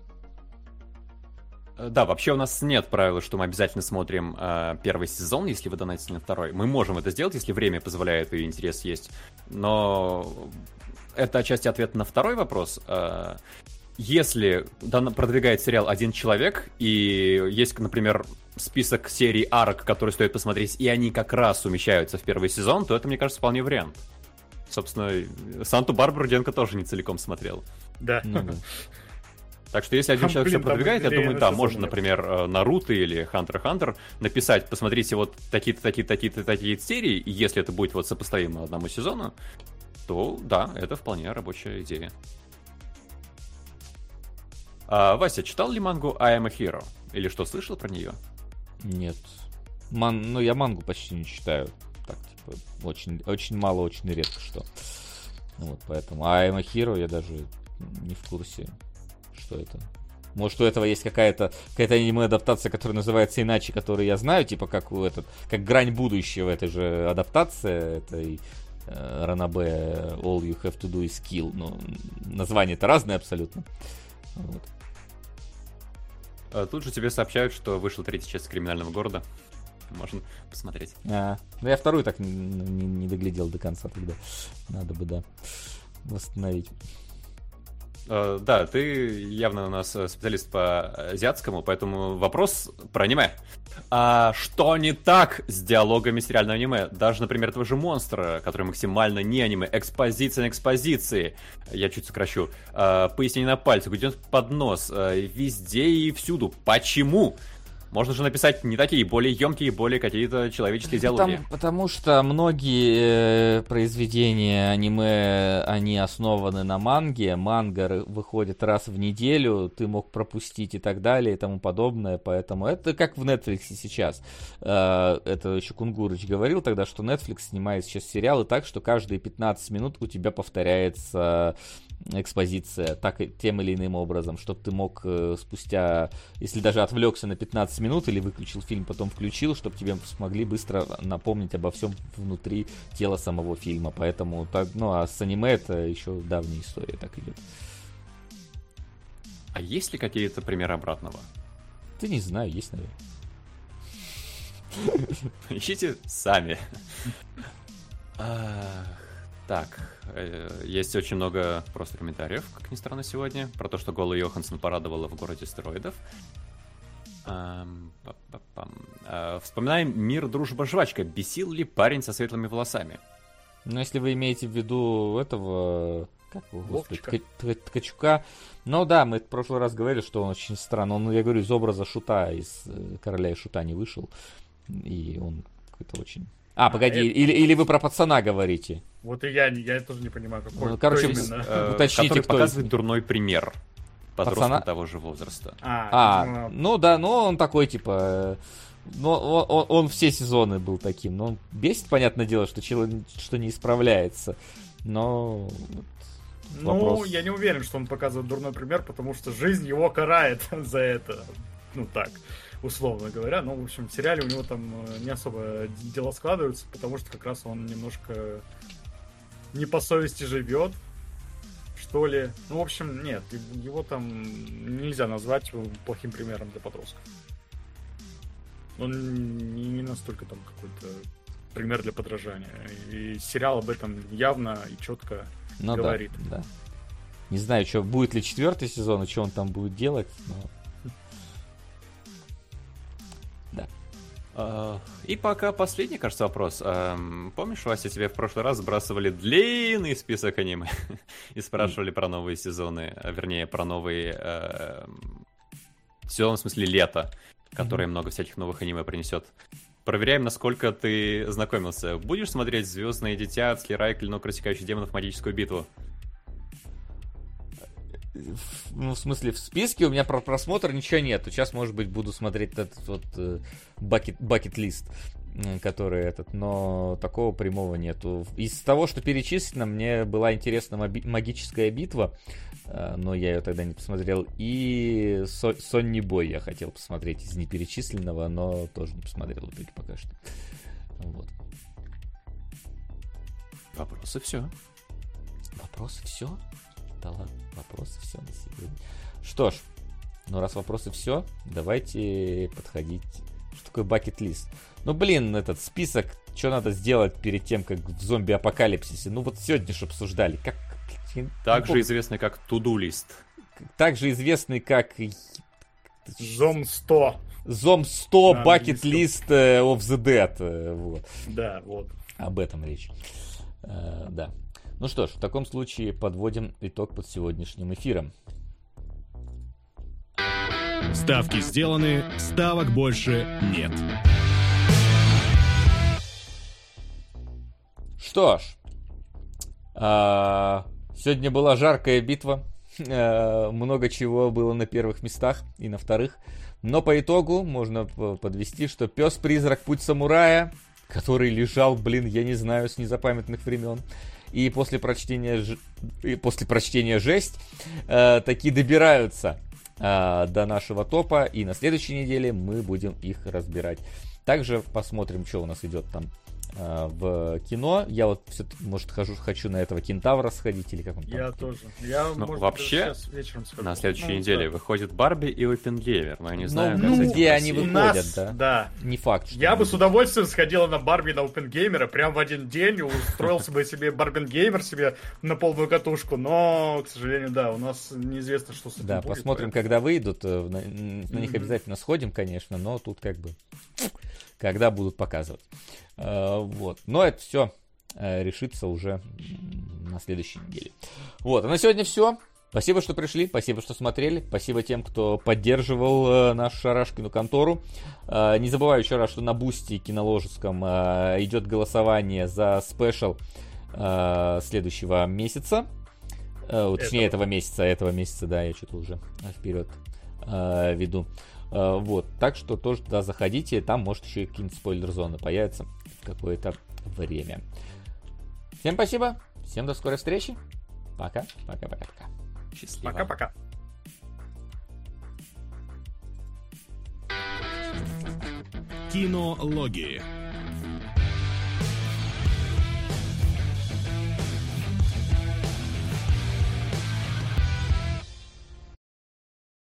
S3: Э, Да, вообще у нас нет правила, что мы обязательно смотрим э, первый сезон, если вы донатите на второй. Мы можем это сделать, если время позволяет и интерес есть. Но это отчасти ответ на второй вопрос. Э, если продвигает сериал один человек, и есть, например, список серий арок, которые стоит посмотреть, и они как раз умещаются в первый сезон, то это, мне кажется, вполне вариант. Собственно, Санту-Барбару Денко тоже не целиком смотрел.
S4: Да.
S2: Ну да.
S3: Так что если один
S4: Там,
S3: человек
S4: блин,
S3: все продвигает, я думаю, да, можно, например, э, Наруто или Хантер Хантер написать, посмотрите вот такие-то, такие-то, такие-то, такие серии, и если это будет вот сопоставимо одному сезону, то да, это вполне рабочая идея. А, Вася, читал ли мангу I am a Hero? Или что, слышал про нее?
S2: Нет. Ман... Ну, я мангу почти не читаю. Так, типа, очень, очень мало, очень редко что. Ну Вот, поэтому. А a Hero я даже не в курсе, что это. Может, у этого есть какая-то какая-то аниме-адаптация, которая называется иначе, которую я знаю, типа как у этот, как грань будущего, это же адаптация этой э, Ранабе All You Have to Do is Kill. Но название-то разное абсолютно. Вот.
S3: А, Тут же тебе сообщают, что вышла третья часть криминального города. Можно посмотреть.
S2: А, ну я вторую так не, не- не доглядел до конца тогда. Надо бы, да, восстановить.
S3: Э, Да, ты явно у нас э, специалист по азиатскому, поэтому вопрос про аниме. А что не так с диалогами сериального аниме? Даже, например, этого же монстра, который максимально не аниме, экспозиция на экспозиции. Я чуть сокращу. А, Пояснение на пальцах, идет под нос, э, везде и всюду. Почему? Можно же написать не такие, более емкие, более какие-то человеческие диалоги.
S2: Потому, потому что многие э, произведения аниме, они основаны на манге. Манга выходит раз в неделю, ты мог пропустить и так далее и тому подобное. Поэтому это как в Netflix сейчас. Э, Это еще Кунгурыч говорил тогда, что Netflix снимает сейчас сериалы так, что каждые 15 минут у тебя повторяется экспозиция так тем или иным образом, чтобы ты мог э, спустя, если даже отвлекся на 15 минут или выключил фильм, потом включил, чтобы тебе смогли быстро напомнить обо всем внутри тела самого фильма. Поэтому, так, ну а с аниме это еще давняя история так идет.
S3: А есть ли какие-то примеры обратного?
S2: Ты не знаю, есть, наверное.
S3: Ищите сами. *laughs* Так, э, есть очень много просто комментариев, как ни странно, сегодня, про то, что Голый Йоханссон порадовала в городе стероидов. А, Вспоминаем «Мир, дружба, жвачка». Бесил ли парень со светлыми волосами?
S2: Но если вы имеете в виду этого, как его, господи,
S4: Вовчика.
S2: Тка- Тка- Ткачука, ну да, мы в прошлый раз говорили, что он очень странно, он, я говорю, из образа Шута, из э, Короля и Шута не вышел, и он какой-то очень... А, погоди,
S4: это-
S2: или, или вы про пацана говорите?
S4: Вот и я, я тоже не понимаю, какой
S2: Ну, короче,
S4: именно.
S3: Э,
S2: Уточните,
S3: который
S2: кто
S3: показывает
S2: из-
S3: дурной пример подросткам
S2: Пацана?
S3: того же возраста.
S4: А,
S2: А, ну да, ну он такой, типа... Ну, он, он- он все сезоны был таким. Ну, бесит, понятное дело, что человек что не исправляется. Но...
S4: Ну,
S2: вопрос.
S4: я не уверен, что он показывает дурной пример, потому что жизнь его карает *laughs* за это. Ну так, условно говоря. Ну, в общем, в сериале у него там э, не особо дела складываются, потому что как раз он немножко не по совести живет, что ли. Ну, в общем, нет, его там нельзя назвать плохим примером для подростков. Он не, настолько там какой-то пример для подражания. И сериал об этом явно и четко
S2: Ну да,
S4: говорит.
S2: да. Не знаю, что будет ли четвертый сезон, и что он там будет делать, но...
S3: И пока последний, кажется, вопрос. Ам, Помнишь, Вася, тебе в прошлый раз сбрасывали длинный список аниме *laughs* и спрашивали про новые сезоны, а, вернее, про новые эм, сезон, в смысле, лето, которое много всяких новых аниме принесет. Проверяем, насколько ты знакомился. Будешь смотреть «Звездное дитя», «Слирай», «Клинок рассекающий демонов», «Магическую битву»?
S2: В- Ну, в смысле, в списке у меня про просмотр ничего нет. Сейчас, может быть, буду смотреть этот вот бакет-лист, который этот, но такого прямого нету. Из того, что перечислено, мне была интересна магическая битва, э, но я ее тогда не посмотрел. И Со- Сонни Бой я хотел посмотреть из неперечисленного, но тоже не посмотрел в итоге пока что. Вот.
S3: Вопросы все.
S2: Вопросы все? Да ладно, вопросы все на сегодня. Что ж, ну раз вопросы все, давайте подходить. Что такое бакет-лист? Ну блин, этот список, что надо сделать перед тем, как в зомби-апокалипсисе. Ну вот сегодня же обсуждали. Как,
S3: Также
S2: помню,
S3: известный как Туду-лист.
S2: также известный как...
S4: Зом 100.
S2: Зом 100 Bucket List of the Dead. Вот.
S4: Да, вот.
S2: Об этом речь. Да. Ну что ж, в таком случае подводим итог под сегодняшним эфиром.
S8: Ставки сделаны, ставок больше нет.
S2: Что ж, а, сегодня была жаркая битва. А, много чего было на первых местах и на вторых. Но по итогу можно подвести, что пес-призрак Путь самурая, который лежал, блин, я не знаю, с незапамятных времен, и после прочтения, и после прочтения жесть, э, такие добираются э, до нашего топа, и на следующей неделе мы будем их разбирать. Также посмотрим, что у нас идет там в кино. Я вот все может, хожу, хочу на этого кентавра сходить или как он там.
S4: Я тоже. Я,
S3: ну,
S4: может,
S3: вообще,
S4: вечером схожу.
S3: на следующей ну, неделе да. выходит Барби и Опенгеймер, но я не знаю,
S2: ну, ну где они выходят, нас, да?
S4: Да.
S2: Не факт.
S4: Что я бы с удовольствием сходила на Барби на Опенгеймера прям в один день, устроился бы себе Барбенгеймер себе на полную катушку, но, к сожалению, да, у нас неизвестно, что с этим
S2: Да, посмотрим, когда выйдут, э, на, на них обязательно сходим, конечно, но тут как бы когда будут показывать. Э, вот. Но это все э, решится уже на следующей неделе. Вот, а на сегодня все. Спасибо, что пришли, спасибо, что смотрели, спасибо тем, кто поддерживал э, нашу шарашкину контору. Э, не забываю еще раз, что на Бусти кинологическом э, идет голосование за спешл э, следующего месяца. Э, точнее, этого. этого месяца, этого месяца, да, я что-то уже вперед э, веду. Э, вот, так что тоже туда заходите, там может еще и какие-нибудь спойлер-зоны появятся в какое-то время. Всем спасибо, всем до скорой встречи. Пока, пока, пока, пока.
S4: Счастливо. Пока-пока.
S8: Кинологии.